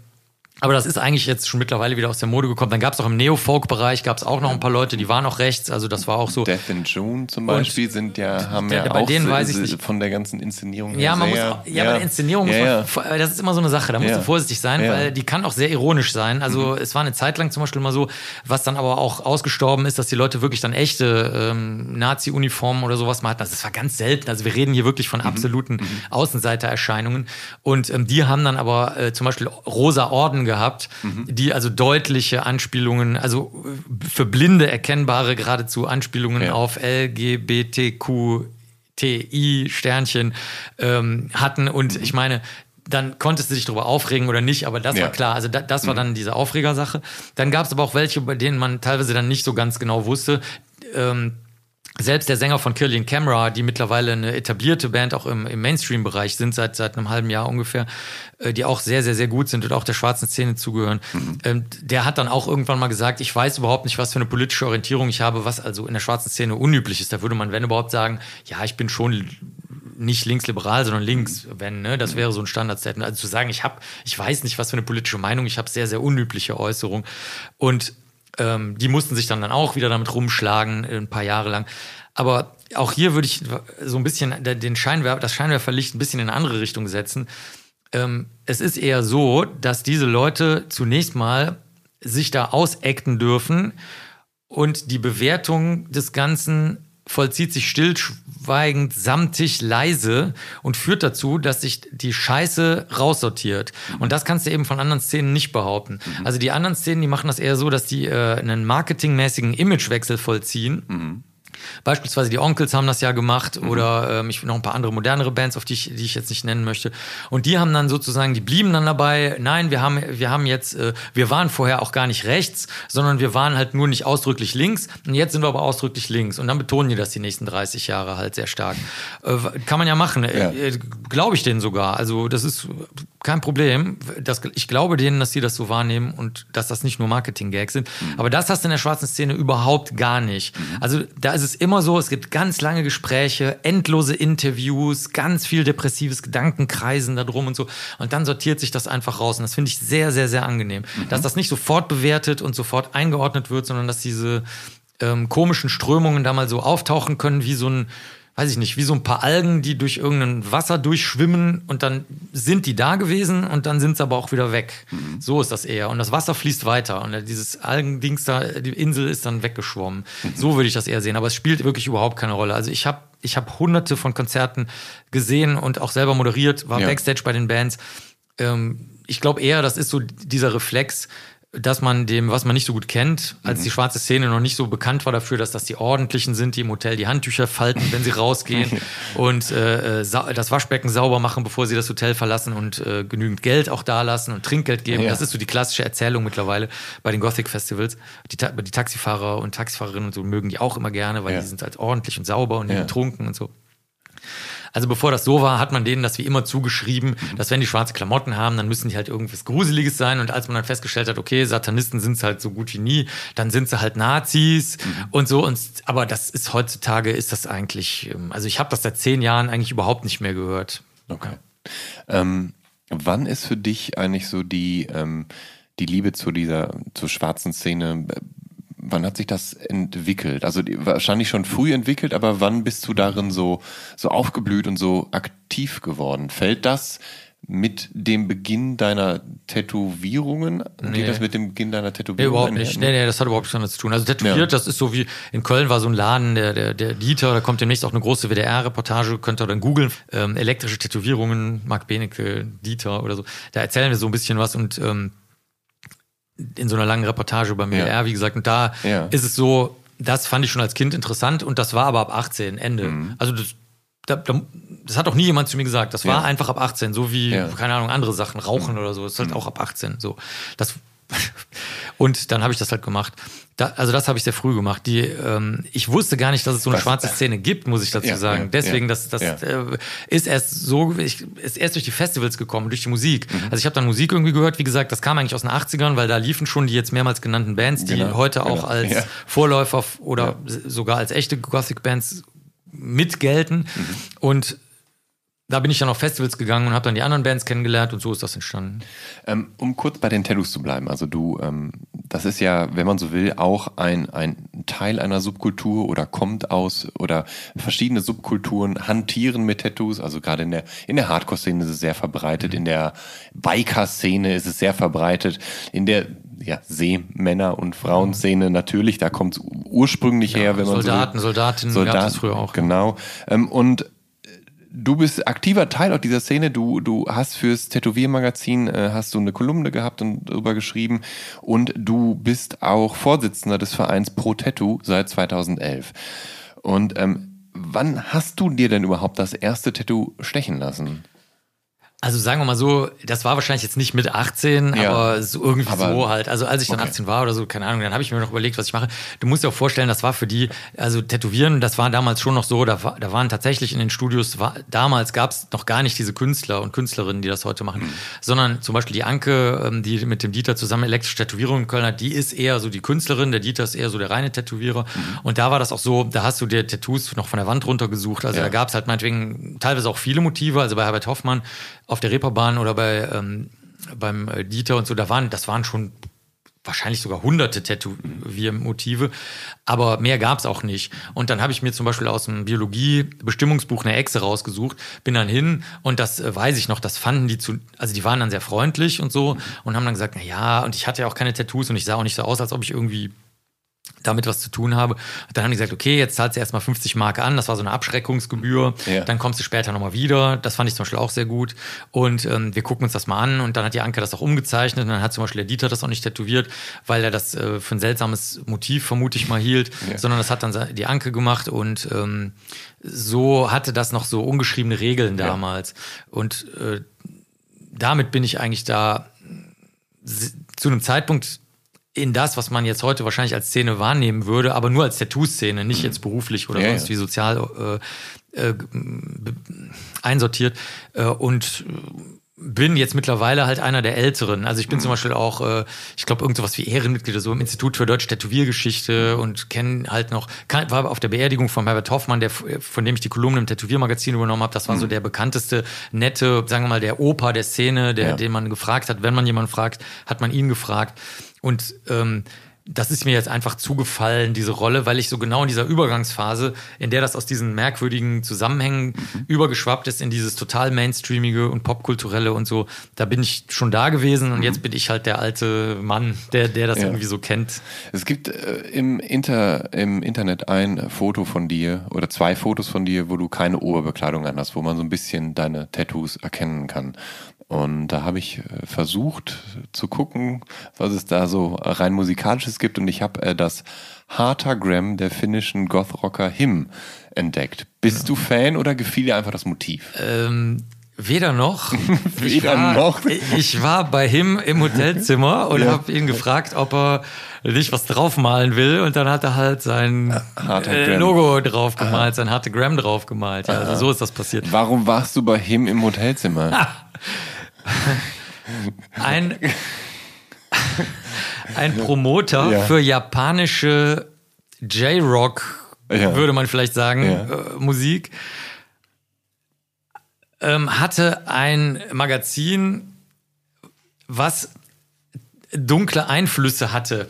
aber das ist eigentlich jetzt schon mittlerweile wieder aus der Mode gekommen. Dann gab es auch im Neo-Folk-Bereich gab es auch noch ein paar Leute, die waren auch rechts. Also das war auch so.
Death in June zum Beispiel und sind ja haben der, ja
bei
auch
denen weiß ich nicht.
von der ganzen Inszenierung
ja, man sehr, muss auch, ja, ja, bei der Inszenierung ja, muss man, das ist immer so eine Sache. Da musst du vorsichtig sein, weil die kann auch sehr ironisch sein. Also mhm. es war eine Zeit lang zum Beispiel mal so, was dann aber auch ausgestorben ist, dass die Leute wirklich dann echte ähm, Nazi-Uniformen oder sowas mal hatten. Also das war ganz selten. Also wir reden hier wirklich von mhm. absoluten mhm. Außenseitererscheinungen. Und ähm, die haben dann aber äh, zum Beispiel rosa Orden gehabt. Mhm die also deutliche Anspielungen, also für Blinde erkennbare geradezu Anspielungen ja. auf LGBTQTI Sternchen ähm, hatten. Und ich meine, dann konntest du dich darüber aufregen oder nicht, aber das ja. war klar. Also da, das war mhm. dann diese Aufregersache. Dann gab es aber auch welche, bei denen man teilweise dann nicht so ganz genau wusste. Ähm, selbst der Sänger von Killian Camera, die mittlerweile eine etablierte Band auch im, im Mainstream-Bereich sind, seit, seit einem halben Jahr ungefähr, äh, die auch sehr, sehr, sehr gut sind und auch der schwarzen Szene zugehören, mhm. ähm, der hat dann auch irgendwann mal gesagt, ich weiß überhaupt nicht, was für eine politische Orientierung ich habe, was also in der schwarzen Szene unüblich ist. Da würde man, wenn überhaupt, sagen, ja, ich bin schon nicht linksliberal, sondern links, wenn, ne? Das wäre so ein Standardstatement. Also zu sagen, ich habe, ich weiß nicht, was für eine politische Meinung, ich habe sehr, sehr unübliche Äußerungen. Und ähm, die mussten sich dann, dann auch wieder damit rumschlagen, ein paar Jahre lang. Aber auch hier würde ich so ein bisschen den Scheinwerfer, das Scheinwerferlicht ein bisschen in eine andere Richtung setzen. Ähm, es ist eher so, dass diese Leute zunächst mal sich da ausacten dürfen und die Bewertung des Ganzen vollzieht sich stillschweigend, samtig, leise und führt dazu, dass sich die Scheiße raussortiert. Und das kannst du eben von anderen Szenen nicht behaupten. Mhm. Also die anderen Szenen, die machen das eher so, dass die äh, einen marketingmäßigen Imagewechsel vollziehen. Mhm. Beispielsweise die Onkels haben das ja gemacht mhm. oder ähm, ich noch ein paar andere modernere Bands, auf die ich, die ich jetzt nicht nennen möchte. Und die haben dann sozusagen, die blieben dann dabei, nein, wir haben, wir haben jetzt, äh, wir waren vorher auch gar nicht rechts, sondern wir waren halt nur nicht ausdrücklich links und jetzt sind wir aber ausdrücklich links. Und dann betonen die das die nächsten 30 Jahre halt sehr stark. Äh, kann man ja machen, ja. äh, glaube ich denen sogar. Also das ist kein Problem. Das, ich glaube denen, dass sie das so wahrnehmen und dass das nicht nur Marketing-Gags sind. Mhm. Aber das hast du in der schwarzen Szene überhaupt gar nicht. Mhm. Also da ist es immer so, es gibt ganz lange Gespräche, endlose Interviews, ganz viel depressives Gedankenkreisen da drum und so. Und dann sortiert sich das einfach raus. Und das finde ich sehr, sehr, sehr angenehm. Mhm. Dass das nicht sofort bewertet und sofort eingeordnet wird, sondern dass diese ähm, komischen Strömungen da mal so auftauchen können, wie so ein weiß ich nicht, wie so ein paar Algen, die durch irgendein Wasser durchschwimmen und dann sind die da gewesen und dann sind sie aber auch wieder weg. Mhm. So ist das eher. Und das Wasser fließt weiter und dieses Algendings da, die Insel ist dann weggeschwommen. Mhm. So würde ich das eher sehen. Aber es spielt wirklich überhaupt keine Rolle. Also ich habe ich hab hunderte von Konzerten gesehen und auch selber moderiert, war ja. Backstage bei den Bands. Ähm, ich glaube eher, das ist so dieser Reflex, dass man dem, was man nicht so gut kennt, als mhm. die schwarze Szene noch nicht so bekannt war dafür, dass das die Ordentlichen sind, die im Hotel die Handtücher falten, wenn sie rausgehen und äh, äh das Waschbecken sauber machen, bevor sie das Hotel verlassen und äh, genügend Geld auch da lassen und Trinkgeld geben. Ja. Das ist so die klassische Erzählung mittlerweile bei den Gothic Festivals. Die, die Taxifahrer und Taxifahrerinnen und so mögen die auch immer gerne, weil ja. die sind halt ordentlich und sauber und ja. betrunken und so. Also bevor das so war, hat man denen das wie immer zugeschrieben, mhm. dass wenn die schwarze Klamotten haben, dann müssen die halt irgendwas Gruseliges sein. Und als man dann festgestellt hat, okay, Satanisten sind es halt so gut wie nie, dann sind sie halt Nazis mhm. und so. Und, aber das ist heutzutage, ist das eigentlich, ähm, also ich habe das seit zehn Jahren eigentlich überhaupt nicht mehr gehört.
Okay. Ähm, wann ist für dich eigentlich so die, ähm, die Liebe zu dieser, zur schwarzen Szene wann hat sich das entwickelt? Also wahrscheinlich schon früh entwickelt, aber wann bist du darin so, so aufgeblüht und so aktiv geworden? Fällt das mit dem Beginn deiner Tätowierungen? Nee. Geht das mit dem Beginn deiner Tätowierungen?
Nee, überhaupt nicht. Nee, nee, das hat überhaupt nichts damit zu tun. Also tätowiert, ja. das ist so wie, in Köln war so ein Laden, der, der, der Dieter, da kommt demnächst auch eine große WDR-Reportage, könnt ihr dann googeln, ähm, elektrische Tätowierungen, Marc Benecke, Dieter oder so. Da erzählen wir so ein bisschen was und ähm, in so einer langen Reportage beim MDR, ja. wie gesagt. Und da ja. ist es so, das fand ich schon als Kind interessant und das war aber ab 18, Ende. Mhm. Also das, da, das hat auch nie jemand zu mir gesagt. Das war ja. einfach ab 18, so wie, keine Ahnung, andere Sachen, Rauchen mhm. oder so. Das ist halt mhm. auch ab 18. So. Das, und dann habe ich das halt gemacht. Da, also das habe ich sehr früh gemacht. Die, ähm, ich wusste gar nicht, dass es so eine Was? schwarze Szene gibt, muss ich dazu ja, sagen. Ja, Deswegen, ja, das, das äh, ist erst so, ich, ist erst durch die Festivals gekommen, durch die Musik. Mhm. Also ich habe dann Musik irgendwie gehört, wie gesagt, das kam eigentlich aus den 80ern, weil da liefen schon die jetzt mehrmals genannten Bands, die genau, heute auch genau. als Vorläufer oder sogar als echte Gothic-Bands mitgelten. Mhm. Und da bin ich dann auf Festivals gegangen und habe dann die anderen Bands kennengelernt und so ist das entstanden.
Ähm, um kurz bei den Tattoos zu bleiben, also du, ähm, das ist ja, wenn man so will, auch ein, ein Teil einer Subkultur oder kommt aus oder verschiedene Subkulturen hantieren mit Tattoos. Also gerade in der in der Hardcore-Szene ist es sehr verbreitet, mhm. in der Biker-Szene ist es sehr verbreitet, in der ja, Seemänner- und Frauenszene natürlich, da kommt es ursprünglich ja, her, wenn man
Soldaten, so will. Soldatinnen
Soldaten, gab es früher auch. Genau. Ähm, und du bist aktiver Teil auch dieser Szene. Du, du hast fürs Tätowiermagazin äh, hast du eine Kolumne gehabt und darüber geschrieben und du bist auch Vorsitzender des Vereins Pro Tattoo seit 2011. Und ähm, wann hast du dir denn überhaupt das erste Tattoo stechen lassen?
Also sagen wir mal so, das war wahrscheinlich jetzt nicht mit 18, ja, aber so irgendwie aber, so halt. Also als ich dann okay. 18 war oder so, keine Ahnung, dann habe ich mir noch überlegt, was ich mache. Du musst dir auch vorstellen, das war für die, also Tätowieren, das war damals schon noch so, da, war, da waren tatsächlich in den Studios, war, damals gab es noch gar nicht diese Künstler und Künstlerinnen, die das heute machen, mhm. sondern zum Beispiel die Anke, ähm, die mit dem Dieter zusammen elektrische Tätowierungen in Köln hat, die ist eher so die Künstlerin, der Dieter ist eher so der reine Tätowierer. Mhm. Und da war das auch so, da hast du dir Tattoos noch von der Wand runtergesucht. Also ja. da gab es halt meinetwegen teilweise auch viele Motive, also bei Herbert Hoffmann auf der Reeperbahn oder bei ähm, beim äh, Dieter und so, da waren, das waren schon wahrscheinlich sogar hunderte Tätowiermotive, aber mehr gab es auch nicht. Und dann habe ich mir zum Beispiel aus dem Biologie-Bestimmungsbuch eine Echse rausgesucht, bin dann hin und das äh, weiß ich noch, das fanden die zu, also die waren dann sehr freundlich und so und haben dann gesagt, na ja, und ich hatte ja auch keine Tattoos und ich sah auch nicht so aus, als ob ich irgendwie damit was zu tun habe. Dann haben die gesagt, okay, jetzt zahlst du erstmal 50 Mark an, das war so eine Abschreckungsgebühr, ja. dann kommst du später nochmal wieder. Das fand ich zum Beispiel auch sehr gut. Und ähm, wir gucken uns das mal an und dann hat die Anke das auch umgezeichnet und dann hat zum Beispiel der Dieter das auch nicht tätowiert, weil er das äh, für ein seltsames Motiv vermute ich mal hielt, ja. sondern das hat dann die Anke gemacht und ähm, so hatte das noch so ungeschriebene Regeln damals. Ja. Und äh, damit bin ich eigentlich da zu einem Zeitpunkt in das, was man jetzt heute wahrscheinlich als Szene wahrnehmen würde, aber nur als Tattoo-Szene, nicht jetzt beruflich oder ja, sonst wie sozial äh, äh, einsortiert. Äh, und bin jetzt mittlerweile halt einer der Älteren. Also ich bin mhm. zum Beispiel auch, äh, ich glaube, irgend sowas wie Ehrenmitglied oder so im Institut für Deutsche Tätowiergeschichte und kenne halt noch, war auf der Beerdigung von Herbert Hoffmann, der, von dem ich die Kolumne im Tätowiermagazin übernommen habe. Das war mhm. so der bekannteste, nette, sagen wir mal, der Opa der Szene, der, ja. den man gefragt hat. Wenn man jemanden fragt, hat man ihn gefragt. Und ähm, das ist mir jetzt einfach zugefallen, diese Rolle, weil ich so genau in dieser Übergangsphase, in der das aus diesen merkwürdigen Zusammenhängen mhm. übergeschwappt ist in dieses total mainstreamige und popkulturelle und so, da bin ich schon da gewesen und mhm. jetzt bin ich halt der alte Mann, der, der das ja. irgendwie so kennt.
Es gibt äh, im, Inter, im Internet ein Foto von dir oder zwei Fotos von dir, wo du keine Oberbekleidung an hast, wo man so ein bisschen deine Tattoos erkennen kann. Und da habe ich äh, versucht zu gucken, was es da so rein musikalisches gibt. Und ich habe äh, das Hartagram der finnischen Goth-Rocker Him entdeckt. Bist du Fan oder gefiel dir einfach das Motiv?
Ähm, weder noch. Ich
Weder
war,
noch.
Ich war bei ihm im Hotelzimmer und
Ja.
habe ihn gefragt, ob er nicht was draufmalen will. Und dann hat er halt sein äh. Logo draufgemalt, sein Hartagram draufgemalt. Ja, also so ist das passiert.
Warum warst du bei Him im Hotelzimmer?
Ein, ein Promoter
Ja.
für japanische J-Rock,
Ja.
würde man vielleicht sagen,
Ja.
äh, Musik, ähm, hatte ein Magazin, was dunkle Einflüsse hatte.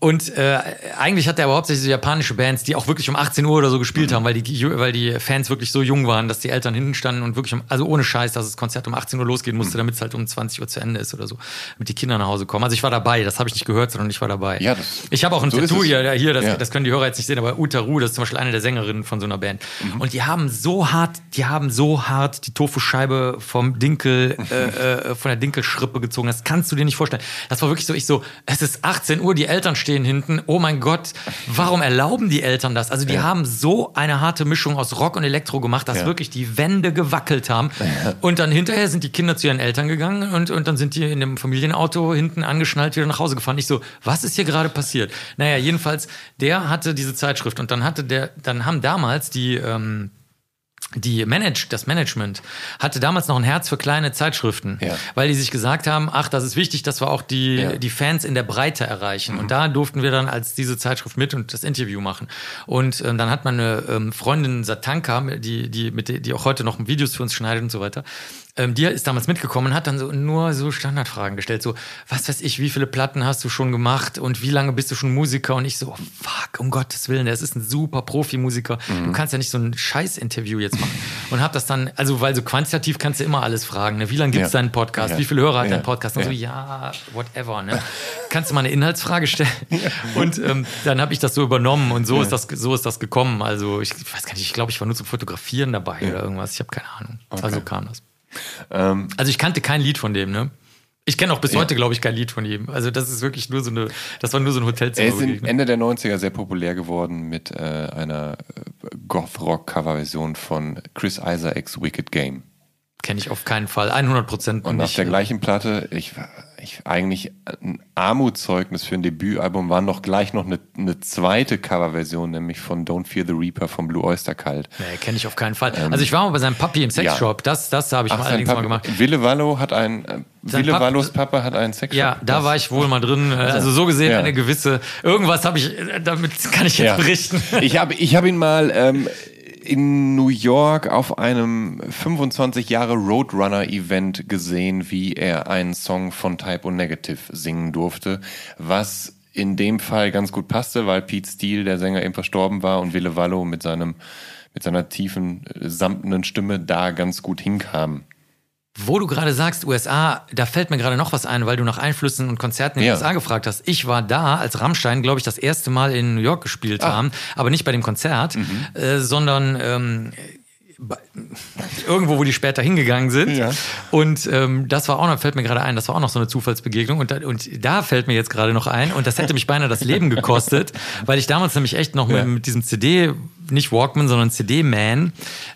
Und äh, eigentlich hat er aber hauptsächlich so japanische Bands, die auch wirklich um 18 Uhr oder so gespielt haben, weil die, weil die Fans wirklich so jung waren, dass die Eltern hinten standen und wirklich, um, also ohne Scheiß, dass das Konzert um 18 Uhr losgehen musste, damit es halt um 20 Uhr zu Ende ist oder so, damit die Kinder nach Hause kommen. Also ich war dabei, das habe ich nicht gehört, sondern ich war dabei.
Ja, das-
ich habe auch ein
so
Tattoo hier, hier das,
Ja.
das können die Hörer jetzt nicht sehen, aber Utaru, das ist zum Beispiel eine der Sängerinnen von so einer Band.
Mhm.
Und die haben so hart, die haben so hart die Tofu-Scheibe vom Dinkel, äh, äh, von der Dinkelschrippe gezogen. Das kannst du dir nicht vorstellen. Das war wirklich so, ich so, es ist 18 Uhr, die Eltern stehen hinten. Oh mein Gott, warum erlauben die Eltern das? Also die
Ja.
haben so eine harte Mischung aus Rock und Elektro gemacht, dass
Ja.
wirklich die Wände gewackelt haben. Und dann hinterher sind die Kinder zu ihren Eltern gegangen und, und dann sind die in dem Familienauto hinten angeschnallt wieder nach Hause gefahren. Ich so, was ist hier gerade passiert? Naja, jedenfalls, der hatte diese Zeitschrift und dann hatte der, dann haben damals die, ähm, die Manage, das Management hatte damals noch ein Herz für kleine Zeitschriften,
Ja.
weil die sich gesagt haben, ach, das ist wichtig, dass wir auch die,
Ja. Mhm.
die Fans in der Breite erreichen. Und da durften wir dann als diese Zeitschrift mit und das Interview machen. Und ähm, dann hat meine ähm, Freundin Satanka, die, die, mit der, die auch heute noch Videos für uns schneidet und so weiter, ähm, die ist damals mitgekommen und hat dann so nur so Standardfragen gestellt, so, was weiß ich, wie viele Platten hast du schon gemacht und wie lange bist du schon Musiker? Und ich so, oh, fuck, um Gottes Willen, der ist ein super Profimusiker. Du kannst ja nicht so ein Scheiß-Interview jetzt machen. Und hab das dann, also weil so quantitativ kannst du immer alles fragen, ne? Wie lange gibt's
Ja.
deinen Podcast?
Ja.
Wie viele Hörer hat
Ja.
dein Podcast? Und
Ja.
so, ja, whatever, ne? Kannst du mal eine Inhaltsfrage stellen? Und ähm, dann habe ich das so übernommen und so ist das so ist das gekommen. Also ich weiß gar nicht, ich glaube, ich war nur zum Fotografieren dabei oder irgendwas. Ich habe keine Ahnung. Also kam das.
Ähm,
Also ich kannte kein Lied von dem, ne? Ich kenne auch bis heute, glaube ich, kein Lied von ihm. Also das ist wirklich nur so eine, das war nur so ein
er
Hotelzimmer.
ist im Ende der 90er sehr populär geworden mit äh, einer äh, Goth-Rock-Coverversion von Chris Isaacs Wicked Game.
Kenne ich auf keinen Fall. 100 Prozent
Und auf der gleichen Platte, ich, ich eigentlich ein Armutszeugnis für ein Debütalbum war noch gleich noch eine, eine zweite Coverversion, nämlich von Don't Fear the Reaper von Blue Oyster Cult.
Nee, kenne ich auf keinen Fall. also ich war mal bei seinem Papi im Sexshop. Das, das habe ich mal
sein
allerdings mal
Papa-
gemacht.
Wille Wallo hat ein, äh, Wille
Pap-
Wallos Papa hat einen Sexshop.
Ja, da
Das-
war ich wohl mal drin. Also so gesehen
Ja.
eine gewisse. Irgendwas habe ich, äh, damit kann ich jetzt
Ja.
berichten.
Ich habe ich hab ihn mal ähm, in New York auf einem 25 Jahre Roadrunner Event gesehen, wie er einen Song von Type O Negative singen durfte, was in dem Fall ganz gut passte, weil Pete Steele, der Sänger, eben verstorben war und Wille Wallo mit seinem mit seiner tiefen, äh, samtenen Stimme da ganz gut hinkam.
Wo du gerade sagst, USA, da fällt mir gerade noch was ein, weil du nach Einflüssen und Konzerten in den
Ja.
USA gefragt hast. Ich war da, als Rammstein, glaube ich, das erste Mal in New York gespielt
Ah.
haben, aber nicht bei dem Konzert,
Mhm.
äh, sondern ähm, irgendwo, wo die später hingegangen sind.
Ja.
Und ähm, das war auch noch, fällt mir gerade ein, das war auch noch so eine Zufallsbegegnung. Und da, und da fällt mir jetzt gerade noch ein, und das hätte mich beinahe das Leben gekostet, weil ich damals nämlich echt noch
Ja.
mit, mit diesem CD, nicht Walkman, sondern CD-Man,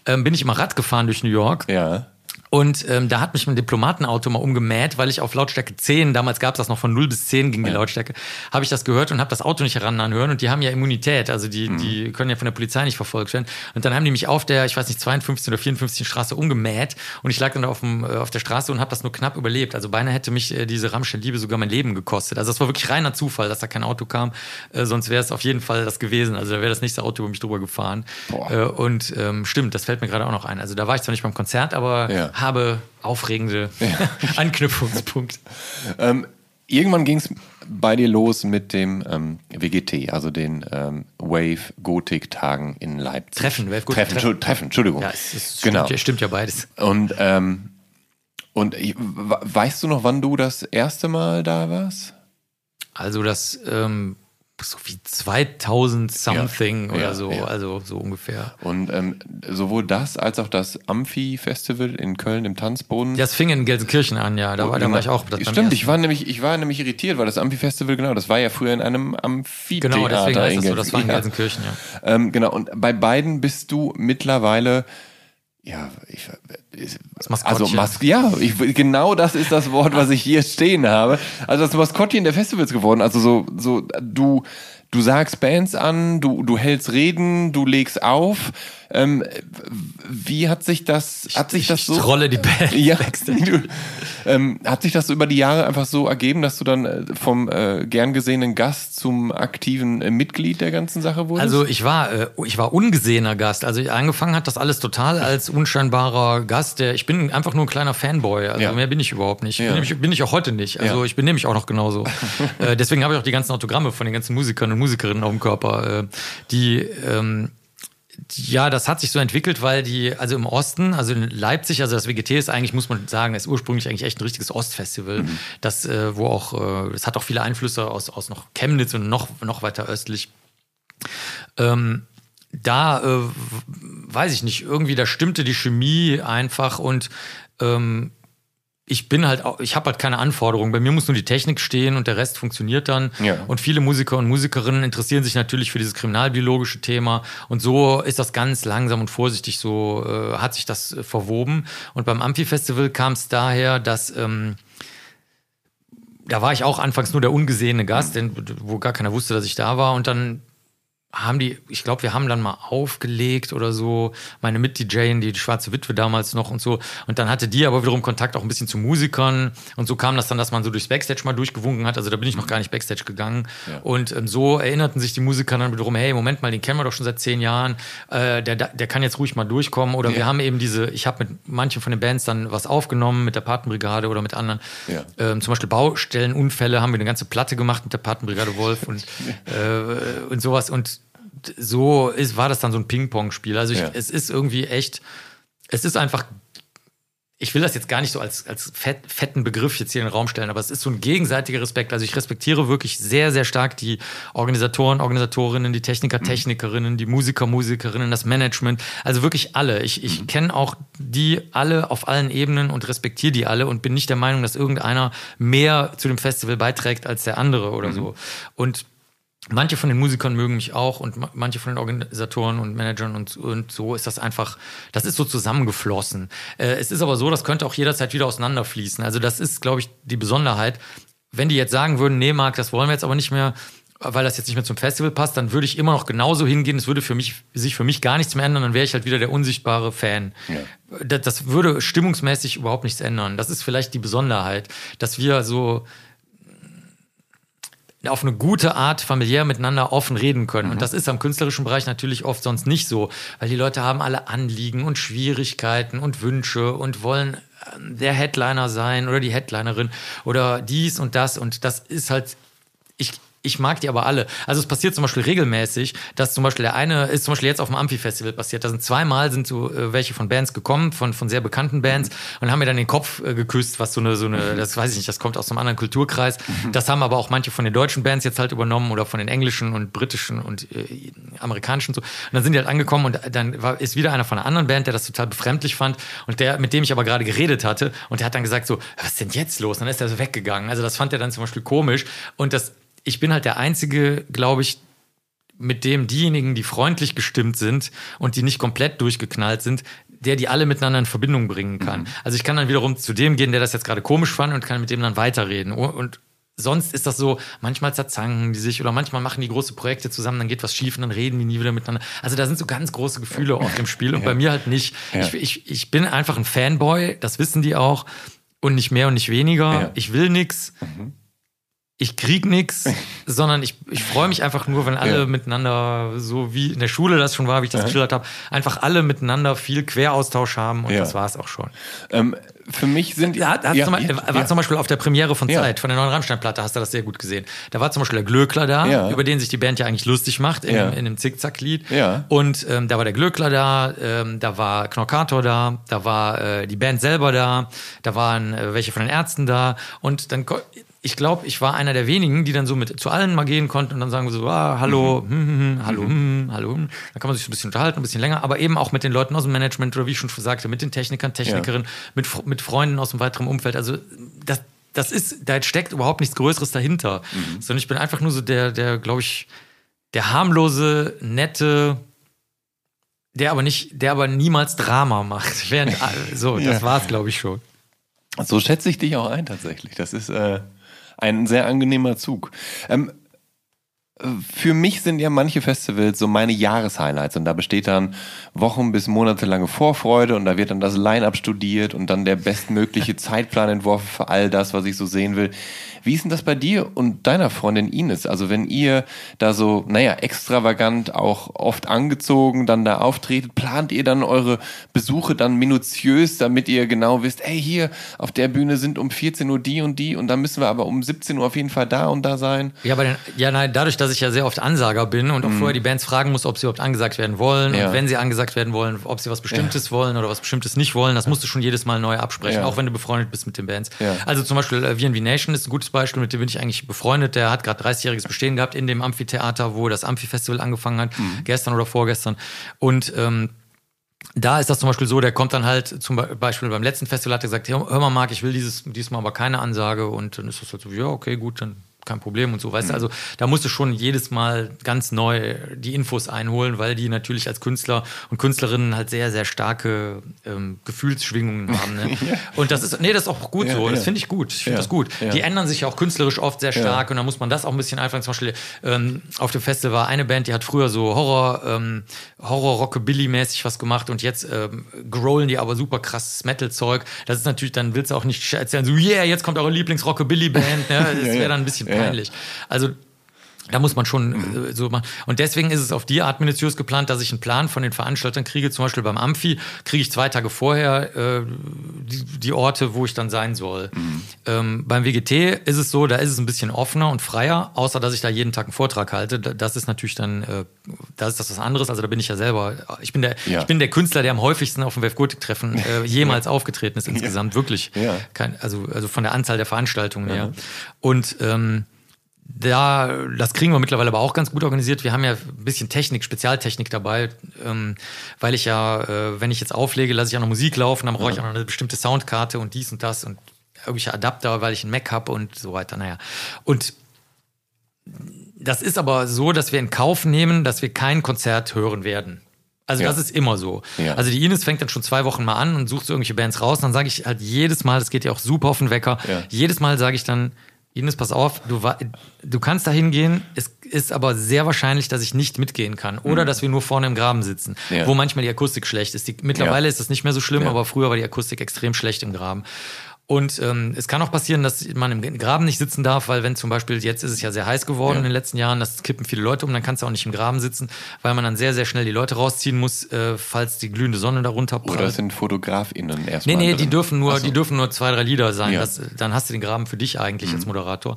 ähm, bin ich immer Rad gefahren durch New York.
Ja.
Und ähm, da hat mich ein Diplomatenauto mal umgemäht, weil ich auf Lautstärke 10, damals gab es das noch von 0 bis 10 ging die Lautstärke, habe ich das gehört und habe das Auto nicht heran hören und die haben ja Immunität, also die, die können ja von der Polizei nicht verfolgt werden. Und dann haben die mich auf der, ich weiß nicht, 52 oder 54 Straße umgemäht und ich lag dann auf, dem, äh, auf der Straße und habe das nur knapp überlebt. Also beinahe hätte mich äh, diese Rammstein-Liebe sogar mein Leben gekostet. Also das war wirklich reiner Zufall, dass da kein Auto kam, äh, sonst wäre es auf jeden Fall das gewesen. Also da wäre das nächste Auto über mich drüber gefahren. Äh, und ähm, stimmt, das fällt mir gerade auch noch ein. Also da war ich zwar nicht beim Konzert, aber
Ja.
Habe aufregende Anknüpfungspunkte.
Ähm, irgendwann ging es bei dir los mit dem ähm, WGT, also den ähm, Wave Gothic Tagen in Leipzig.
Treffen, Wave Gothic
Treffen,
Treffen.
Entschuldigung, Treffen, Entschuldigung.
Ja, es, es
genau.
stimmt, ja, stimmt ja beides.
Und ähm, und ich, weißt du noch, wann du das erste Mal da warst?
Also das, ähm, so wie 2000 something
Ja,
oder
ja,
so,
ja.
also so ungefähr.
Und ähm, sowohl das als auch das Amphi-Festival in Köln im Tanzboden.
Das fing in Gelsenkirchen an, ja. Da war, da war ich auch. das
Stimmt, ich war, nämlich, ich war nämlich irritiert, weil das Amphi-Festival, genau, das war ja früher in einem Amphitheater.
Genau, deswegen heißt es so, das war in. Gelsenkirchen, ja.
Ähm, genau, und bei beiden bist du mittlerweile, ja, ich,
Das Maskottchen.
also Mas ja, ich, genau das ist das Wort, was ich hier stehen habe. Also das Maskottchen der Festivals geworden. Also so, so du, du sagst Bands an, du, du hältst Reden, du legst auf. Ähm, wie hat sich das, hat sich das so?
Ich trolle die Band.
Ja, du, ähm, hat sich das so über die Jahre einfach so ergeben, dass du dann äh, vom äh, gern gesehenen Gast zum aktiven äh, Mitglied der ganzen Sache wurdest?
Also ich war, äh, ich war ungesehener Gast. Also angefangen hat das alles total als unscheinbarer Gast. Der, ich bin einfach nur ein kleiner Fanboy. Also
Ja.
mehr bin ich überhaupt nicht.
Ja.
Bin, nämlich, bin ich auch heute nicht. Also
Ja.
ich bin nämlich auch noch genauso. äh, deswegen habe ich auch die ganzen Autogramme von den ganzen Musikern und Musikerinnen auf dem Körper. Äh, die ähm, ja, das hat sich so entwickelt, weil die, also im Osten, also in Leipzig, also das WGT ist eigentlich, muss man sagen, ist ursprünglich eigentlich echt ein richtiges Ostfestival. Das, äh, wo auch, äh, das hat auch viele Einflüsse aus, aus noch Chemnitz und noch, noch weiter östlich. Ähm, da äh, weiß ich nicht, irgendwie da stimmte die Chemie einfach und ähm, ich bin halt auch, ich habe halt keine Anforderungen. Bei mir muss nur die Technik stehen und der Rest funktioniert dann.
Ja.
Und viele Musiker und Musikerinnen interessieren sich natürlich für dieses kriminalbiologische Thema. Und so ist das ganz langsam und vorsichtig so, äh, hat sich das äh, verwoben. Und beim Amphi-Festival kam es daher, dass ähm, da war ich auch anfangs nur der ungesehene Gast, denn, wo gar keiner wusste, dass ich da war. Und dann haben die, ich glaube, wir haben dann mal aufgelegt oder so, meine Mit-DJ, die, die Schwarze Witwe damals noch und so. Und dann hatte die aber wiederum Kontakt auch ein bisschen zu Musikern. Und so kam das dann, dass man so durchs Backstage mal durchgewunken hat. Also da bin ich noch gar nicht Backstage gegangen. Und ähm, so erinnerten sich die Musiker dann wiederum, hey, Moment mal, den kennen wir doch schon seit zehn Jahren. Äh, der, der kann jetzt ruhig mal durchkommen. Oder wir haben eben diese, ich habe mit manchen von den Bands dann was aufgenommen, mit der Patenbrigade oder mit anderen.
Ja.
Ähm, zum Beispiel Baustellenunfälle haben wir eine ganze Platte gemacht mit der Patenbrigade Wolf und, äh, und sowas. Und so ist, war das dann so ein Ping-Pong-Spiel. Also ich,
Ja.
es ist irgendwie echt, es ist einfach, ich will das jetzt gar nicht so als, als fett, fetten Begriff jetzt hier in den Raum stellen, aber es ist so ein gegenseitiger Respekt. Also ich respektiere wirklich sehr, sehr stark die Organisatoren, Organisatorinnen, die Techniker, Technikerinnen, die Musiker, Musikerinnen, das Management. Also wirklich alle. Ich, ich kenne auch die alle auf allen Ebenen und respektiere die alle und bin nicht der Meinung, dass irgendeiner mehr zu dem Festival beiträgt als der andere oder so. Und Manche von den Musikern mögen mich auch und ma- manche von den Organisatoren und Managern und, und so ist das einfach, das ist so zusammengeflossen. Äh, es ist aber so, das könnte auch jederzeit wieder auseinanderfließen. Also das ist, glaube ich, die Besonderheit. Wenn die jetzt sagen würden, nee, Marc, das wollen wir jetzt aber nicht mehr, weil das jetzt nicht mehr zum Festival passt, dann würde ich immer noch genauso hingehen. Es würde für mich, sich für mich gar nichts mehr ändern, dann wäre ich halt wieder der unsichtbare Fan. Das, das würde stimmungsmäßig überhaupt nichts ändern. Das ist vielleicht die Besonderheit, dass wir so auf eine gute Art familiär miteinander offen reden können. Und das ist am künstlerischen Bereich natürlich oft sonst nicht so, weil die Leute haben alle Anliegen und Schwierigkeiten und Wünsche und wollen ähm, der Headliner sein oder die Headlinerin oder dies und das. Und das ist halt, ich, ich mag die aber alle. Also es passiert zum Beispiel regelmäßig, dass zum Beispiel der eine ist zum Beispiel jetzt auf dem Amphi-Festival passiert. Da sind zweimal sind so äh, welche von Bands gekommen, von, von sehr bekannten Bands und haben mir dann den Kopf äh, geküsst, was so eine, so eine, das weiß ich nicht, das kommt aus einem anderen Kulturkreis. Das haben aber auch manche von den deutschen Bands jetzt halt übernommen oder von den englischen und britischen und äh, amerikanischen so. Und dann sind die halt angekommen und dann war, ist wieder einer von einer anderen Band, der das total befremdlich fand und der, mit dem ich aber gerade geredet hatte und der hat dann gesagt so, was ist denn jetzt los? Und dann ist er so weggegangen. Also das fand er dann zum Beispiel komisch und das, ich bin halt der Einzige, glaube ich, mit dem diejenigen, die freundlich gestimmt sind und die nicht komplett durchgeknallt sind, der die alle miteinander in Verbindung bringen kann. Also ich kann dann wiederum zu dem gehen, der das jetzt gerade komisch fand und kann mit dem dann weiterreden. Und sonst ist das so, manchmal zerzanken die sich oder manchmal machen die große Projekte zusammen, dann geht was schief und dann reden die nie wieder miteinander. Also da sind so ganz große Gefühle auf dem Spiel und bei mir halt nicht. Ich, ich, ich bin einfach ein Fanboy, das wissen die auch und nicht mehr und nicht weniger.
Ja.
Ich will nix. Ich krieg nix, sondern ich, ich freue mich einfach nur, wenn alle
Ja.
miteinander, so wie in der Schule das schon war, wie ich das geschildert habe, einfach alle miteinander viel Queraustausch haben und
Ja.
das war es auch schon.
Ähm, für mich sind
Da
ja,
zum, Beispiel-
ja,
war
ja.
zum Beispiel auf der Premiere von
Ja.
Zeit, von der neuen Rammstein-Platte, hast du das sehr gut gesehen. Da war zum Beispiel der Glöckler da,
Ja.
über den sich die Band ja eigentlich lustig macht, in,
Ja.
in einem Zickzack-Lied.
Ja.
Und ähm, da war der Glöckler da, ähm, da war Knorkator da, da war äh, die Band selber da, da waren äh, welche von den Ärzten da und dann ich glaube, ich war einer der wenigen, die dann so mit zu allen mal gehen konnten und dann sagen so, ah, hallo, mhm. hm, hm, hm, hallo, hm, hallo. Hm. Dann kann man sich so ein bisschen unterhalten, ein bisschen länger, aber eben auch mit den Leuten aus dem Management oder wie ich schon sagte, mit den Technikern, Technikerinnen, ja. mit, mit Freunden aus dem weiteren Umfeld. Also das, das ist, da steckt überhaupt nichts Größeres dahinter. Mhm. Sondern ich bin einfach nur so der, der, glaube ich, der harmlose, nette, der aber nicht, der aber niemals Drama macht. Während, so, das ja. war's, glaube ich, schon.
So schätze ich dich auch ein, tatsächlich. Das ist, äh, ein sehr angenehmer Zug. Ähm, für mich sind ja manche Festivals so meine Jahreshighlights und da besteht dann Wochen bis monatelange Vorfreude und da wird dann das Line-up studiert und dann der bestmögliche Zeitplan entworfen für all das, was ich so sehen will. Wie ist denn das bei dir und deiner Freundin Ines? Also wenn ihr da so, naja, extravagant auch oft angezogen dann da auftretet, plant ihr dann eure Besuche dann minutiös, damit ihr genau wisst, ey, hier auf der Bühne sind um 14 Uhr die und die und dann müssen wir aber um 17 Uhr auf jeden Fall da und da sein?
Ja, aber ja, nein, dadurch, dass ich ja sehr oft Ansager bin und auch mhm. vorher die Bands fragen muss, ob sie überhaupt angesagt werden wollen ja. und wenn sie angesagt werden wollen, ob sie was Bestimmtes ja. wollen oder was Bestimmtes nicht wollen, das musst du schon jedes Mal neu absprechen, ja. auch wenn du befreundet bist mit den Bands. Also zum Beispiel äh, VNV Nation ist ein gutes Beispiel, mit dem bin ich eigentlich befreundet. Der hat gerade 30-jähriges Bestehen gehabt in dem Amphitheater, wo das Amphi-Festival angefangen hat, mhm. gestern oder vorgestern. Und ähm, da ist das zum Beispiel so, der kommt dann halt zum Beispiel beim letzten Festival hat er gesagt, hör mal Marc, ich will dieses, diesmal aber keine Ansage und dann ist das halt so, ja, okay, gut, dann kein Problem und so, weißt mhm. du, also da musst du schon jedes Mal ganz neu die Infos einholen, weil die natürlich als Künstler und Künstlerinnen halt sehr, sehr starke ähm, Gefühlsschwingungen haben. Ne? ja. Und das ist, nee, das ist auch gut ja, so, das finde ich gut, ich finde das gut. Die ändern sich auch künstlerisch oft sehr stark und da muss man das auch ein bisschen einfangen. Zum Beispiel ähm, auf dem Festival war eine Band, die hat früher so Horror, ähm, Horror-Rockabilly-mäßig was gemacht und jetzt ähm, growlen die aber super krasses Metal-Zeug. Das ist natürlich, dann willst du auch nicht erzählen, so, yeah, jetzt kommt eure Lieblings-Rockabilly-Band, ne? das wäre dann ein bisschen peinlich. Also da muss man schon mhm. äh, so machen. Und deswegen ist es auf die Art minutiös geplant, dass ich einen Plan von den Veranstaltern kriege. Zum Beispiel beim Amphi kriege ich zwei Tage vorher äh, die, die, Orte, wo ich dann sein soll. Mhm. Ähm, beim WGT ist es so, da ist es ein bisschen offener und freier, außer dass ich da jeden Tag einen Vortrag halte. Das ist natürlich dann, äh, da ist das was anderes. Also da bin ich ja selber, ich bin der, ja. ich bin der Künstler, der am häufigsten auf dem Webgotik-Treffen äh, jemals ja. aufgetreten ist insgesamt. Ja. Wirklich. Kein, also, also von der Anzahl der Veranstaltungen her. Und ähm, da, das kriegen wir mittlerweile aber auch ganz gut organisiert. Wir haben ja ein bisschen Technik, Spezialtechnik dabei, ähm, weil ich ja, äh, wenn ich jetzt auflege, lasse ich auch noch Musik laufen, dann brauche ich auch noch eine bestimmte Soundkarte und dies und das und irgendwelche Adapter, weil ich einen Mac habe und so weiter. Naja. Und das ist aber so, dass wir in Kauf nehmen, dass wir kein Konzert hören werden. Also ja. das ist immer so. Ja. Also die Ines fängt dann schon zwei Wochen mal an und sucht so irgendwelche Bands raus. Und dann sage ich halt jedes Mal, das geht ja auch super auf den Wecker, jedes Mal sage ich dann, Ines, pass auf, du, du kannst da hingehen, es ist aber sehr wahrscheinlich, dass ich nicht mitgehen kann. Oder mhm. dass wir nur vorne im Graben sitzen, ja. wo manchmal die Akustik schlecht ist. Die, mittlerweile ja. ist das nicht mehr so schlimm, ja. aber früher war die Akustik extrem schlecht im Graben. Und ähm, es kann auch passieren, dass man im Graben nicht sitzen darf, weil wenn zum Beispiel, jetzt ist es ja sehr heiß geworden ja. in den letzten Jahren, das kippen viele Leute um, dann kannst du auch nicht im Graben sitzen, weil man dann sehr, sehr schnell die Leute rausziehen muss, äh, falls die glühende Sonne darunter
prallt. Oder sind FotografInnen erstmal
Nee, nee, die dürfen nur, so. die dürfen nur zwei, drei Lieder sein. Ja. Das, dann hast du den Graben für dich eigentlich mhm. als Moderator.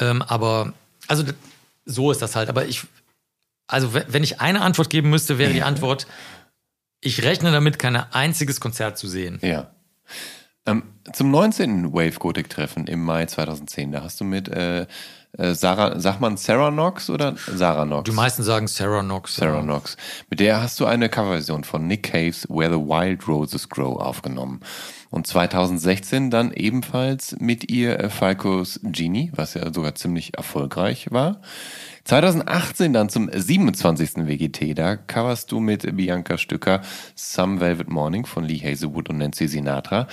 Ähm, aber, also so ist das halt. Aber ich, also wenn ich eine Antwort geben müsste, wäre die Antwort, ich rechne damit, kein einziges Konzert zu sehen.
Ja. Ähm, zum 19. Wave Gothic Treffen im Mai 2010, da hast du mit äh, äh, Sarah, sagt man Sarah Knox oder Sarah Knox?
Die meisten sagen Sarah Knox.
Sarah ja. Knox. Mit der hast du eine Coverversion von Nick Caves Where the Wild Roses Grow aufgenommen. Und 2016 dann ebenfalls mit ihr äh, Falcos Genie, was ja sogar ziemlich erfolgreich war. 2018 dann zum 27. WGT, da coverst du mit Bianca Stücker Some Velvet Morning von Lee Hazelwood und Nancy Sinatra.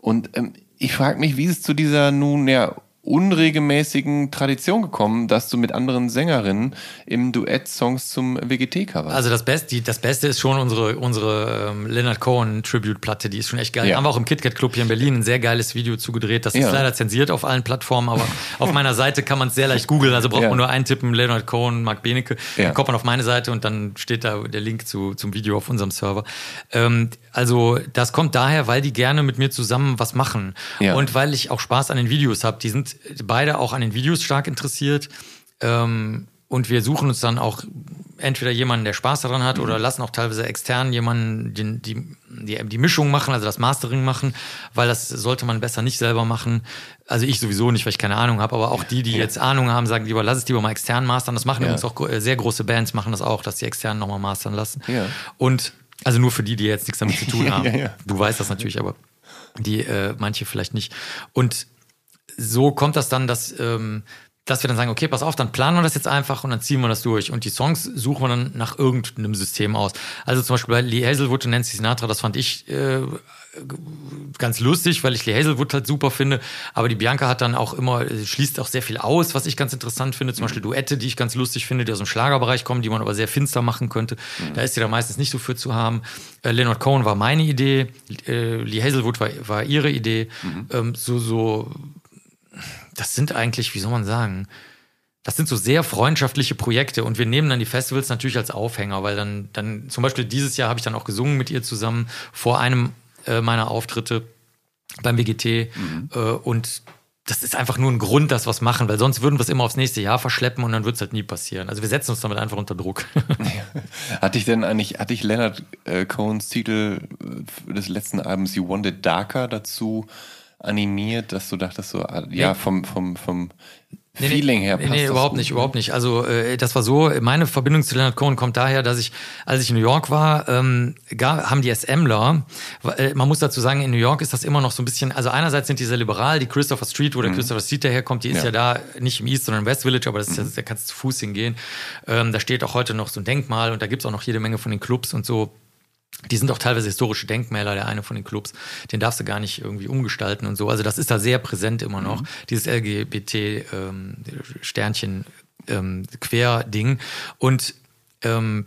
Und ähm, ich frage mich, wie es zu dieser nun ja unregelmäßigen Tradition gekommen, dass du mit anderen Sängerinnen im Duett Songs zum WGT coverst.
Also das Beste, das Beste ist schon unsere, unsere ähm, Leonard Cohen Tribute-Platte, die ist schon echt geil. Ja. Haben wir auch im KitKat Club hier in Berlin ein sehr geiles Video zugedreht. Das ist ja. leider zensiert auf allen Plattformen, aber auf meiner Seite kann man es sehr leicht googeln. Also braucht ja. man nur eintippen, Leonard Cohen, Mark Benecke. Dann kommt man auf meine Seite und dann steht da der Link zu, zum Video auf unserem Server. Ähm, also das kommt daher, weil die gerne mit mir zusammen was machen. Und weil ich auch Spaß an den Videos habe. Die sind beide auch an den Videos stark interessiert. Ähm, und wir suchen uns dann auch entweder jemanden, der Spaß daran hat, mhm. oder lassen auch teilweise extern jemanden die, die, die, die, Mischung machen, also das Mastering machen, weil das sollte man besser nicht selber machen. Also ich sowieso nicht, weil ich keine Ahnung habe, aber auch die, die ja. jetzt Ahnung haben, sagen lieber, lass es lieber mal extern mastern. Das machen ja. übrigens auch äh, sehr große Bands, machen das auch, dass die externen nochmal mastern lassen. Ja. Und also nur für die, die jetzt nichts damit zu tun haben. Du weißt das natürlich, aber die äh, manche vielleicht nicht. Und so kommt das dann, dass ähm, dass wir dann sagen, okay, pass auf, dann planen wir das jetzt einfach und dann ziehen wir das durch. Und die Songs suchen wir dann nach irgendeinem System aus. Also zum Beispiel bei Lee Hazelwood und Nancy Sinatra, das fand ich äh, ganz lustig, weil ich Lee Hazelwood halt super finde. Aber die Bianca hat dann auch immer, äh, schließt auch sehr viel aus, was ich ganz interessant finde. Zum Beispiel Duette, die ich ganz lustig finde, die aus dem Schlagerbereich kommen, die man aber sehr finster machen könnte. Mhm. Da ist sie da meistens nicht so für zu haben. Äh, Leonard Cohen war meine Idee, äh, Lee Hazelwood war, war ihre Idee. Mhm. Ähm, so, so das sind eigentlich, wie soll man sagen, das sind so sehr freundschaftliche Projekte und wir nehmen dann die Festivals natürlich als Aufhänger, weil dann, dann zum Beispiel dieses Jahr habe ich dann auch gesungen mit ihr zusammen vor einem äh, meiner Auftritte beim BGT mhm. äh, und das ist einfach nur ein Grund, dass wir es machen, weil sonst würden wir es immer aufs nächste Jahr verschleppen und dann wird es halt nie passieren. Also wir setzen uns damit einfach unter Druck.
hatte ich denn eigentlich, hatte ich Leonard äh, Cohns Titel äh, des letzten Albums You Wanted Darker dazu animiert, dass du dachtest so, ah, ja, vom, vom, vom Nee, Feeling her
passt Nee, nee überhaupt nicht, überhaupt nicht. Also äh, das war so, meine Verbindung zu Leonard Cohen kommt daher, dass ich, als ich in New York war, ähm, gar, haben die SMler, äh, man muss dazu sagen, in New York ist das immer noch so ein bisschen, also einerseits sind die sehr liberal, die Christopher Street, wo der mhm. Christopher Street daherkommt, die ist ja. ja da nicht im East, sondern im West Village, aber das ist mhm. ja, da kannst du zu Fuß hingehen. Ähm, da steht auch heute noch so ein Denkmal und da gibt's auch noch jede Menge von den Clubs und so. Die sind auch teilweise historische Denkmäler, der eine von den Clubs. Den darfst du gar nicht irgendwie umgestalten und so. Also das ist da sehr präsent immer noch, mhm. dieses LGBT-Sternchen-Quer-Ding. Ähm, ähm, und ähm,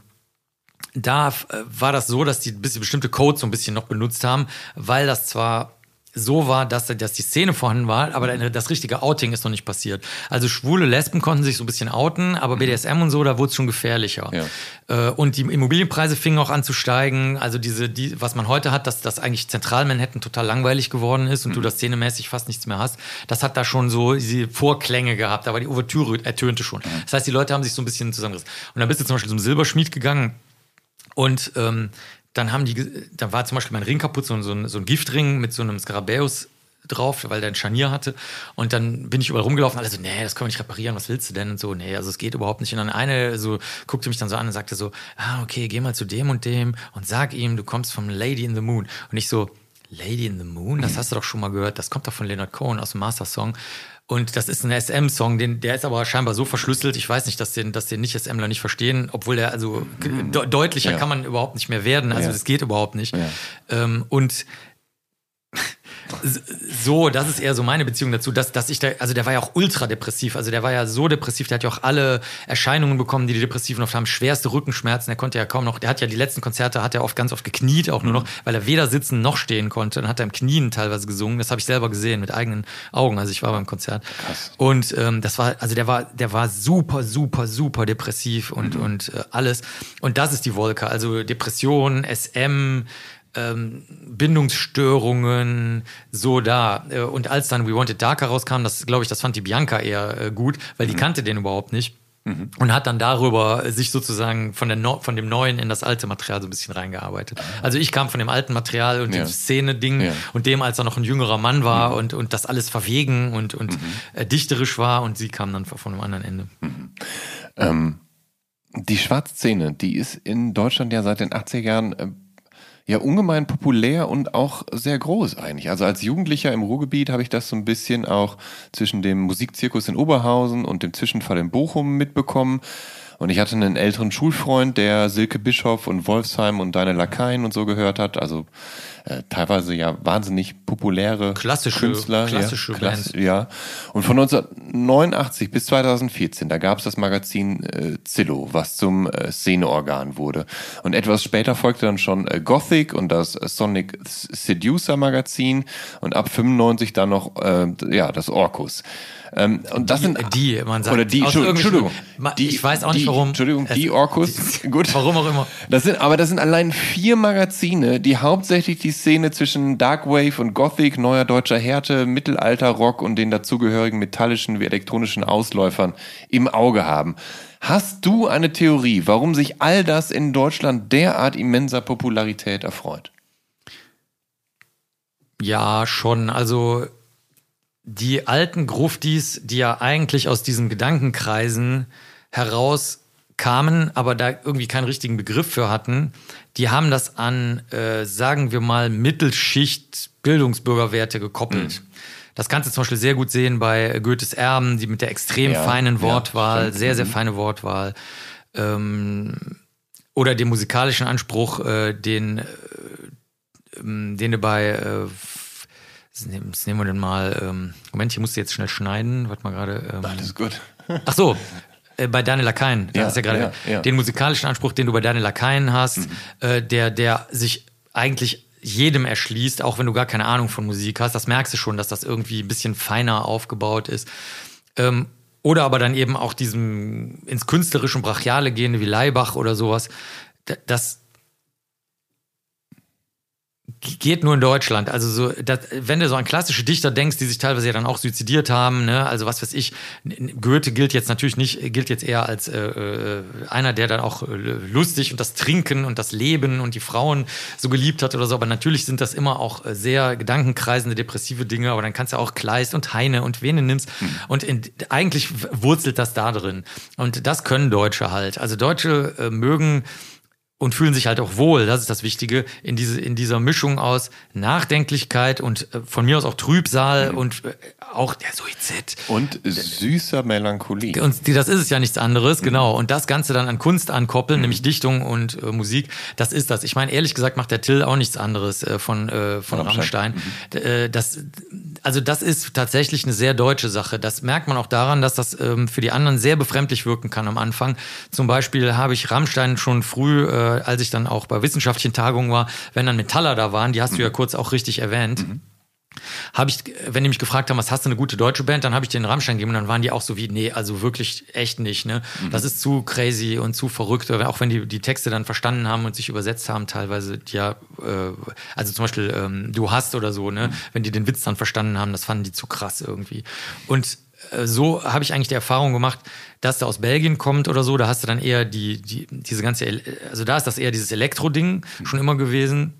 da war das so, dass die bestimmte Codes so ein bisschen noch benutzt haben, weil das zwar so war, dass, dass die Szene vorhanden war, aber das richtige Outing ist noch nicht passiert. Also schwule Lesben konnten sich so ein bisschen outen, aber mhm. BDSM und so, da wurde es schon gefährlicher. Ja. Äh, und die Immobilienpreise fingen auch an zu steigen. Also diese, die, was man heute hat, dass das eigentlich Zentral-Manhattan total langweilig geworden ist und mhm. du das szenemäßig fast nichts mehr hast, das hat da schon so diese Vorklänge gehabt, aber die Ouvertüre ertönte schon. Mhm. Das heißt, die Leute haben sich so ein bisschen zusammengerissen. Und dann bist du zum Beispiel zum Silberschmied gegangen und ähm, dann haben die, da war zum Beispiel mein Ring kaputt, so, so, ein, so ein Giftring mit so einem Skarabäus drauf, weil der ein Scharnier hatte. Und dann bin ich überall rumgelaufen, alle so, nee, das können wir nicht reparieren, was willst du denn? Und so, nee, also es geht überhaupt nicht. Und dann eine so guckte mich dann so an und sagte so, ah, okay, geh mal zu dem und dem und sag ihm, du kommst vom Lady in the Moon. Und ich so, Lady in the Moon, das hast du doch schon mal gehört, das kommt doch von Leonard Cohen aus dem Master Song. Und das ist ein SM-Song, den, der ist aber scheinbar so verschlüsselt. Ich weiß nicht, dass den, dass den Nicht-SMler nicht verstehen, obwohl der also de deutlicher ja. kann man überhaupt nicht mehr werden. Also ja. das geht überhaupt nicht. Ja. Ähm, und so, das ist eher so meine Beziehung dazu, dass, dass ich da, also der war ja auch ultra depressiv, also der war ja so depressiv, der hat ja auch alle Erscheinungen bekommen, die die Depressiven oft haben, schwerste Rückenschmerzen, der konnte ja kaum noch, der hat ja die letzten Konzerte, hat er oft ganz oft gekniet, auch nur noch, weil er weder sitzen noch stehen konnte, dann hat er im Knien teilweise gesungen, das habe ich selber gesehen mit eigenen Augen, also ich war beim Konzert. Krass. Und ähm, das war, also der war, der war super, super, super depressiv und, mhm. und äh, alles. Und das ist die Wolke, also Depression, SM, ähm, Bindungsstörungen so da. Äh, und als dann We Wanted Darker rauskam, das glaube ich, das fand die Bianca eher äh, gut, weil die mhm. kannte den überhaupt nicht. Mhm. Und hat dann darüber sich sozusagen von, der no von dem Neuen in das alte Material so ein bisschen reingearbeitet. Also ich kam von dem alten Material und ja. dem Szene-Ding ja. und dem, als er noch ein jüngerer Mann war mhm. und, und das alles verwegen und, und mhm. äh, dichterisch war und sie kam dann von einem anderen Ende.
Mhm. Ähm, die Schwarzszene, die ist in Deutschland ja seit den 80er Jahren äh, ja ungemein populär und auch sehr groß eigentlich. Also als Jugendlicher im Ruhrgebiet habe ich das so ein bisschen auch zwischen dem Musikzirkus in Oberhausen und dem Zwischenfall in Bochum mitbekommen. Und ich hatte einen älteren Schulfreund, der Silke Bischoff und Wolfsheim und Deine Lakaien und so gehört hat. Also äh, teilweise ja wahnsinnig populäre
klassische,
Künstler.
Klassische
ja, Klass, ja. Und von 1989 bis 2014, da gab es das Magazin äh, Zillow, was zum äh, Szeneorgan wurde. Und etwas später folgte dann schon äh, Gothic und das Sonic Seducer Magazin und ab 95 dann noch äh, ja das Orkus. Ähm, und das
die,
sind
die, man sagt.
Oder die, Entschuldigung.
Die, ich weiß auch nicht warum.
Entschuldigung, die Orkus.
Gut. Warum auch immer.
Das sind, aber das sind allein vier Magazine, die hauptsächlich die Szene zwischen Darkwave und Gothic, neuer deutscher Härte, Mittelalter-Rock und den dazugehörigen metallischen wie elektronischen Ausläufern im Auge haben. Hast du eine Theorie, warum sich all das in Deutschland derart immenser Popularität erfreut?
Ja, schon. Also die alten Gruftis, die ja eigentlich aus diesen Gedankenkreisen heraus kamen, aber da irgendwie keinen richtigen Begriff für hatten, die haben das an, äh, sagen wir mal, Mittelschicht Bildungsbürgerwerte gekoppelt. Mhm. Das kannst du zum Beispiel sehr gut sehen bei Goethes Erben, die mit der extrem ja, feinen Wortwahl, ja, sehr, sehr mhm. feine Wortwahl. Ähm, oder dem musikalischen Anspruch, äh, den, äh, ähm, den du bei, äh, was nehmen wir denn mal, ähm, Moment, ich muss jetzt schnell schneiden, warte mal gerade.
Ähm, Alles gut.
Ach so, äh, bei Daniel Lakaien, ja, ja gerade ja, ja. den musikalischen Anspruch, den du bei Daniel Lakaien hast, mhm. äh, der, der sich eigentlich jedem erschließt, auch wenn du gar keine Ahnung von Musik hast. Das merkst du schon, dass das irgendwie ein bisschen feiner aufgebaut ist. Ähm, oder aber dann eben auch diesem ins künstlerische und brachiale gehende wie Leibach oder sowas. Das, geht nur in Deutschland. Also so, das, wenn du so an klassische Dichter denkst, die sich teilweise ja dann auch suizidiert haben, ne, also was weiß ich, Goethe gilt jetzt natürlich nicht, gilt jetzt eher als äh, äh, einer, der dann auch äh, lustig und das Trinken und das Leben und die Frauen so geliebt hat oder so. Aber natürlich sind das immer auch äh, sehr gedankenkreisende, depressive Dinge. Aber dann kannst du auch Kleist und Heine und Vene nimmst. Mhm. Und in, eigentlich wurzelt das da drin. Und das können Deutsche halt. Also Deutsche äh, mögen und fühlen sich halt auch wohl, das ist das Wichtige, in, diese, in dieser Mischung aus Nachdenklichkeit und äh, von mir aus auch Trübsal mhm. und äh, auch der Suizid.
Und süßer Melancholie.
Und die, das ist es ja nichts anderes, mhm. genau. Und das Ganze dann an Kunst ankoppeln, mhm. nämlich Dichtung und äh, Musik, das ist das. Ich meine, ehrlich gesagt macht der Till auch nichts anderes äh, von, äh, von Rammstein. Mhm. Äh, das, also das ist tatsächlich eine sehr deutsche Sache. Das merkt man auch daran, dass das ähm, für die anderen sehr befremdlich wirken kann am Anfang. Zum Beispiel habe ich Rammstein schon früh äh, als ich dann auch bei wissenschaftlichen Tagungen war, wenn dann Metaller da waren, die hast mhm. du ja mhm. kurz auch richtig erwähnt. Mhm habe ich, wenn die mich gefragt haben, was hast du eine gute deutsche Band, dann habe ich den Rammstein gegeben und dann waren die auch so wie, nee, also wirklich echt nicht, ne? Mhm. Das ist zu crazy und zu verrückt, auch wenn die die Texte dann verstanden haben und sich übersetzt haben, teilweise, ja, äh, also zum Beispiel ähm, du hast oder so, ne? Mhm. Wenn die den Witz dann verstanden haben, das fanden die zu krass irgendwie. Und äh, so habe ich eigentlich die Erfahrung gemacht, dass der aus Belgien kommt oder so, da hast du dann eher die, die diese ganze, also da ist das eher dieses Elektro-Ding schon immer gewesen.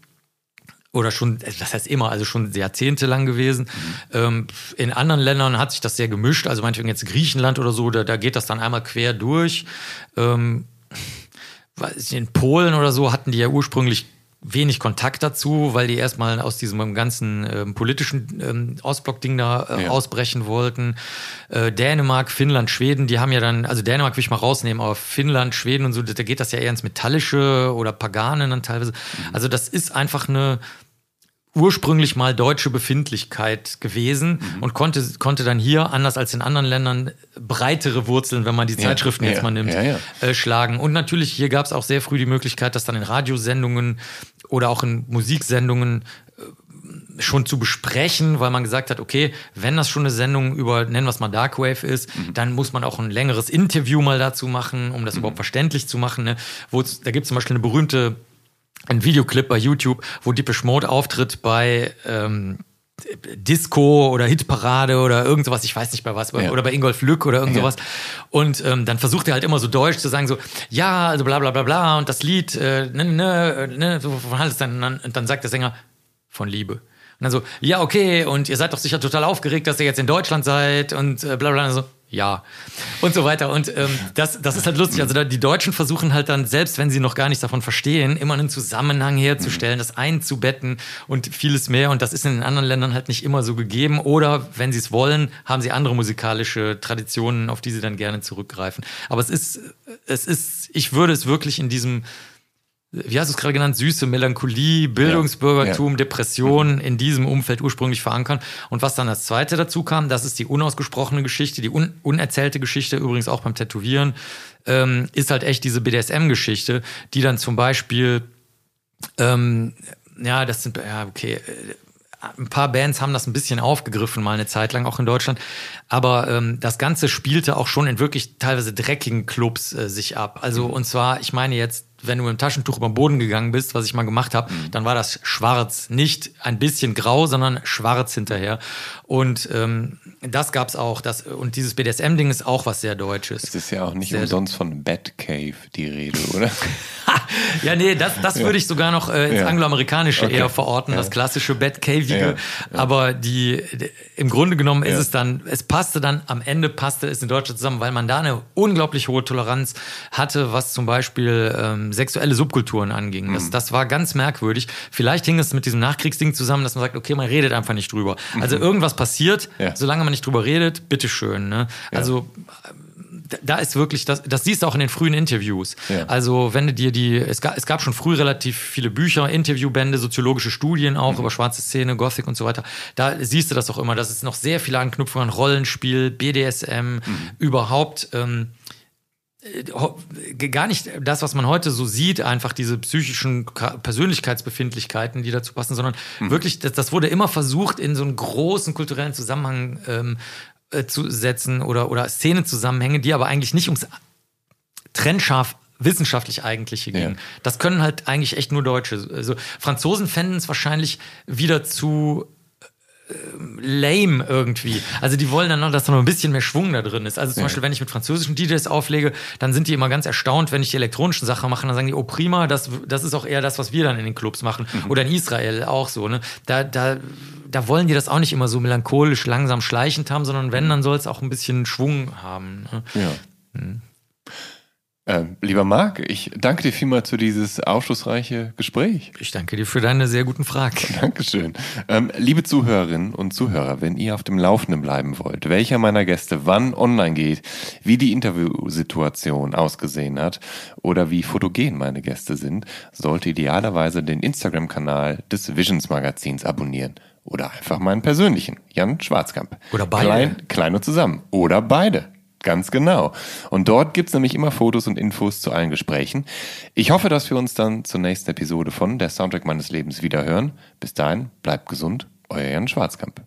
Oder schon, das heißt immer, also schon jahrzehntelang gewesen. Mhm. Ähm, in anderen Ländern hat sich das sehr gemischt, also meinetwegen jetzt Griechenland oder so, da, da geht das dann einmal quer durch. Ähm, in Polen oder so hatten die ja ursprünglich wenig Kontakt dazu, weil die erstmal aus diesem ganzen ähm, politischen ähm, Ostblock-Ding da äh, ja. ausbrechen wollten. Äh, Dänemark, Finnland, Schweden, die haben ja dann, also Dänemark will ich mal rausnehmen, aber Finnland, Schweden und so, da geht das ja eher ins Metallische oder Pagane dann teilweise. Mhm. Also das ist einfach eine ursprünglich mal deutsche Befindlichkeit gewesen mhm. und konnte, konnte dann hier, anders als in anderen Ländern, breitere Wurzeln, wenn man die Zeitschriften ja, jetzt mal nimmt, ja, äh, schlagen. Und natürlich, hier gab es auch sehr früh die Möglichkeit, das dann in Radiosendungen oder auch in Musiksendungen äh, schon zu besprechen, weil man gesagt hat, okay, wenn das schon eine Sendung über, nennen wir es mal Darkwave ist, mhm. dann muss man auch ein längeres Interview mal dazu machen, um das mhm. überhaupt verständlich zu machen. Ne? Wo, da gibt es zum Beispiel eine berühmte ein Videoclip bei YouTube, wo Deepish Mode auftritt bei ähm, Disco oder Hitparade oder irgend sowas, ich weiß nicht bei was, ja. oder bei Ingolf Lück oder irgend sowas. Ja. Und ähm, dann versucht er halt immer so deutsch zu sagen, so, ja, also bla bla bla bla und das Lied, äh, ne, ne, ne, so von alles dann, und dann sagt der Sänger von Liebe. Und dann so, ja, okay, und ihr seid doch sicher total aufgeregt, dass ihr jetzt in Deutschland seid und äh, bla bla. Und so, ja und so weiter. Und ähm, das, das ist halt lustig. Also die Deutschen versuchen halt dann, selbst wenn sie noch gar nichts davon verstehen, immer einen Zusammenhang herzustellen, das einzubetten und vieles mehr. Und das ist in den anderen Ländern halt nicht immer so gegeben. Oder wenn sie es wollen, haben sie andere musikalische Traditionen, auf die sie dann gerne zurückgreifen. Aber es ist, es ist, ich würde es wirklich in diesem wie hast du es gerade genannt, süße Melancholie, Bildungsbürgertum, ja, ja. Depression mhm. in diesem Umfeld ursprünglich verankern. Und was dann als zweite dazu kam, das ist die unausgesprochene Geschichte, die un unerzählte Geschichte, übrigens auch beim Tätowieren, ähm, ist halt echt diese BDSM-Geschichte, die dann zum Beispiel, ähm, ja, das sind, ja, okay, äh, ein paar Bands haben das ein bisschen aufgegriffen, mal eine Zeit lang, auch in Deutschland. Aber ähm, das Ganze spielte auch schon in wirklich teilweise dreckigen Clubs äh, sich ab. Also, mhm. und zwar, ich meine jetzt wenn du mit dem Taschentuch über den Boden gegangen bist, was ich mal gemacht habe, mhm. dann war das schwarz, nicht ein bisschen grau, sondern schwarz hinterher. Und ähm, das gab's auch. Das, und dieses BDSM-Ding ist auch was sehr Deutsches.
Es ist ja auch nicht sehr umsonst von Batcave die Rede, oder?
ja, nee, das, das ja. würde ich sogar noch äh, ins ja. Angloamerikanische okay. eher verorten, ja. das klassische Batcavige. Aber die, im Grunde genommen ist es dann, es passte dann, am Ende passte es in Deutschland zusammen, weil man da eine unglaublich hohe Toleranz hatte, was zum Beispiel ähm, sexuelle Subkulturen anging. Das, mhm. das war ganz merkwürdig. Vielleicht hing es mit diesem Nachkriegsding zusammen, dass man sagt, okay, man redet einfach nicht drüber. Also mhm. irgendwas passiert, solange man nicht drüber redet, bitteschön. Ne? Also da ist wirklich, das, das siehst du auch in den frühen Interviews. Ja. Also, wenn du dir die, es gab, es gab schon früh relativ viele Bücher, Interviewbände, soziologische Studien auch mhm. über schwarze Szene, Gothic und so weiter. Da siehst du das auch immer, dass es noch sehr viele Anknüpfungen an Rollenspiel, BDSM, mhm. überhaupt. Ähm, äh, gar nicht das, was man heute so sieht, einfach diese psychischen Persönlichkeitsbefindlichkeiten, die dazu passen, sondern mhm. wirklich, das, das, wurde immer versucht, in so einen großen kulturellen Zusammenhang ähm, äh, zu setzen oder, oder Szenenzusammenhänge, die aber eigentlich nicht ums trennscharf wissenschaftlich eigentliche gehen. Ja. Das können halt eigentlich echt nur Deutsche. Also Franzosen fänden es wahrscheinlich wieder zu lame irgendwie. Also die wollen dann noch, dass da noch ein bisschen mehr Schwung da drin ist. Also zum ja. Beispiel, wenn ich mit französischen DJs auflege, dann sind die immer ganz erstaunt, wenn ich die elektronischen Sachen mache. Dann sagen die, oh prima, das, das ist auch eher das, was wir dann in den Clubs machen. Mhm. Oder in Israel auch so. Ne? Da, da, da wollen die das auch nicht immer so melancholisch, langsam, schleichend haben, sondern wenn, dann soll es auch ein bisschen Schwung haben. Ne?
Ja. Mhm. Äh, lieber Marc, ich danke dir vielmals für dieses aufschlussreiche Gespräch.
Ich danke dir für deine sehr guten Fragen.
Dankeschön. Ähm, liebe Zuhörerinnen und Zuhörer, wenn ihr auf dem Laufenden bleiben wollt, welcher meiner Gäste wann online geht, wie die Interviewsituation ausgesehen hat oder wie fotogen meine Gäste sind, sollte idealerweise den Instagram-Kanal des Visions Magazins abonnieren. Oder einfach meinen persönlichen, Jan Schwarzkamp.
Oder beide.
Klein, klein und zusammen. Oder beide. Ganz genau. Und dort gibt's nämlich immer Fotos und Infos zu allen Gesprächen. Ich hoffe, dass wir uns dann zur nächsten Episode von Der Soundtrack meines Lebens wieder hören. Bis dahin, bleibt gesund, euer Jan Schwarzkamp.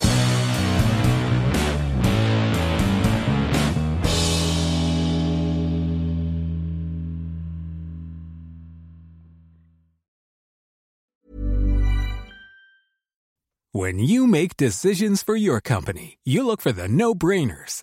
When you make decisions for your company, you look for the no-brainers.